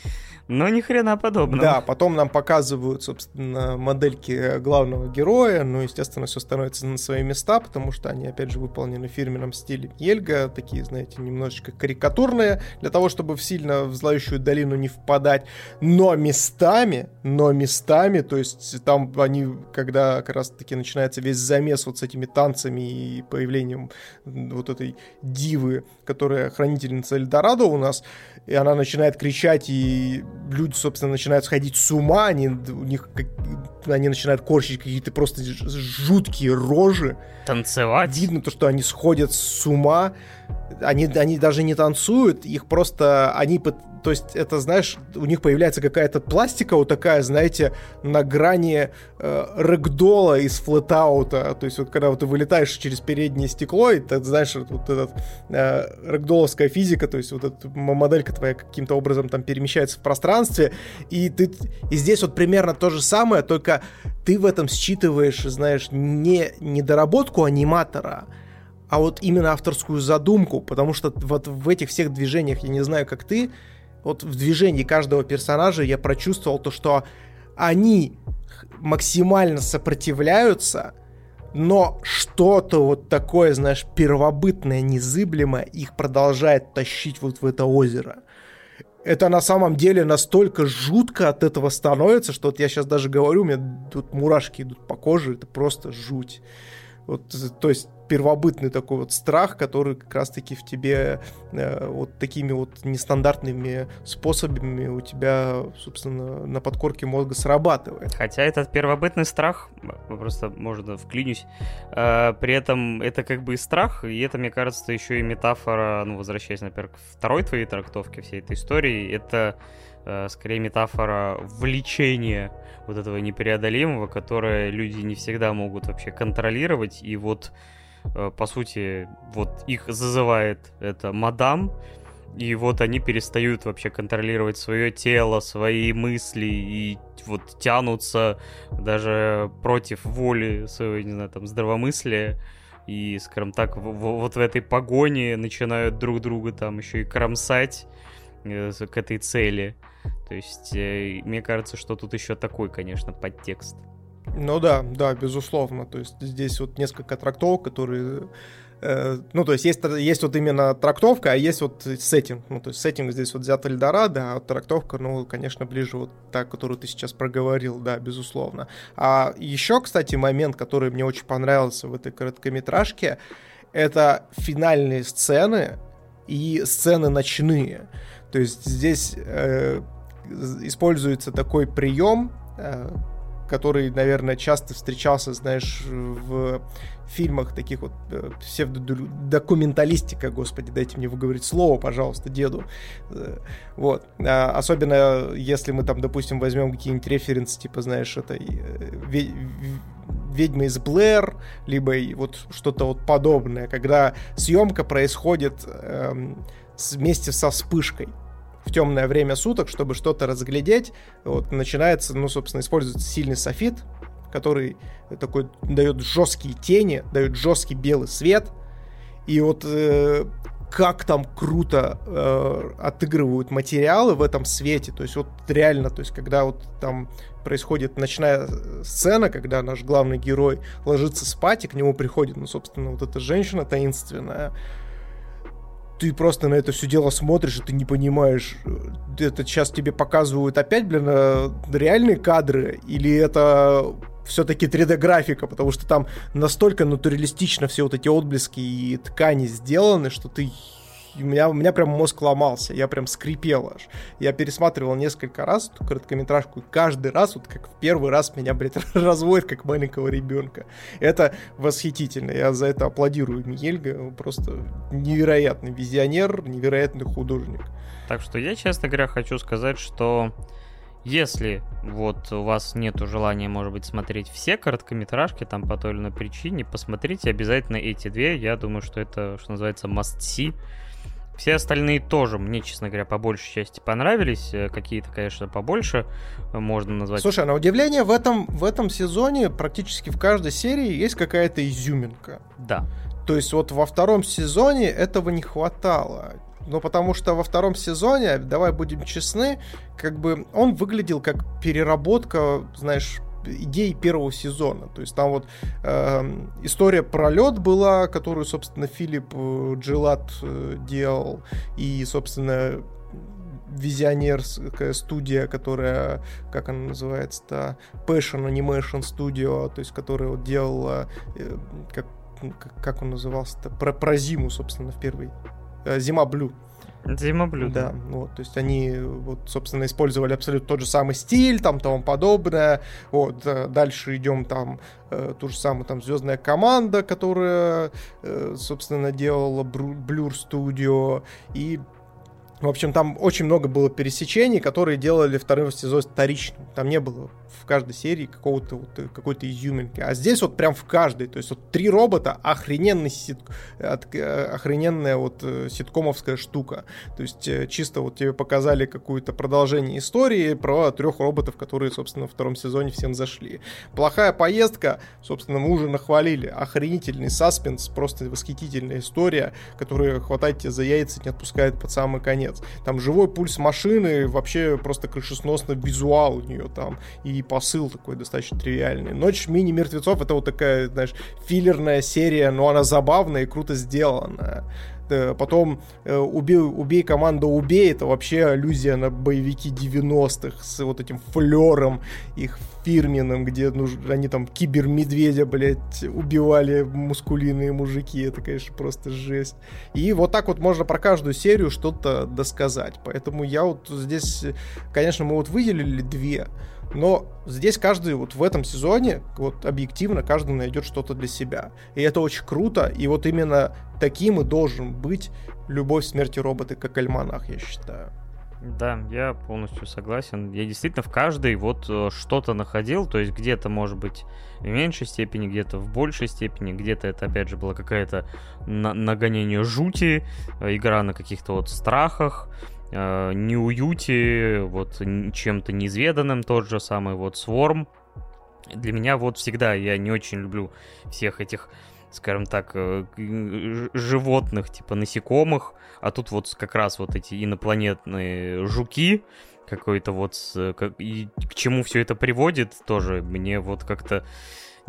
Но ни хрена подобного. Да, потом нам показывают, собственно, модельки главного героя. Ну, естественно, все становится на свои места, потому что они, опять же, выполнены в фирменном стиле Ельга. Такие, знаете, немножечко карикатурные, для того, чтобы сильно в злающую долину не впадать. Но местами, но местами, то есть там они, когда как раз-таки начинается весь замес вот с этими танцами и появлением вот этой дивы, которая хранительница Эльдорадо у нас, и она начинает кричать, и люди, собственно, начинают сходить с ума, они, у них, они начинают корчить какие-то просто жуткие рожи. Танцевать. Видно то, что они сходят с ума, они, они даже не танцуют, их просто, они то есть это, знаешь, у них появляется какая-то пластика вот такая, знаете, на грани э, рэгдола из флетаута. То есть вот когда вот ты вылетаешь через переднее стекло, и ты знаешь, вот этот э, рэгдоловская физика, то есть вот эта моделька твоя каким-то образом там перемещается в пространстве, и ты и здесь вот примерно то же самое, только ты в этом считываешь, знаешь, не недоработку аниматора, а вот именно авторскую задумку, потому что вот в этих всех движениях, я не знаю, как ты, вот в движении каждого персонажа я прочувствовал то, что они максимально сопротивляются, но что-то вот такое, знаешь, первобытное, незыблемое их продолжает тащить вот в это озеро. это на самом деле настолько жутко от этого становится, что вот я сейчас даже говорю, у меня тут мурашки идут по коже, это просто жуть. Вот, то есть первобытный такой вот страх, который как раз-таки в тебе э, вот такими вот нестандартными способами у тебя, собственно, на подкорке мозга срабатывает. Хотя этот первобытный страх, просто можно вклинюсь, э, при этом это как бы и страх, и это, мне кажется, еще и метафора, ну, возвращаясь, например, к второй твоей трактовке всей этой истории, это э, скорее метафора влечения вот этого непреодолимого, которое люди не всегда могут вообще контролировать, и вот по сути, вот их зазывает это мадам, и вот они перестают вообще контролировать свое тело, свои мысли, и вот тянутся даже против воли своего, не знаю, там, здравомыслия, и, скажем так, в, в, вот в этой погоне начинают друг друга там еще и кромсать э, к этой цели. То есть, э, мне кажется, что тут еще такой, конечно, подтекст. Ну да, да, безусловно. То есть здесь вот несколько трактовок, которые э, ну, то есть, есть есть вот именно трактовка, а есть вот сеттинг. Ну, то есть сеттинг здесь вот взят Эльдорадо, а трактовка, ну, конечно, ближе вот та, которую ты сейчас проговорил, да, безусловно. А еще, кстати, момент, который мне очень понравился в этой короткометражке, это финальные сцены и сцены ночные. То есть здесь э, используется такой прием, э, который, наверное, часто встречался, знаешь, в фильмах таких вот э, псевдодокументалистика, господи, дайте мне выговорить слово, пожалуйста, деду. Э, вот. А, особенно если мы там, допустим, возьмем какие-нибудь референсы, типа, знаешь, это э, ведьма из Блэр, либо вот что-то вот подобное, когда съемка происходит эм, вместе со вспышкой в темное время суток, чтобы что-то разглядеть, вот, начинается, ну, собственно, используется сильный софит, который такой дает жесткие тени, дает жесткий белый свет. И вот э, как там круто э, отыгрывают материалы в этом свете. То есть вот реально, то есть когда вот там происходит ночная сцена, когда наш главный герой ложится спать, и к нему приходит, ну, собственно, вот эта женщина таинственная, ты просто на это все дело смотришь, и ты не понимаешь, э, это сейчас тебе показывают опять, блин, э, реальные кадры, или это все-таки 3D-графика, потому что там настолько натуралистично все вот эти отблески и ткани сделаны, что ты у меня, у меня прям мозг ломался, я прям скрипел аж. Я пересматривал несколько раз эту короткометражку, и каждый раз, вот как в первый раз, меня, блядь, разводит, как маленького ребенка. Это восхитительно, я за это аплодирую Миельга, просто невероятный визионер, невероятный художник. Так что я, честно говоря, хочу сказать, что если вот у вас нету желания, может быть, смотреть все короткометражки там по той или иной причине, посмотрите обязательно эти две. Я думаю, что это, что называется, must-see. Все остальные тоже мне, честно говоря, по большей части понравились. Э, какие-то, конечно, побольше можно назвать. Слушай, на удивление, в этом, в этом сезоне практически в каждой серии есть какая-то изюминка. Да. То есть вот во втором сезоне этого не хватало. Ну, потому что во втором сезоне, давай будем честны, как бы он выглядел как переработка, знаешь, идей первого сезона. То есть там вот э, история про лед была, которую, собственно, Филипп э, Джилат э, делал, и, собственно, визионерская студия, которая, как она называется-то, Passion Animation Studio, то есть которая вот делала, э, как, как он назывался-то, про, про зиму, собственно, в первой. Э, Зима Блю. Взаимоблюдно. Да, вот, то есть они, вот, собственно, использовали абсолютно тот же самый стиль, там, тому подобное. Вот, э, дальше идем там, э, ту же самую, там, звездная команда, которая, э, собственно, делала Blur Studio, и в общем, там очень много было пересечений, которые делали второй сезон вторичным. Там не было в каждой серии какого-то вот, э, какой-то изюминки. А здесь вот прям в каждой. То есть вот три робота, охрененный сит, э, охрененная вот э, ситкомовская штука. То есть чисто вот тебе показали какое-то продолжение истории про трех роботов, которые, собственно, в втором сезоне всем зашли. Плохая поездка, собственно, мы уже нахвалили. Охренительный саспенс, просто восхитительная история, которая хватает тебя за яйца и не отпускает под самый конец конец. Там живой пульс машины, вообще просто крышесносный визуал у нее там, и посыл такой достаточно тривиальный. Ночь мини-мертвецов это вот такая, знаешь, филлерная серия, но она забавная и круто сделанная. Э, потом э, убей, убей команду убей, это вообще аллюзия на боевики 90-х с вот этим флером их фирменным, где ну, они там кибермедведя, блядь, убивали мускулиные мужики. Это, конечно, просто жесть. И вот так вот можно про каждую серию что-то досказать. Поэтому я вот здесь, конечно, мы вот выделили две. Но здесь каждый вот в этом сезоне, вот объективно, каждый найдет что-то для себя. И это очень круто. И вот именно таким и должен быть «Любовь, смерти роботы», как альманах, я считаю. Да, я полностью согласен. Я действительно в каждой вот э, что-то находил, то есть где-то, может быть, в меньшей степени, где-то в большей степени, где-то это, опять же, была какая-то на нагонение жути, э, игра на каких-то вот страхах, э, неуюте, вот чем-то неизведанным, тот же самый вот Swarm. Для меня вот всегда я не очень люблю всех этих скажем так, э, животных, типа насекомых, а тут вот как раз вот эти инопланетные жуки, какой-то вот, как, и к чему все это приводит, тоже мне вот как-то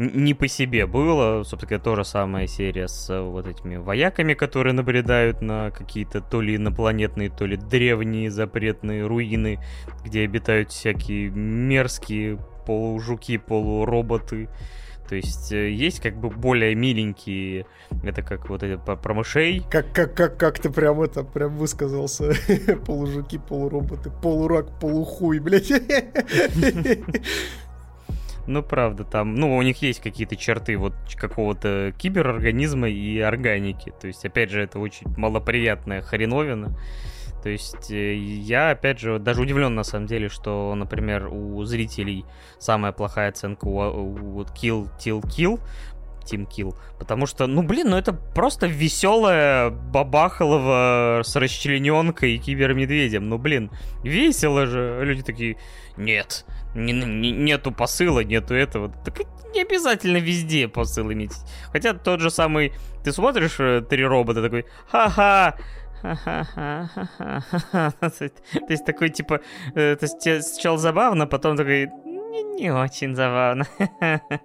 не по себе было. Собственно, то же самая серия с э, вот этими вояками, которые набредают на какие-то то ли инопланетные, то ли древние запретные руины, где обитают всякие мерзкие полужуки, полуроботы. То есть э, есть как бы более миленькие, это как вот это про мышей. Как, как, как, как ты прям это, прям высказался. Полужуки, полуроботы, полурак, полухуй, блядь. Ну, правда, там, ну, у них есть какие-то черты вот какого-то киберорганизма и органики. То есть, опять же, это очень малоприятная хреновина. То есть э, я, опять же, даже удивлен на самом деле, что, например, у зрителей самая плохая оценка у, у Kill, Till, Kill, Team Kill. Потому что, ну блин, ну это просто веселая бабахалова с расчлененкой и кибермедведем. Ну блин, весело же. Люди такие, нет, не, не, нету посыла, нету этого. Так не обязательно везде посыл иметь. Хотя тот же самый, ты смотришь э, три робота такой, ха-ха, то есть такой, типа, э, то есть сначала забавно, потом такой, не, не очень забавно.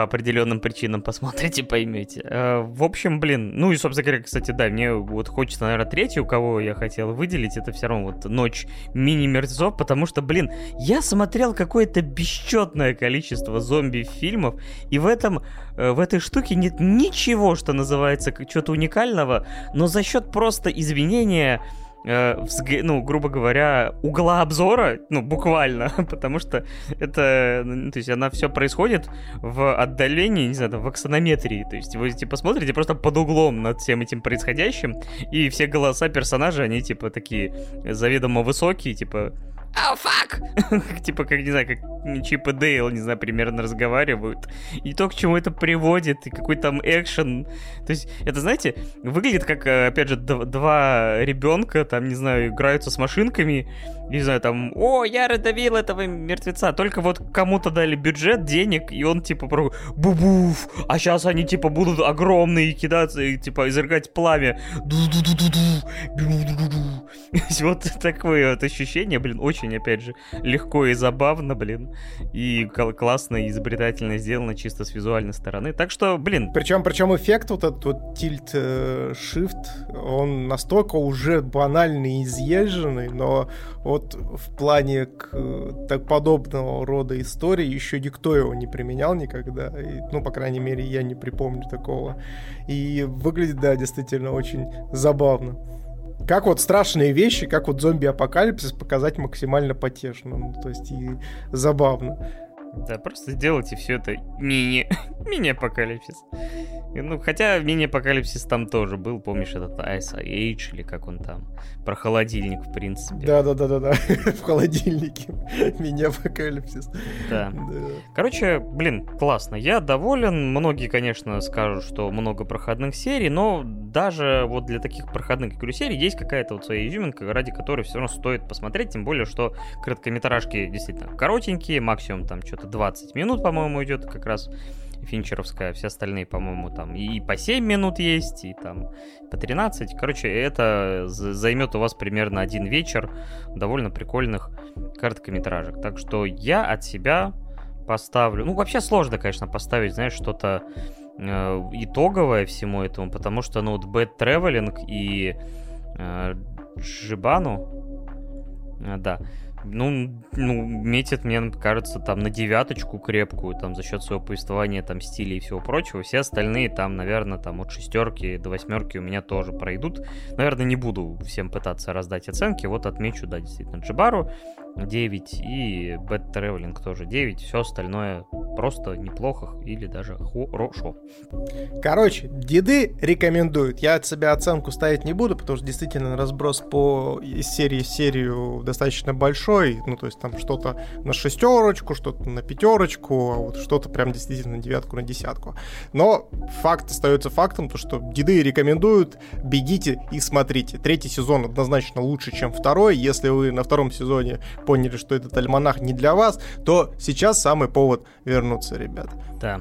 по определенным причинам посмотрите, поймете. Э, в общем, блин, ну и, собственно говоря, кстати, да, мне вот хочется, наверное, третью, кого я хотел выделить, это все равно вот «Ночь мини-мертвецов», потому что, блин, я смотрел какое-то бесчетное количество зомби-фильмов, и в этом, э, в этой штуке нет ничего, что называется, что-то уникального, но за счет просто извинения э, ну, грубо говоря, угла обзора, ну, буквально, потому что это, то есть она все происходит в отдалении, не знаю, там, в аксонометрии, то есть вы, типа, смотрите просто под углом над всем этим происходящим, и все голоса персонажей, они, типа, такие заведомо высокие, типа, oh, fuck! типа, как, не знаю, как Чип и Дейл, не знаю, примерно разговаривают. И то, к чему это приводит, и какой там экшен. То есть, это, знаете, выглядит как, э, опять же, два ребенка, там, не знаю, играются с машинками, не знаю, там, о, я родовил этого мертвеца. Только вот кому-то дали бюджет, денег, и он, типа, про бубуф, а сейчас они, типа, будут огромные кидаться и, типа, изрыгать пламя. Вот такое вот ощущение, блин, очень, опять же, легко и забавно, блин. И классно и изобретательно сделано чисто с визуальной стороны. Так что, блин. Причем, причем эффект вот этот вот тильт э, shift, он настолько уже банальный и изъезженный, но вот в плане к так подобного рода истории еще никто его не применял никогда. И, ну, по крайней мере, я не припомню такого. И выглядит, да, действительно очень забавно. Как вот страшные вещи, как вот зомби-апокалипсис показать максимально потешно, ну, то есть и забавно. Да, просто сделайте все это мини, мини-апокалипсис. Ну, хотя мини-апокалипсис там тоже был, помнишь, этот Ice Age, или как он там, про холодильник, в принципе. Да-да-да-да-да, в холодильнике мини-апокалипсис. Да. Короче, блин, классно, я доволен, многие, конечно, скажут, что много проходных серий, но даже вот для таких проходных, игру серий есть какая-то вот своя изюминка, ради которой все равно стоит посмотреть, тем более, что короткометражки действительно коротенькие, максимум там что-то 20 минут, по-моему, идет как раз финчеровская, все остальные, по-моему, там и по 7 минут есть, и там по 13. Короче, это займет у вас примерно один вечер довольно прикольных короткометражек. Так что я от себя поставлю... Ну, вообще сложно, конечно, поставить, знаешь, что-то э, итоговое всему этому, потому что, ну, вот Bad Traveling и э, Джибану, э, да, ну, ну, метит, мне кажется, там на девяточку крепкую, там, за счет своего повествования, там, стиля и всего прочего. Все остальные там, наверное, там, от шестерки до восьмерки у меня тоже пройдут. Наверное, не буду всем пытаться раздать оценки. Вот отмечу, да, действительно, Джибару. 9 и Bad Traveling тоже 9. Все остальное просто неплохо или даже хорошо. Короче, деды рекомендуют. Я от себя оценку ставить не буду, потому что действительно разброс по из серии в серию достаточно большой. Ну, то есть там что-то на шестерочку, что-то на пятерочку, а вот что-то прям действительно на девятку, на десятку. Но факт остается фактом, то что деды рекомендуют, бегите и смотрите. Третий сезон однозначно лучше, чем второй. Если вы на втором сезоне поняли, что этот альманах не для вас, то сейчас самый повод вернуться, ребят. Да.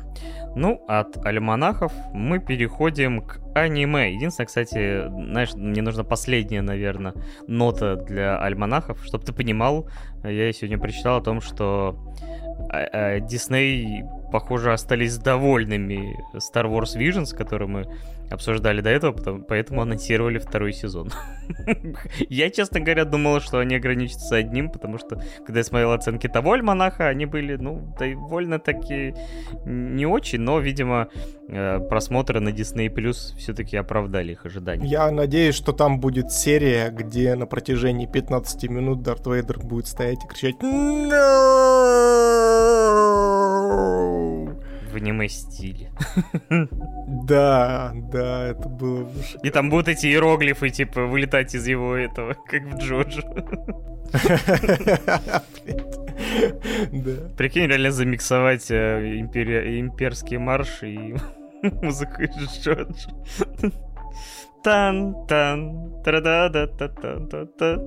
Ну, от альманахов мы переходим к аниме. Единственное, кстати, знаешь, мне нужна последняя, наверное, нота для альманахов. Чтобы ты понимал, я сегодня прочитал о том, что Дисней, похоже, остались довольными Star Wars Visions, который мы обсуждали до этого, потому, поэтому анонсировали второй сезон. я, честно говоря, думал, что они ограничатся одним, потому что, когда я смотрел оценки того альманаха, они были, ну, довольно-таки не очень, но, видимо, э, просмотры на Disney Plus все-таки оправдали их ожидания. Я надеюсь, что там будет серия, где на протяжении 15 минут Дарт Вейдер будет стоять и кричать в аниме-стиле. Да, да, это было бы И там будут эти иероглифы, типа, вылетать из его этого, как в Джоджо. Да. Прикинь, реально замиксовать э, имперский марш и музыку из Джоджо. Тан-тан, тра-да-да-та-та-та-та,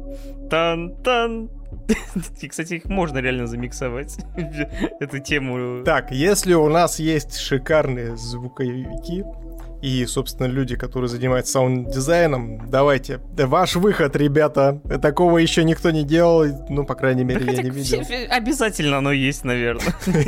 тан-тан, и, кстати, их можно реально замиксовать, эту тему. Так, если у нас есть шикарные звуковики, и, собственно, люди, которые занимаются саунд-дизайном, давайте, ваш выход, ребята. Такого еще никто не делал, ну, по крайней мере, я не видел. Обязательно оно есть, наверное.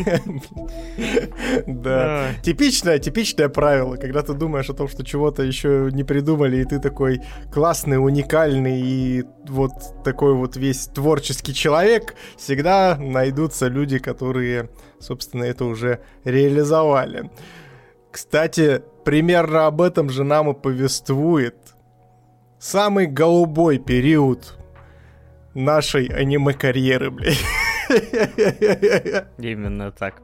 Да. Типичное, типичное правило, когда ты думаешь о том, что чего-то еще не придумали, и ты такой классный, уникальный и вот такой вот весь творческий человек, всегда найдутся люди, которые, собственно, это уже реализовали. Кстати, примерно об этом же нам и повествует самый голубой период нашей аниме-карьеры, блядь. Именно так.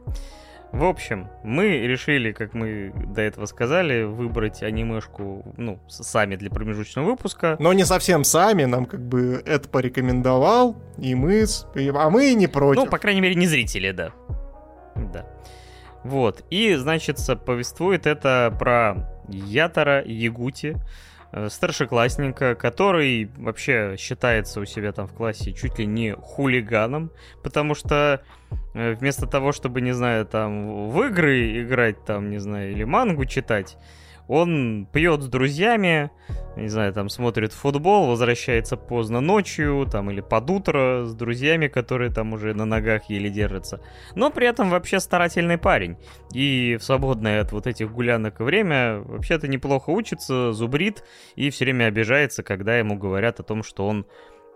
В общем, мы решили, как мы до этого сказали, выбрать анимешку, ну, сами для промежуточного выпуска. Но не совсем сами, нам как бы это порекомендовал, и мы, а мы не против. Ну, по крайней мере, не зрители, да. Да. Вот, и, значит, повествует это про Ятора Ягути, э, старшеклассника, который вообще считается у себя там в классе чуть ли не хулиганом, потому что э, вместо того, чтобы, не знаю, там в игры играть, там, не знаю, или мангу читать, он пьет с друзьями, не знаю, там смотрит футбол, возвращается поздно ночью, там, или под утро с друзьями, которые там уже на ногах еле держатся. Но при этом вообще старательный парень. И в свободное от вот этих гулянок время вообще-то неплохо учится, зубрит и все время обижается, когда ему говорят о том, что он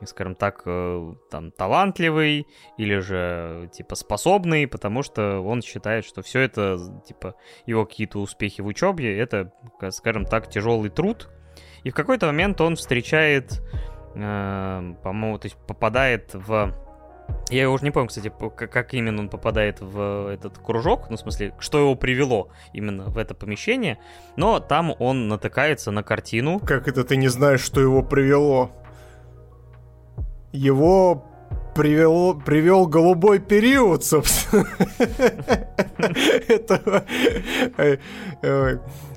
скажем так, э, там, талантливый или же, типа, способный, потому что он считает, что все это, типа, его какие-то успехи в учебе, это, скажем так, тяжелый труд. И в какой-то момент он встречает, э, по-моему, то есть попадает в... Я уже не помню, кстати, как именно он попадает в этот кружок, ну, в смысле, что его привело именно в это помещение, но там он натыкается на картину. Как это ты не знаешь, что его привело? Его привел, привел голубой период, собственно. Этого,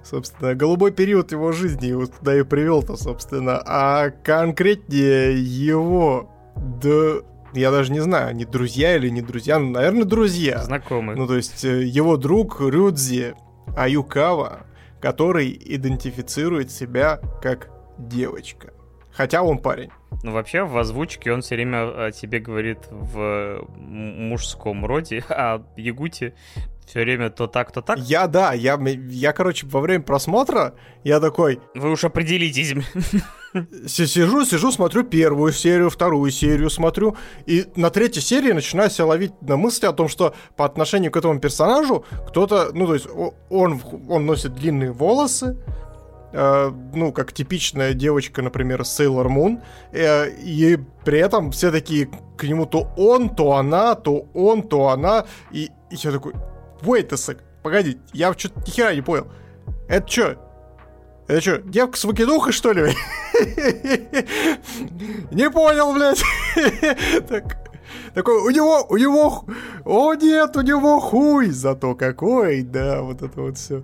собственно, голубой период его жизни его туда и привел-то, собственно. А конкретнее его до Я даже не знаю, они друзья или не друзья. Ну, наверное, друзья. Знакомые. Ну, то есть э, его друг Рюдзи Аюкава, который идентифицирует себя как девочка. Хотя он парень. Ну, вообще, в озвучке он все время о тебе говорит в мужском роде, а Ягути все время то так, то так. Я, да, я, я, короче, во время просмотра, я такой... Вы уж определитесь. Сижу, сижу, смотрю первую серию, вторую серию смотрю, и на третьей серии начинаю себя ловить на мысли о том, что по отношению к этому персонажу кто-то, ну, то есть он, он носит длинные волосы, э, ну, как типичная девочка, например, Sailor Moon, э, и при этом все такие к нему то он, то она, то он, то она, и, и я такой, wait a sec, погоди, я что-то ни хера не понял. Это что? Это что, девка с выкидухой, что ли? Не понял, блядь. Так, такой, у него, у него, о нет, у него хуй, зато какой, да, вот это вот все.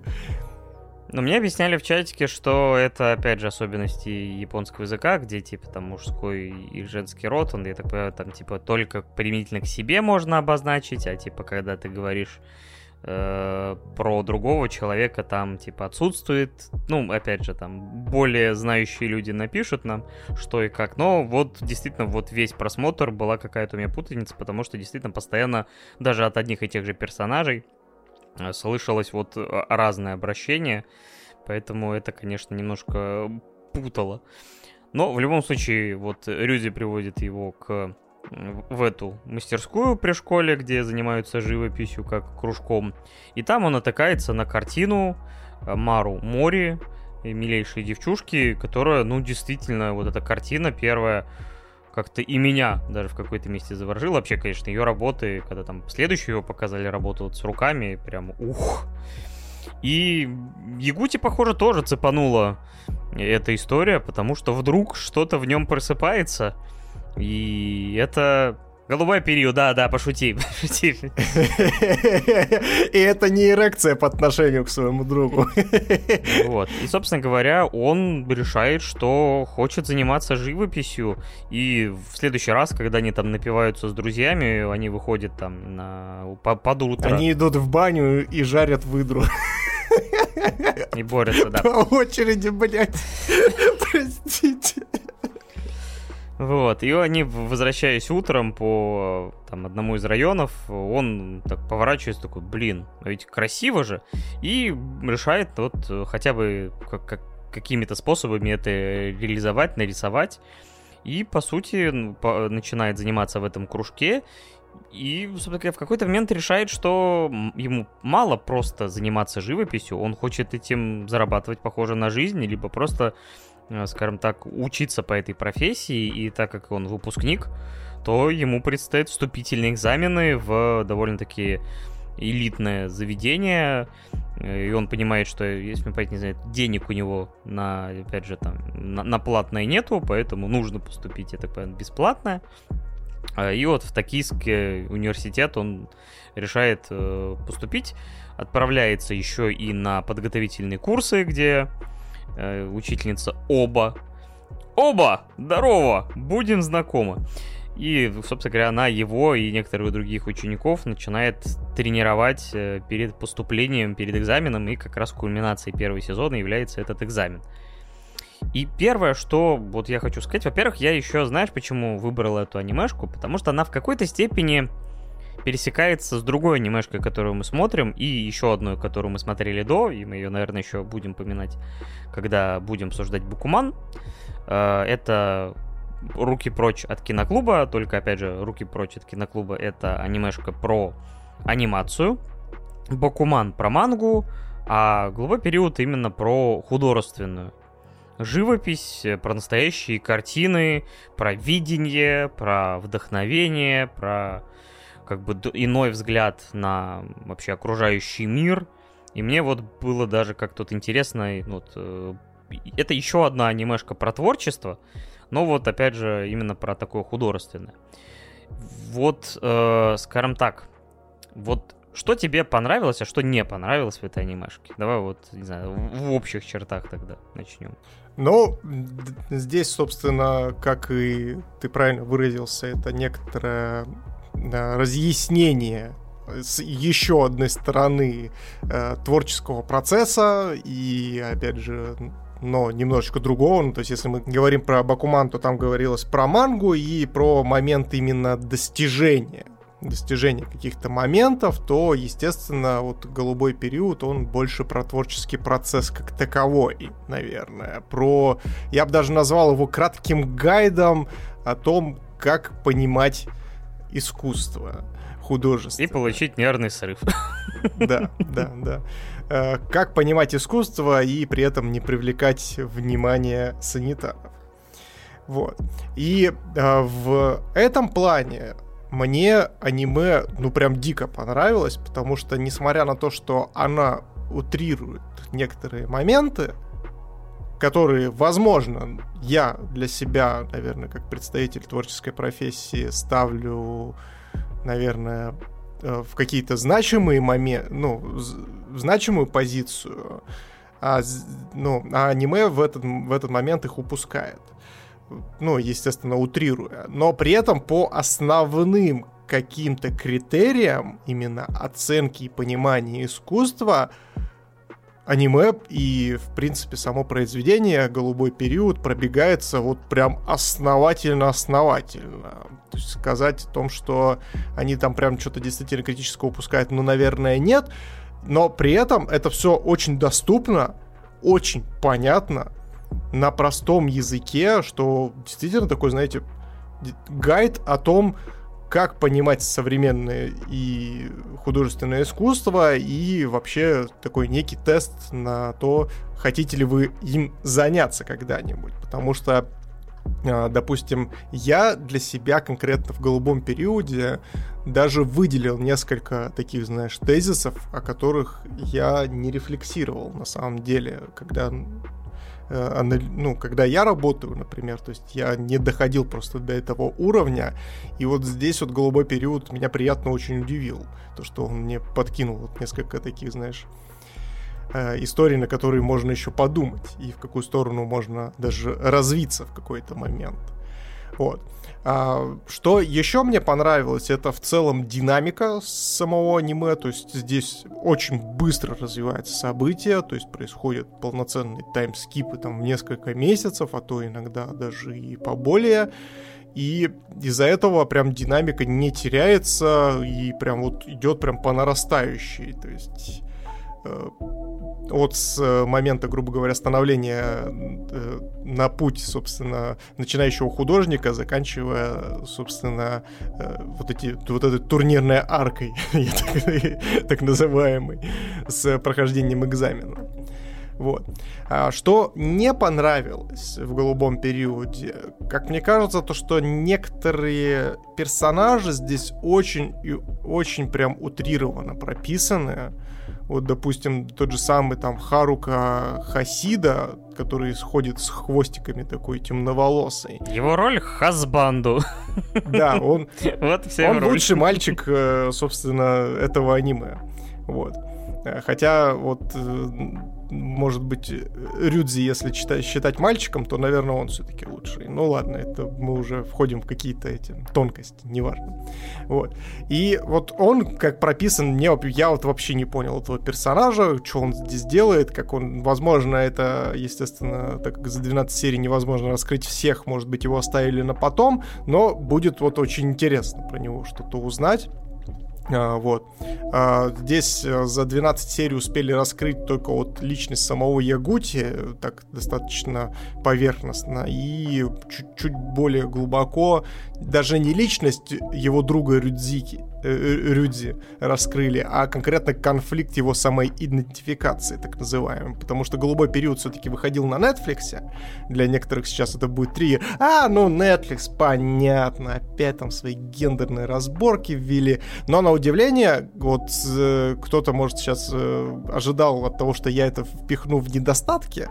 Но мне объясняли в чатике, что это, опять же, особенности японского языка, где, типа, там мужской и женский род, он, я так понимаю, там, типа, только применительно к себе можно обозначить, а, типа, когда ты говоришь э, про другого человека там типа отсутствует. Ну, опять же, там более знающие люди напишут нам, что и как. Но вот действительно вот весь просмотр была какая-то у меня путаница, потому что действительно постоянно даже от одних и тех же персонажей слышалось вот э, разное обращение. Поэтому это, конечно, немножко путало. Но в любом случае, вот Рюзи приводит его к в эту мастерскую при школе, где занимаются живописью как кружком. И там он натыкается на картину э, Мару Мори, милейшей девчушки, которая, ну, действительно, вот эта картина первая как-то и меня даже в какой-то месте заворожила. Вообще, конечно, ее работы, когда там следующую его показали работу вот с руками, прям ух. И Ягути, похоже, тоже цепанула эта история, потому что вдруг что-то в нем просыпается — и это Голубой период, да, да, пошути, пошути. И это не эрекция по отношению к своему другу. Вот. И, собственно говоря, он решает, что хочет заниматься живописью. И в следующий раз, когда они там напиваются с друзьями, они выходят там на... под утро. Они идут в баню и жарят выдру. И борются, да. По очереди, блядь. Простите. Вот, и они, возвращаясь утром по там, одному из районов, он так поворачивается, такой, блин, а ведь красиво же, и решает вот хотя бы как, как, какими-то способами это реализовать, нарисовать, и, по сути, по, начинает заниматься в этом кружке, и, собственно в какой-то момент решает, что ему мало просто заниматься живописью, он хочет этим зарабатывать, похоже, на жизнь, либо просто Э, скажем так, учиться по этой профессии, и так как он выпускник, то ему предстоят вступительные экзамены в довольно-таки элитное заведение, э, и он понимает, что, если мне понять, не знаю, денег у него на, опять же, там, на, на платное нету, поэтому нужно поступить, я так понимаю, бесплатно. Э, и вот в Токийский университет он решает поступить, отправляется еще и на подготовительные курсы, где э, учительница Оба. Оба! Здорово! Будем знакомы. И, собственно говоря, она его и некоторых других учеников начинает тренировать э, перед поступлением, перед экзаменом, и как раз кульминацией первого сезона является этот экзамен. И первое, что вот я хочу сказать, во-первых, я еще, знаешь, почему выбрал эту анимешку? Потому что она в какой-то степени пересекается с другой анимешкой, которую мы смотрим, и еще одной, которую мы смотрели до, и мы ее, наверное, еще будем поминать, когда будем обсуждать Букуман. Э, это «Руки прочь от киноклуба», только, опять же, «Руки прочь от киноклуба» — это анимешка про анимацию, Бакуман про мангу, а «Голубой период» именно про художественную живопись, про настоящие картины, про видение, про вдохновение, про как бы иной взгляд на вообще окружающий мир. И мне вот было даже как тут интересно, вот, э, это еще одна анимешка про творчество, но вот опять же именно про такое художественное. Вот, э, скажем так, вот что тебе понравилось, а что не понравилось в этой анимешке? Давай вот, не знаю, в общих чертах тогда начнем. Ну, здесь, собственно, как и ты правильно выразился, это некоторое да, разъяснение с еще одной стороны э, творческого процесса и, опять же, но немножечко другого. Ну, то есть, если мы говорим про Бакуман, то там говорилось про мангу и про момент именно достижения достижения каких-то моментов, то, естественно, вот голубой период, он больше про творческий процесс как таковой, наверное. Про, я бы даже назвал его кратким гайдом о том, как понимать искусство художество. И получить нервный срыв. Да, да, да. Э, как понимать искусство и при этом не привлекать внимание санитаров. Вот. И э, в этом плане мне аниме, ну, прям дико понравилось, потому что, несмотря на то, что она утрирует некоторые моменты, которые, возможно, я для себя, наверное, как представитель творческой профессии ставлю наверное, э, в какие-то значимые моменты, ну, в значимую позицию, а, ну, а аниме в этот, в этот момент их упускает. Ну, естественно, утрируя. Но при этом по основным каким-то критериям именно оценки и понимания искусства аниме и, в принципе, само произведение «Голубой период» пробегается вот прям основательно-основательно. То есть сказать о том, что они там прям что-то действительно критического упускают, ну, наверное, нет. Но при этом это все очень доступно, очень понятно, на простом языке, что действительно такой, знаете, гайд о том, как понимать современное и художественное искусство, и вообще такой некий тест на то, хотите ли вы им заняться когда-нибудь. Потому что а, допустим, я для себя конкретно в голубом периоде даже выделил несколько таких, знаешь, тезисов, о которых я не рефлексировал на самом деле, когда ну, когда я работаю, например, то есть я не доходил просто до этого уровня, и вот здесь вот голубой период меня приятно очень удивил, то, что он мне подкинул вот несколько таких, знаешь, э, историй, на которые можно еще подумать, и в какую сторону можно даже развиться в какой-то момент. Вот. А, что еще мне понравилось, это в целом динамика самого аниме, то есть здесь очень быстро развивается событие, то есть происходят полноценные таймскипы там в несколько месяцев, а то иногда даже и поболее. И из-за этого прям динамика не теряется и прям вот идет прям по нарастающей. То есть от с э, момента, грубо говоря, становления э, на путь, собственно, начинающего художника, заканчивая, собственно, э, вот, эти, вот этой турнирной аркой, так, так называемой, с прохождением экзамена. Вот. А что не понравилось в голубом периоде, как мне кажется, то что некоторые персонажи здесь очень и очень прям утрированно прописаны. Вот, допустим, тот же самый там Харука Хасида, который сходит с хвостиками такой темноволосый. Его роль Хасбанду. Да, он, вот он роль. лучший мальчик, э, собственно, этого аниме. Вот. Э, хотя вот э, может быть, Рюдзи, если считать, считать мальчиком, то, наверное, он все-таки лучший. Ну ладно, это мы уже входим в какие-то эти тонкости, неважно. Вот. И вот он, как прописан, мне, я вот вообще не понял этого персонажа, что он здесь делает, как он, возможно, это, естественно, так как за 12 серий невозможно раскрыть всех, может быть, его оставили на потом, но будет вот очень интересно про него что-то узнать. А, вот. А, здесь э, за 12 серий успели раскрыть только вот личность самого Ягути, так достаточно поверхностно, и чуть-чуть более глубоко даже не личность его друга Рюдзики, э, э, Рюдзи раскрыли, а конкретно конфликт его самой идентификации, так называемый. Потому что «Голубой период» все-таки выходил на Netflix. Для некоторых сейчас это будет три. А, ну, Netflix, понятно. Опять там свои гендерные разборки ввели. Но на удивление, вот э, кто-то, может, сейчас ожидал от того, что я это впихну в недостатки.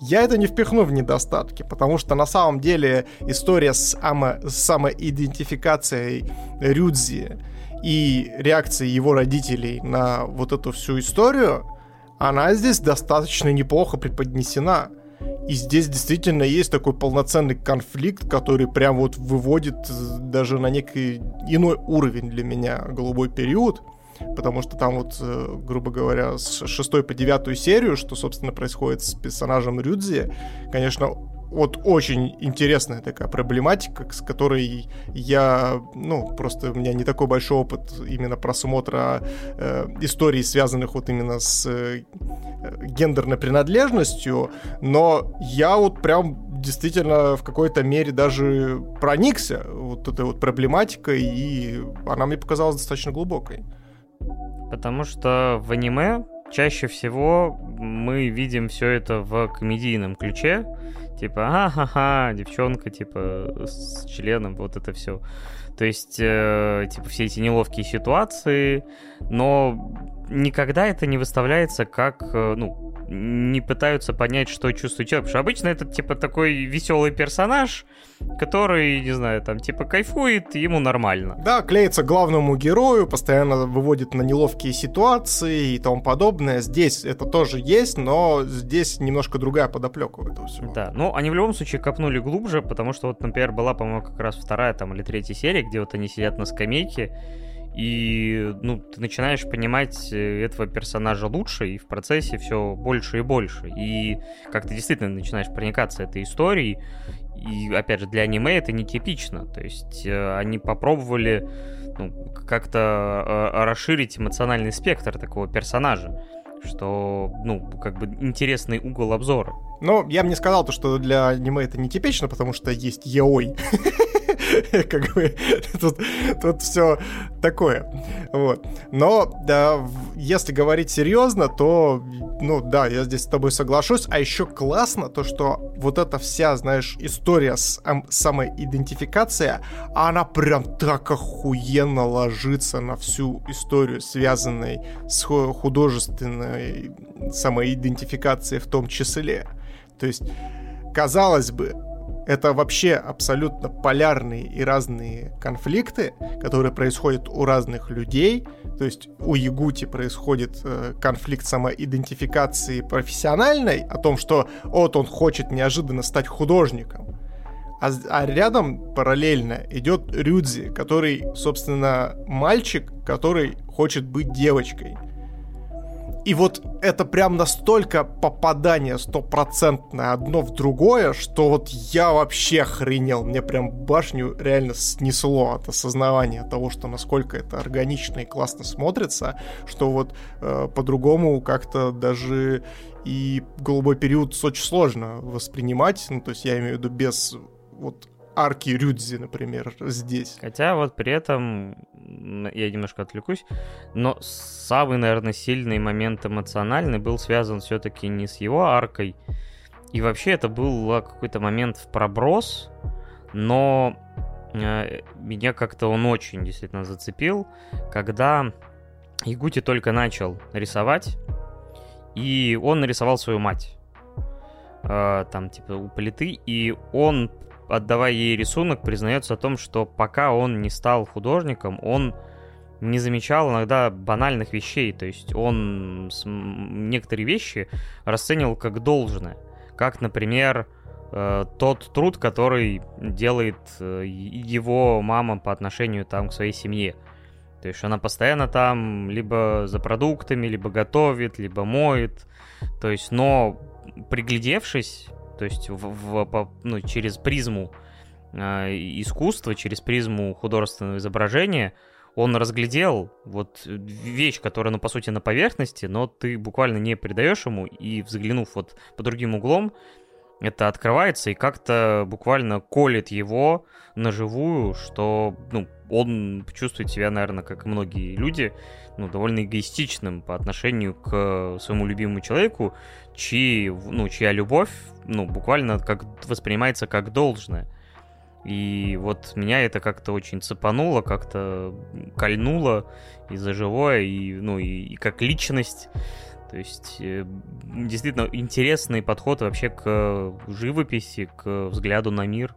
Я это не впихну в недостатки, потому что на самом деле история с, ама, с самоидентификацией Рюдзи и реакция его родителей на вот эту всю историю, она здесь достаточно неплохо преподнесена. И здесь действительно есть такой полноценный конфликт, который прям вот выводит даже на некий иной уровень для меня голубой период. Потому что там вот, э, грубо говоря, с шестой по девятую серию, что, собственно, происходит с персонажем Рюдзи, конечно, вот очень интересная такая проблематика, с которой я, ну, просто у меня не такой большой опыт именно просмотра э, историй, связанных вот именно с э, гендерной принадлежностью, но я вот прям действительно в какой-то мере даже проникся вот этой вот проблематикой, и она мне показалась достаточно глубокой. Потому что в аниме чаще всего мы видим все это в комедийном ключе, Типа, ага-ха, девчонка, типа, с членом, вот это все. То есть, э, типа, все эти неловкие ситуации, но никогда это не выставляется как, э, ну, не пытаются понять, что чувствует человек. Потому что обычно это, типа, такой веселый персонаж, который, не знаю, там, типа, кайфует, ему нормально. Да, клеится главному герою, постоянно выводит на неловкие ситуации и тому подобное. Здесь это тоже есть, но здесь немножко другая подоплека у этого всего. Да, ну, они в любом случае копнули глубже, потому что вот, например, была, по-моему, как раз вторая там или третья серия, где вот они сидят на скамейке, и, ну, ты начинаешь понимать э, этого персонажа лучше, и в процессе все больше и больше. И как ты действительно начинаешь проникаться этой историей, и, опять же, для аниме это нетипично. То есть э, они попробовали ну, как-то э, расширить эмоциональный спектр такого персонажа, что, ну, как бы интересный угол обзора. Но я бы не сказал, то, что для аниме это нетипично, потому что есть еой. как бы тут, тут все такое. Вот. Но да, если говорить серьезно, то, ну да, я здесь с тобой соглашусь. А еще классно то, что вот эта вся, знаешь, история с эм, самоидентификация, она прям так охуенно ложится на всю историю, связанной с художественной самоидентификацией в том числе. То есть, казалось бы, это вообще абсолютно полярные и разные конфликты, которые происходят у разных людей. То есть у Ягути происходит э, конфликт самоидентификации профессиональной, о том, что вот он хочет неожиданно стать художником. А, а рядом параллельно идет Рюдзи, который, собственно, мальчик, который хочет быть девочкой. И вот это прям настолько попадание стопроцентное одно в другое, что вот я вообще охренел. Мне прям башню реально снесло от осознавания того, что насколько это органично и классно смотрится, что вот э, по-другому как-то даже и голубой период очень сложно воспринимать. Ну, то есть я имею в виду без вот арки Рюдзи, например, здесь. Хотя вот при этом, я немножко отвлекусь, но самый, наверное, сильный момент эмоциональный был связан все-таки не с его аркой, и вообще это был какой-то момент в проброс, но э, меня как-то он очень действительно зацепил, когда Ягути только начал рисовать, и он нарисовал свою мать э, там, типа, у плиты, и он отдавая ей рисунок, признается о том, что пока он не стал художником, он не замечал иногда банальных вещей. То есть он некоторые вещи расценивал как должное. Как, например, э, тот труд, который делает э, его мама по отношению там, к своей семье. То есть она постоянно там либо за продуктами, либо готовит, либо моет. То есть, но приглядевшись, то есть в, в, по, ну, через призму э, искусства, через призму художественного изображения, он разглядел вот вещь, которая, ну, по сути, на поверхности, но ты буквально не придаешь ему, и взглянув вот по другим углом, это открывается и как-то буквально колет его на живую, что, ну, он чувствует себя, наверное, как и многие люди, ну, довольно эгоистичным по отношению к своему любимому человеку, чьи, ну, чья любовь, ну, буквально как воспринимается как должное. И вот меня это как-то очень цепануло, как-то кольнуло и за живое, и, ну, и, и как личность. То есть э, действительно интересный подход вообще к живописи, к взгляду на мир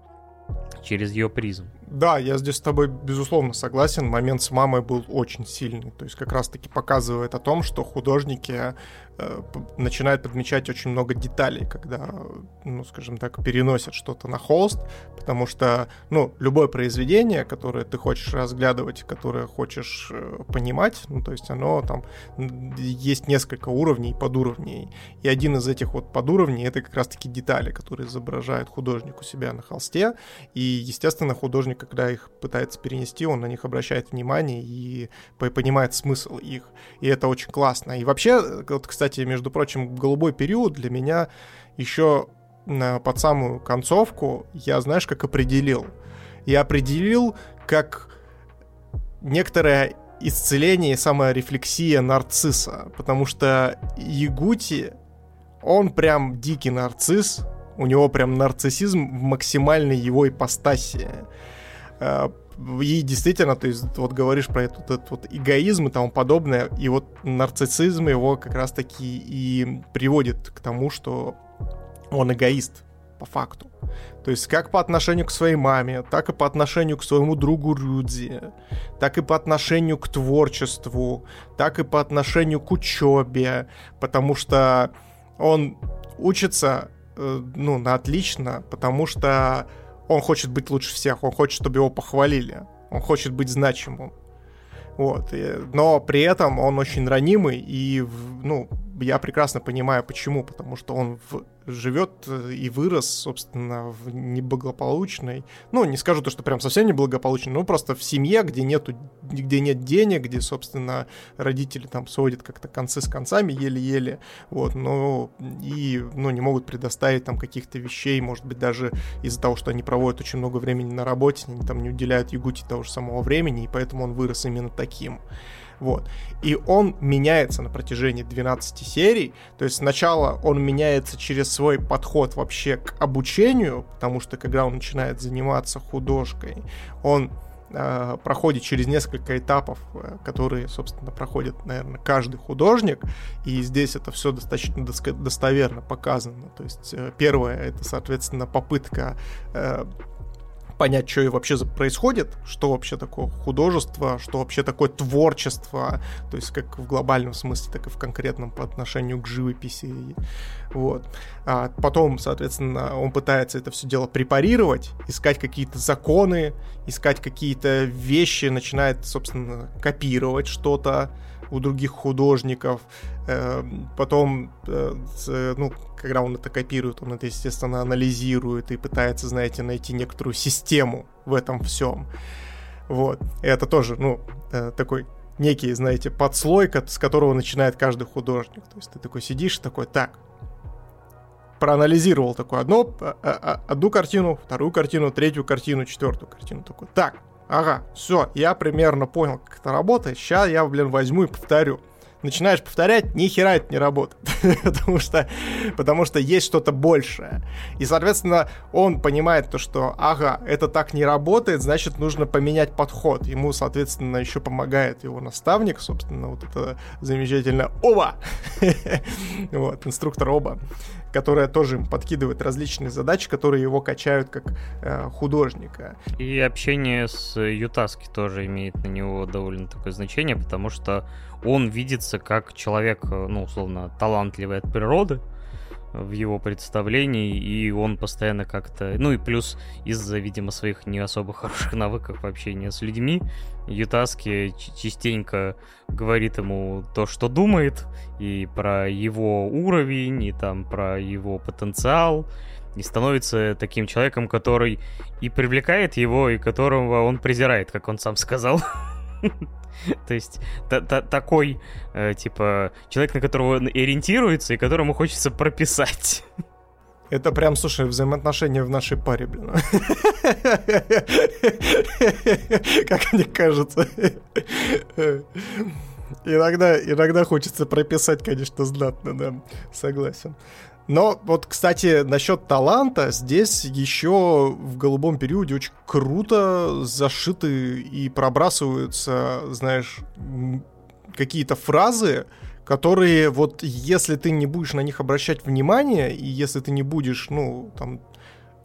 через ее призм. Да, я здесь с тобой безусловно согласен. Момент с мамой был очень сильный. То есть как раз-таки показывает о том, что художники Э, начинает подмечать очень много деталей, когда, ну, скажем так, переносят что-то на холст, потому что, ну, любое произведение, которое ты хочешь разглядывать, которое хочешь э, понимать, ну, то есть оно там, есть несколько уровней, подуровней, и один из этих вот подуровней — это как раз-таки детали, которые изображает художник у себя на холсте, и, естественно, художник, когда их пытается перенести, он на них обращает внимание и понимает смысл их, и это очень классно. И вообще, вот, кстати, между прочим, голубой период для меня еще под самую концовку я, знаешь, как определил. Я определил как некоторое исцеление и саморефлексия нарцисса, потому что Ягути, он прям дикий нарцисс, у него прям нарциссизм в максимальной его ипостаси. Э, и действительно, то есть вот говоришь про этот, этот вот эгоизм и тому подобное, и вот нарциссизм его как раз-таки и приводит к тому, что он эгоист по факту. То есть как по отношению к своей маме, так и по отношению к своему другу Рюдзи, так и по отношению к творчеству, так и по отношению к учебе, потому что он учится, э, ну, на отлично, потому что он хочет быть лучше всех, он хочет, чтобы его похвалили, он хочет быть значимым. Вот. И, но при этом он очень ранимый, и, ну, я прекрасно понимаю, почему. Потому что он в живет э, и вырос, собственно, в неблагополучной, ну, не скажу то, что прям совсем неблагополучной, но просто в семье, где нету, где нет денег, где, собственно, родители там сводят как-то концы с концами еле-еле, вот, но и, ну, не могут предоставить там каких-то вещей, может быть, даже из-за того, что они проводят очень много времени на работе, они там не уделяют Ягути того же самого времени, и поэтому он вырос именно таким. Вот. И он меняется на протяжении 12 серий. То есть сначала он меняется через свой подход вообще к обучению, потому что когда он начинает заниматься художкой, он э, проходит через несколько этапов, э, которые, собственно, проходит, наверное, каждый художник, и здесь это все достаточно достоверно показано. То есть э, первое это, соответственно, попытка э, понять, что вообще происходит, что вообще такое художество, что вообще такое творчество, то есть как в глобальном смысле, так и в конкретном по отношению к живописи. Вот. А потом, соответственно, он пытается это все дело препарировать, искать какие-то законы, искать какие-то вещи, начинает, собственно, копировать что-то, у других художников. Э, потом, э, ну, когда он это копирует, он это, естественно, анализирует и пытается, знаете, найти некоторую систему в этом всем. Вот. И это тоже, ну, э, такой некий, знаете, подслой, с которого начинает каждый художник. То есть ты такой сидишь, такой, так, проанализировал такую одну, одну картину, вторую картину, третью картину, четвертую картину. Такой, так, ага, все, я примерно понял, как это работает, сейчас я, блин, возьму и повторю. Начинаешь повторять, ни хера это не работает. потому, что, потому что есть что-то большее. И, соответственно, он понимает то, что, ага, это так не работает, значит, нужно поменять подход. Ему, соответственно, еще помогает его наставник, собственно, вот это замечательно Оба! вот, инструктор Оба которая тоже им подкидывает различные задачи, которые его качают как э, художника. И общение с Ютаски тоже имеет на него довольно такое значение, потому что он видится как человек, э, ну, условно, талантливый от природы, в его представлении, и он постоянно как-то... Ну и плюс из-за, видимо, своих не особо хороших навыков общения с людьми, Ютаски частенько говорит ему то, что думает, и про его уровень, и там про его потенциал, и становится таким человеком, который и привлекает его, и которого он презирает, как он сам сказал. То есть такой, э, типа, человек, на которого он ориентируется и которому хочется прописать. Это прям, слушай, взаимоотношения в нашей паре, блин. Как мне кажется. Иногда, иногда хочется прописать, конечно, знатно, да, согласен. Но вот, кстати, насчет таланта, здесь еще в голубом периоде очень круто зашиты и пробрасываются, знаешь, какие-то фразы, которые вот если ты не будешь на них обращать внимание, и если ты не будешь, ну, там,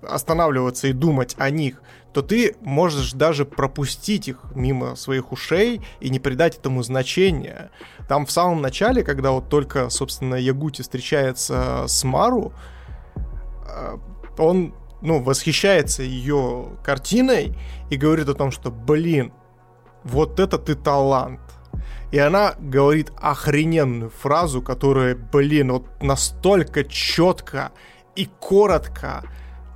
останавливаться и думать о них, то ты можешь даже пропустить их мимо своих ушей и не придать этому значения. Там в самом начале, когда вот только, собственно, Ягути встречается с Мару, э, он, ну, восхищается ее картиной и говорит о том, что, блин, вот это ты талант. И она говорит охрененную фразу, которая, блин, вот настолько четко и коротко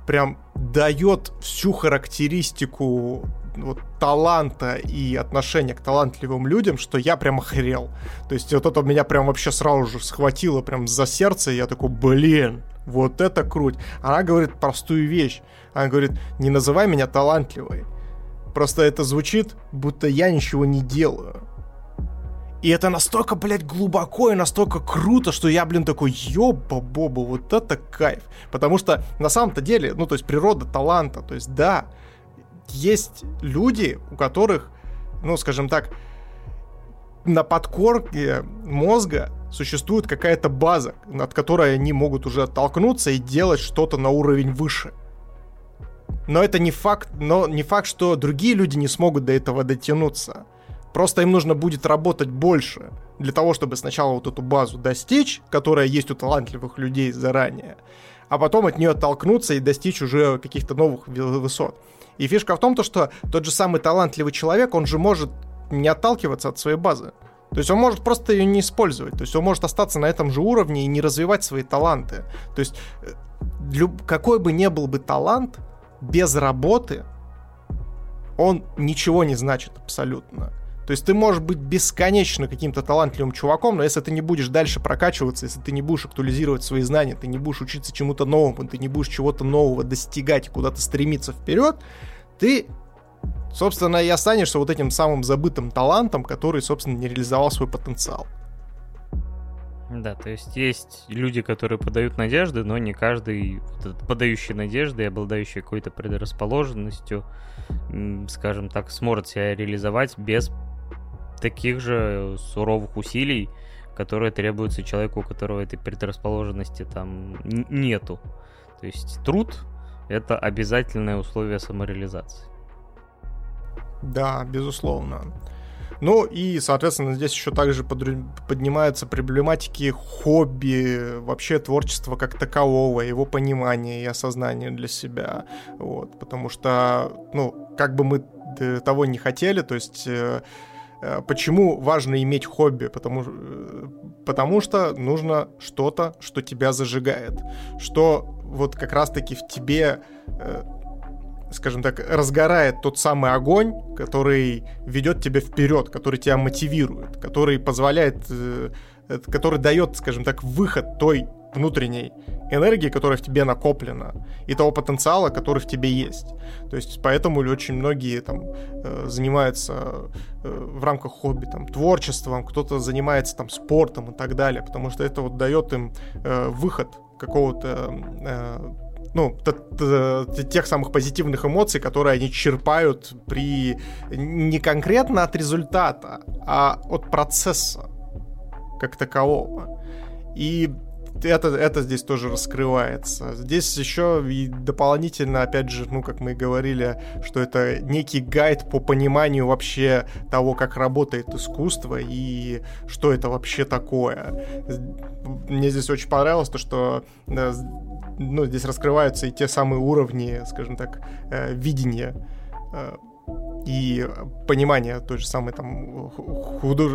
прям дает всю характеристику вот, таланта и отношения к талантливым людям, что я прям охрел. То есть вот это меня прям вообще сразу же схватило прям за сердце, и я такой, блин, вот это круть. Она говорит простую вещь. Она говорит, не называй меня талантливой. Просто это звучит, будто я ничего не делаю. И это настолько, блядь, глубоко и настолько круто, что я, блин, такой, ёба-боба, вот это кайф. Потому что на самом-то деле, ну, то есть природа таланта, то есть да, есть люди, у которых, ну, скажем так, на подкорке мозга существует какая-то база, над которой они могут уже оттолкнуться и делать что-то на уровень выше. Но это не факт, но не факт, что другие люди не смогут до этого дотянуться. Просто им нужно будет работать больше для того, чтобы сначала вот эту базу достичь, которая есть у талантливых людей заранее, а потом от нее оттолкнуться и достичь уже каких-то новых высот. И фишка в том, то, что тот же самый талантливый человек, он же может не отталкиваться от своей базы. То есть он может просто ее не использовать. То есть он может остаться на этом же уровне и не развивать свои таланты. То есть э, какой бы ни был бы талант, без работы он ничего не значит абсолютно. То есть ты можешь быть бесконечно каким-то талантливым чуваком, но если ты не будешь дальше прокачиваться, если ты не будешь актуализировать свои знания, ты не будешь учиться чему-то новому, ты не будешь чего-то нового достигать, куда-то стремиться вперед, ты, собственно, и останешься вот этим самым забытым талантом, который, собственно, не реализовал свой потенциал. Да, то есть есть люди, которые подают надежды, но не каждый подающий надежды и обладающий какой-то предрасположенностью, скажем так, сможет себя реализовать без таких же суровых усилий, которые требуются человеку, у которого этой предрасположенности там нету. То есть труд — это обязательное условие самореализации. Да, безусловно. Ну и, соответственно, здесь еще также поднимаются проблематики хобби, вообще творчества как такового, его понимания и осознания для себя. Вот, потому что, ну, как бы мы того не хотели, то есть э, Э, почему важно иметь хобби? Потому, э, потому что нужно что-то, что тебя зажигает. Что вот как раз-таки в тебе, э, скажем так, разгорает тот самый огонь, который ведет тебя вперед, который тебя мотивирует, который позволяет, который дает, скажем так, выход той внутренней энергии, которая в тебе накоплена, и того потенциала, который в тебе есть. То есть поэтому очень многие там э, занимаются э, в рамках хобби там творчеством, кто-то занимается там спортом и так далее, потому что это вот дает им э, выход какого-то ну, тех самых позитивных эмоций, которые они черпают при не конкретно от результата, а от процесса как такового. И это, это здесь тоже раскрывается. Здесь еще и дополнительно, опять же, ну, как мы и говорили, что это некий гайд по пониманию вообще того, как работает искусство и что это вообще такое. Мне здесь очень понравилось то, что ну, здесь раскрываются и те самые уровни, скажем так, э, видения э, и понимание той же самой там худож...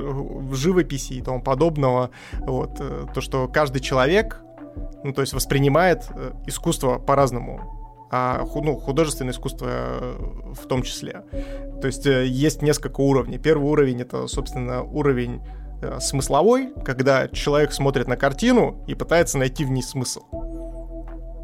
живописи и тому подобного, вот, э, то, что каждый человек, ну, то есть воспринимает э, искусство по-разному, а ну, художественное искусство э, в том числе. То есть есть несколько уровней. Первый уровень — это, собственно, уровень смысловой, когда человек смотрит на картину и пытается найти в ней смысл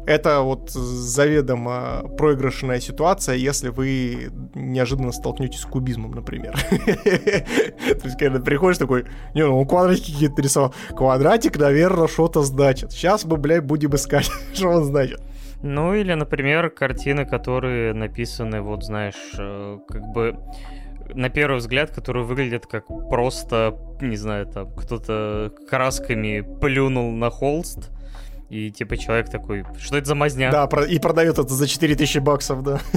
это вот заведомо проигрышная ситуация, если вы неожиданно столкнетесь с кубизмом, например. То есть, когда приходишь такой, не, ну квадратики какие-то рисовал. Квадратик, наверное, что-то значит. Сейчас мы, блядь, будем искать, что он значит. Ну, или, например, картины, которые написаны, вот, знаешь, э, как бы на первый взгляд, которые выглядят как просто, не знаю, там, кто-то красками плюнул на холст, И типа человек такой, что это за мазня? Да, и продает это за 4000 баксов, да.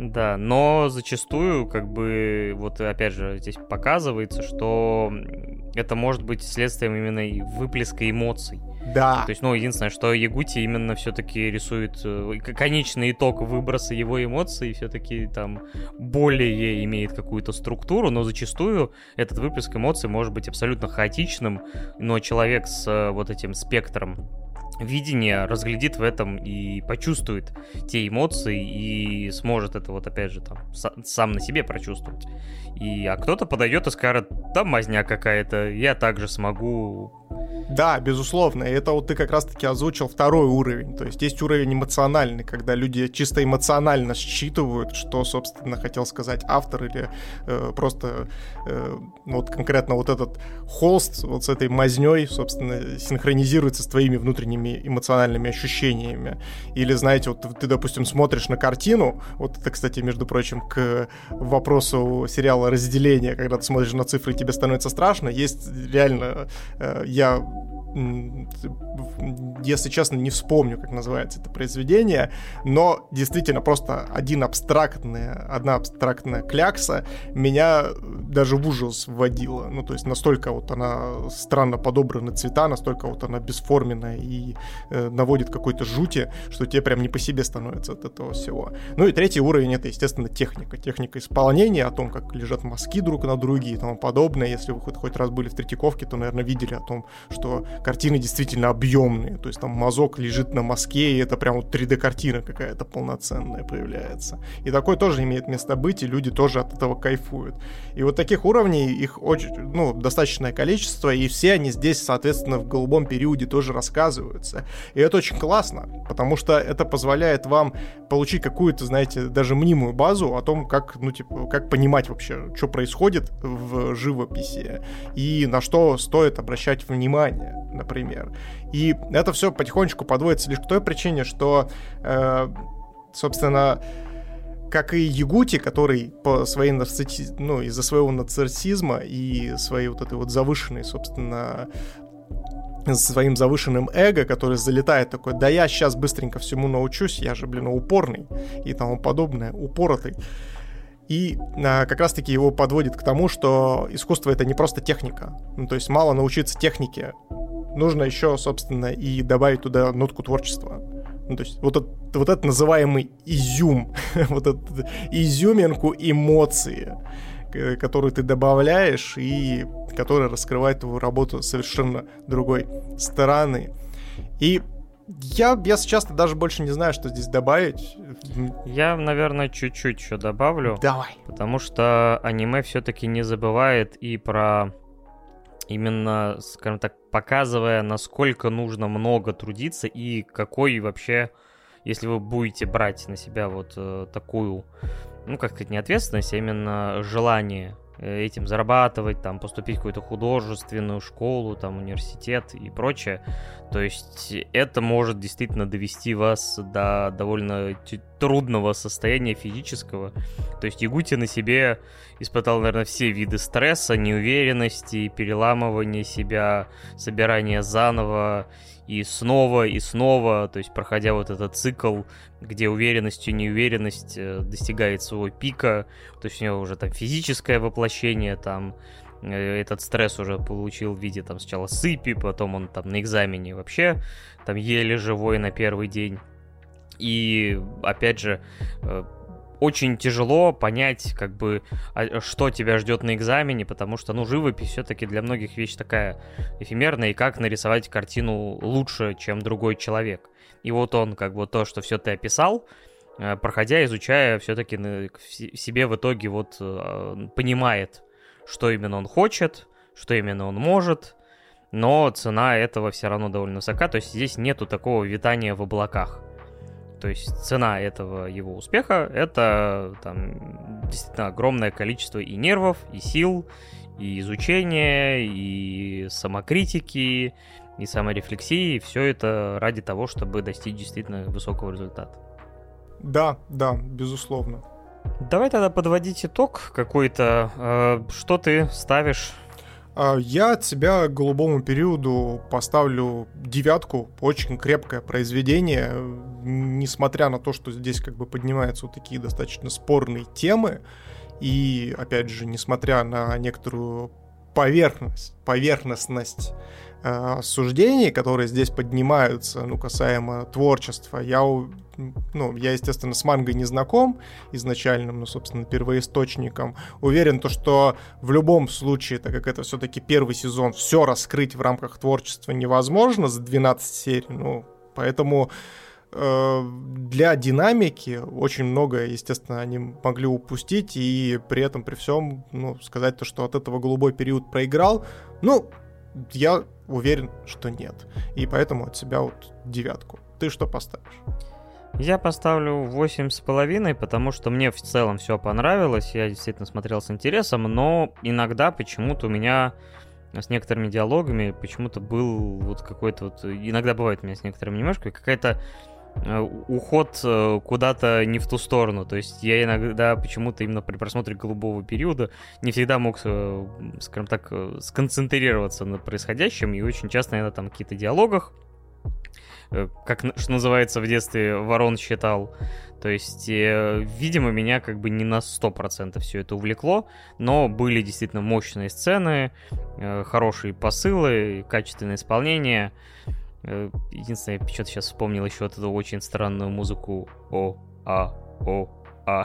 Да, но зачастую, как бы, вот опять же, здесь показывается, что это может быть следствием именно выплеска эмоций. Да. То есть, ну, единственное, что Ягути именно все-таки рисует э, конечный итог выброса его эмоций, все-таки там более имеет какую-то структуру, но зачастую этот выплеск эмоций может быть абсолютно хаотичным, но человек с э, вот этим спектром видение разглядит в этом и почувствует те эмоции и сможет это вот опять же там сам на себе прочувствовать. И, а кто-то подойдет и скажет, там мазня какая-то, я также смогу да, безусловно. И это вот ты как раз-таки озвучил второй уровень. То есть есть уровень эмоциональный, когда люди чисто эмоционально считывают, что, собственно, хотел сказать автор или э, просто э, вот конкретно вот этот холст вот с этой мазней, собственно, синхронизируется с твоими внутренними эмоциональными ощущениями. Или, знаете, вот ты, допустим, смотришь на картину, вот это, кстати, между прочим, к вопросу сериала «Разделение», когда ты смотришь на цифры, тебе становится страшно, есть реально, э, я если честно, не вспомню, как называется это произведение, но действительно просто один абстрактная, одна абстрактная клякса меня даже в ужас вводила. Ну, то есть настолько вот она странно подобрана цвета, настолько вот она бесформенная и э, наводит какой-то жути, что тебе прям не по себе становится от этого всего. Ну и третий уровень — это, естественно, техника. Техника исполнения, о том, как лежат мазки друг на друге и тому подобное. Если вы хоть, хоть раз были в Третьяковке, то, наверное, видели о том, что картины действительно объемные. То есть там мазок лежит на мазке, и это прям вот 3D-картина какая-то полноценная появляется. И такое тоже имеет место быть, и люди тоже от этого кайфуют. И вот таких уровней, их очень, ну, достаточное количество, и все они здесь, соответственно, в голубом периоде тоже рассказываются. И это очень классно, потому что это позволяет вам получить какую-то, знаете, даже мнимую базу о том, как, ну, типа, как понимать вообще, что происходит в живописи, и на что стоит обращать внимание например. И это все потихонечку подводится лишь к той причине, что, э, собственно, как и Ягути, который по своей нарцисси... ну, из-за своего нарциссизма и своей вот этой вот завышенной, собственно, своим завышенным эго, который залетает такой, да я сейчас быстренько всему научусь, я же, блин, упорный и тому подобное, упоротый. И а, как раз-таки его подводит к тому, что искусство это не просто техника. Ну, то есть мало научиться технике, нужно еще, собственно, и добавить туда нотку творчества. Ну, то есть вот, этот, вот этот называемый изюм, вот эту изюминку эмоции, которую ты добавляешь и которая раскрывает твою работу совершенно другой стороны. И я, если честно, даже больше не знаю, что здесь добавить. Я, наверное, чуть-чуть еще добавлю. Давай. Потому что аниме все-таки не забывает и про именно, скажем так, показывая, насколько нужно много трудиться и какой вообще, если вы будете брать на себя вот э, такую, ну, как сказать, не ответственность, а именно желание этим зарабатывать, там, поступить в какую-то художественную школу, там, университет и прочее. То есть это может действительно довести вас до довольно трудного состояния физического. То есть Ягути на себе испытал, наверное, все виды стресса, неуверенности, переламывания себя, собирания заново и снова, и снова, то есть проходя вот этот цикл, где уверенность и неуверенность э, достигает своего пика, то есть у него уже там физическое воплощение, там э, этот стресс уже получил в виде там сначала сыпи, потом он там на экзамене вообще там еле живой на первый день. И опять же, э, очень тяжело понять, как бы, а, что тебя ждет на экзамене, потому что, ну, живопись все-таки для многих вещь такая эфемерная, и как нарисовать картину лучше, чем другой человек. И вот он, как бы, то, что все ты описал, э, проходя, изучая, все-таки себе в итоге вот э, понимает, что именно он хочет, что именно он может, но цена этого все равно довольно высока, то есть здесь нету такого витания в облаках. То есть цена этого его успеха — это там действительно огромное количество и нервов, и сил, и изучения, и самокритики, и саморефлексии. Все это ради того, чтобы достичь действительно высокого результата. Да, да, безусловно. Давай тогда подводить итог какой-то. Э, что ты ставишь я от себя голубому периоду поставлю девятку. Очень крепкое произведение. Несмотря на то, что здесь как бы поднимаются вот такие достаточно спорные темы. И, опять же, несмотря на некоторую поверхность, поверхностность э, суждений, которые здесь поднимаются, ну, касаемо творчества. Я, ну, я, естественно, с мангой не знаком изначальным, ну, собственно, первоисточником. Уверен, то, что в любом случае, так как это все-таки первый сезон, все раскрыть в рамках творчества невозможно за 12 серий, ну, поэтому для динамики очень многое, естественно, они могли упустить, и при этом, при всем, ну, сказать то, что от этого голубой период проиграл, ну, я уверен, что нет. И поэтому от себя вот девятку. Ты что поставишь? Я поставлю восемь с половиной, потому что мне в целом все понравилось, я действительно смотрел с интересом, но иногда почему-то у меня с некоторыми диалогами почему-то был вот какой-то вот... Иногда бывает у меня с некоторыми немножко какая-то Э, уход э, куда-то не в ту сторону. То есть я иногда почему-то именно при просмотре голубого периода не всегда мог, э, скажем так, сконцентрироваться на происходящем, и очень часто я на там какие-то диалогах, как, что называется, в детстве ворон считал. То есть, видимо, меня как бы не на 100% все это увлекло, но были действительно мощные сцены, хорошие посылы, качественное исполнение. Э, единственное, я что-то сейчас вспомнил еще вот эту очень странную музыку О, А, О, А.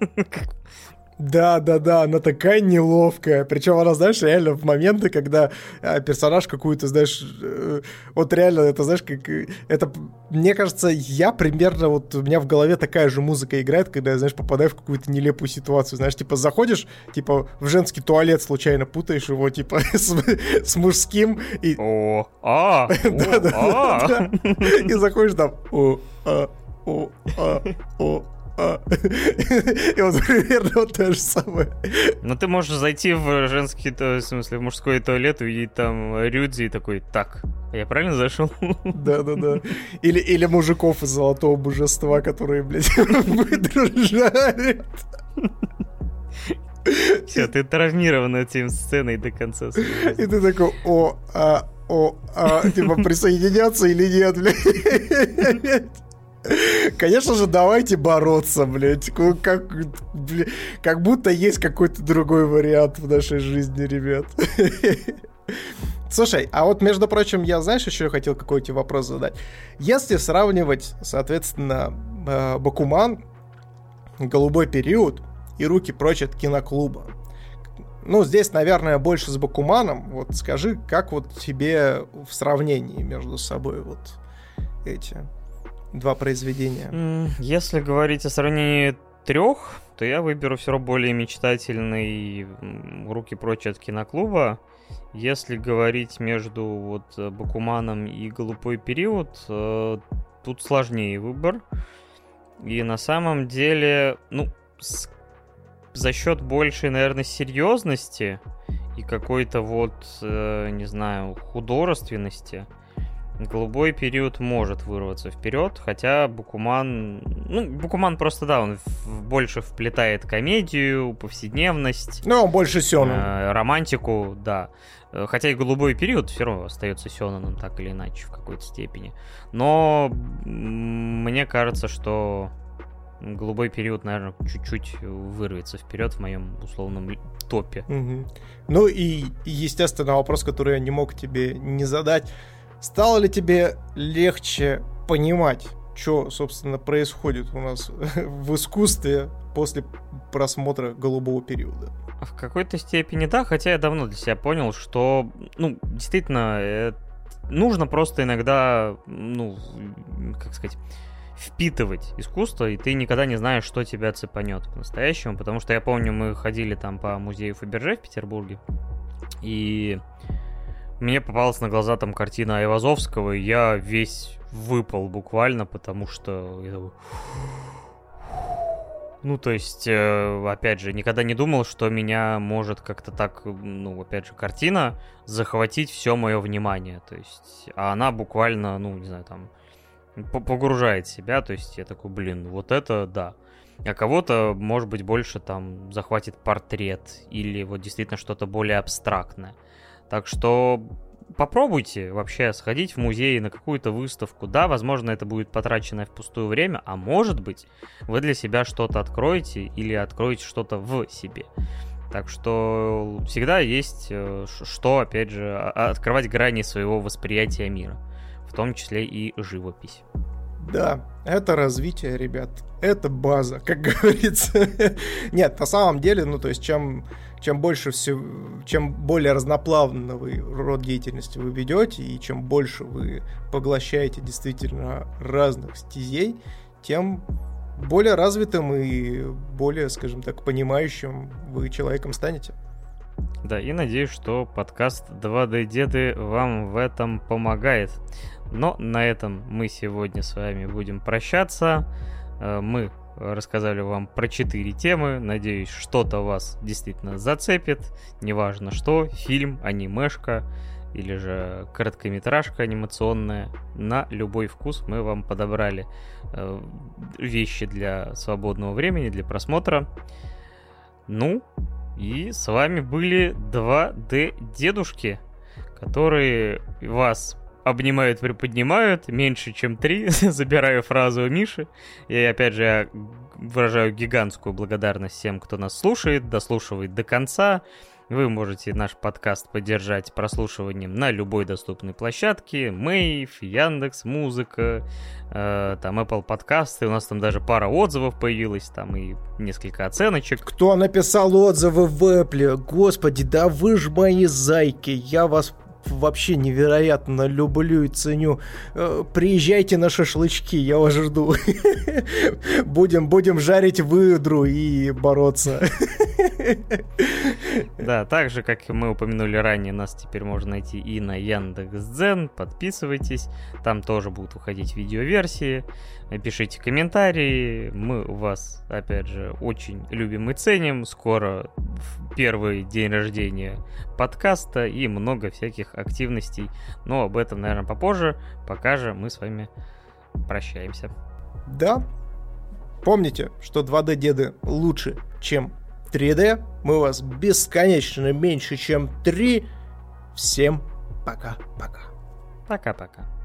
Да, да, да, она такая неловкая. Причем она, знаешь, реально в моменты, когда а, персонаж какую-то, знаешь, э, вот реально, это, знаешь, как... Э, это, мне кажется, я примерно, вот у меня в голове такая же музыка играет, когда я, знаешь, попадаю в какую-то нелепую ситуацию. Знаешь, типа, заходишь, типа, в женский туалет случайно путаешь его, типа, с, с мужским, и... О, а, да, да, а. И заходишь там, о, а, о, а, о, а. И вот примерно вот то же самое. Ну, ты можешь зайти в женский, в смысле, в мужской туалет, увидеть там Рюдзи и такой, так, я правильно зашел? Да-да-да. Или, или мужиков из Золотого Божества, которые, блядь, выдружают. Все, ты травмирован этим сценой до конца И ты такой, о, а, о, а, типа, присоединяться или нет, блядь? Конечно же, давайте бороться, блядь. Как, блядь, как будто есть какой-то другой вариант в нашей жизни, ребят. Слушай, а вот, между прочим, я, знаешь, еще хотел какой-то вопрос задать. Если сравнивать, соответственно, э, Бакуман, Голубой период и Руки прочь от киноклуба, ну, здесь, наверное, больше с Бакуманом. Вот скажи, как вот тебе в сравнении между собой вот эти два произведения? Если говорить о сравнении трех, то я выберу все равно более мечтательный «Руки прочь от киноклуба». Если говорить между вот Бакуманом и «Голубой период», э, тут сложнее выбор. И на самом деле, ну, с... за счет большей, наверное, серьезности и какой-то вот, э, не знаю, художественности – голубой период может вырваться вперед, хотя Букуман... Ну, Букуман просто, да, он больше вплетает комедию, повседневность. Ну, он больше Сёнэн. Э, романтику, да. Э, хотя и голубой период все равно остается Сёнаном так или иначе в какой-то степени. Но мне кажется, что голубой период, наверное, чуть-чуть вырвется вперед в моем условном топе. Угу. Ну и, естественно, вопрос, который я не мог тебе не задать. Стало ли тебе легче понимать, что, собственно, происходит у нас в искусстве после просмотра голубого периода? В какой-то степени да, хотя я давно для себя понял, что, ну, действительно, нужно просто иногда, ну, как сказать, впитывать искусство, и ты никогда не знаешь, что тебя цепанет по-настоящему, потому что я помню, мы ходили там по музею Фаберже в Петербурге, и мне попалась на глаза там картина Айвазовского, и я весь выпал буквально, потому что... Ну, то есть, э, опять же, никогда не думал, что меня может как-то так, ну, опять же, картина захватить все мое внимание. То есть, а она буквально, ну, не знаю, там, погружает себя, то есть я такой, блин, вот это да. А кого-то, может быть, больше там захватит портрет или вот действительно что-то более абстрактное. Так что попробуйте вообще сходить в музей на какую-то выставку. Да, возможно, это будет потраченное впустую время, а может быть, вы для себя что-то откроете или откроете что-то в себе. Так что всегда есть э, что, опять же, открывать грани своего восприятия мира, в том числе и живопись. Да, это развитие, ребят. Это база, как говорится. Нет, на самом деле, ну, то есть, чем, чем больше все, чем более разноплавный род деятельности вы ведете, и чем больше вы поглощаете действительно разных стезей, тем более развитым и более, скажем так, понимающим вы человеком станете. Да, и надеюсь, что подкаст 2D Деды вам в этом помогает. Но на этом мы сегодня с вами будем прощаться. Э, мы рассказали вам про четыре темы. Надеюсь, что-то вас действительно зацепит. Неважно что, фильм, анимешка или же короткометражка анимационная. На любой вкус мы вам подобрали э, вещи для свободного времени, для просмотра. Ну, и с вами были 2D дедушки, которые вас обнимают, приподнимают, меньше, чем три, забираю фразу у Миши. И опять же, я выражаю гигантскую благодарность всем, кто нас слушает, дослушивает до конца. Вы можете наш подкаст поддержать прослушиванием на любой доступной площадке. Мэйв, Яндекс, Музыка, э, там Apple подкасты. У нас там даже пара отзывов появилась, там и несколько оценочек. Кто написал отзывы в Apple? Господи, да вы ж мои зайки. Я вас вообще невероятно люблю и ценю. Э, приезжайте на шашлычки, я вас жду. Будем, будем жарить выдру и бороться. Да, так же, как мы упомянули ранее, нас теперь можно найти и на Яндекс.Дзен. Подписывайтесь, там тоже будут выходить видеоверсии. Пишите комментарии, мы вас, опять же, очень любим и ценим. Скоро первый день рождения подкаста и много всяких активностей. Но об этом, наверное, попозже. Пока же мы с вами прощаемся. Да, помните, что 2D-деды лучше, чем 3D. Мы вас бесконечно меньше, чем 3. Всем пока-пока. Пока-пока.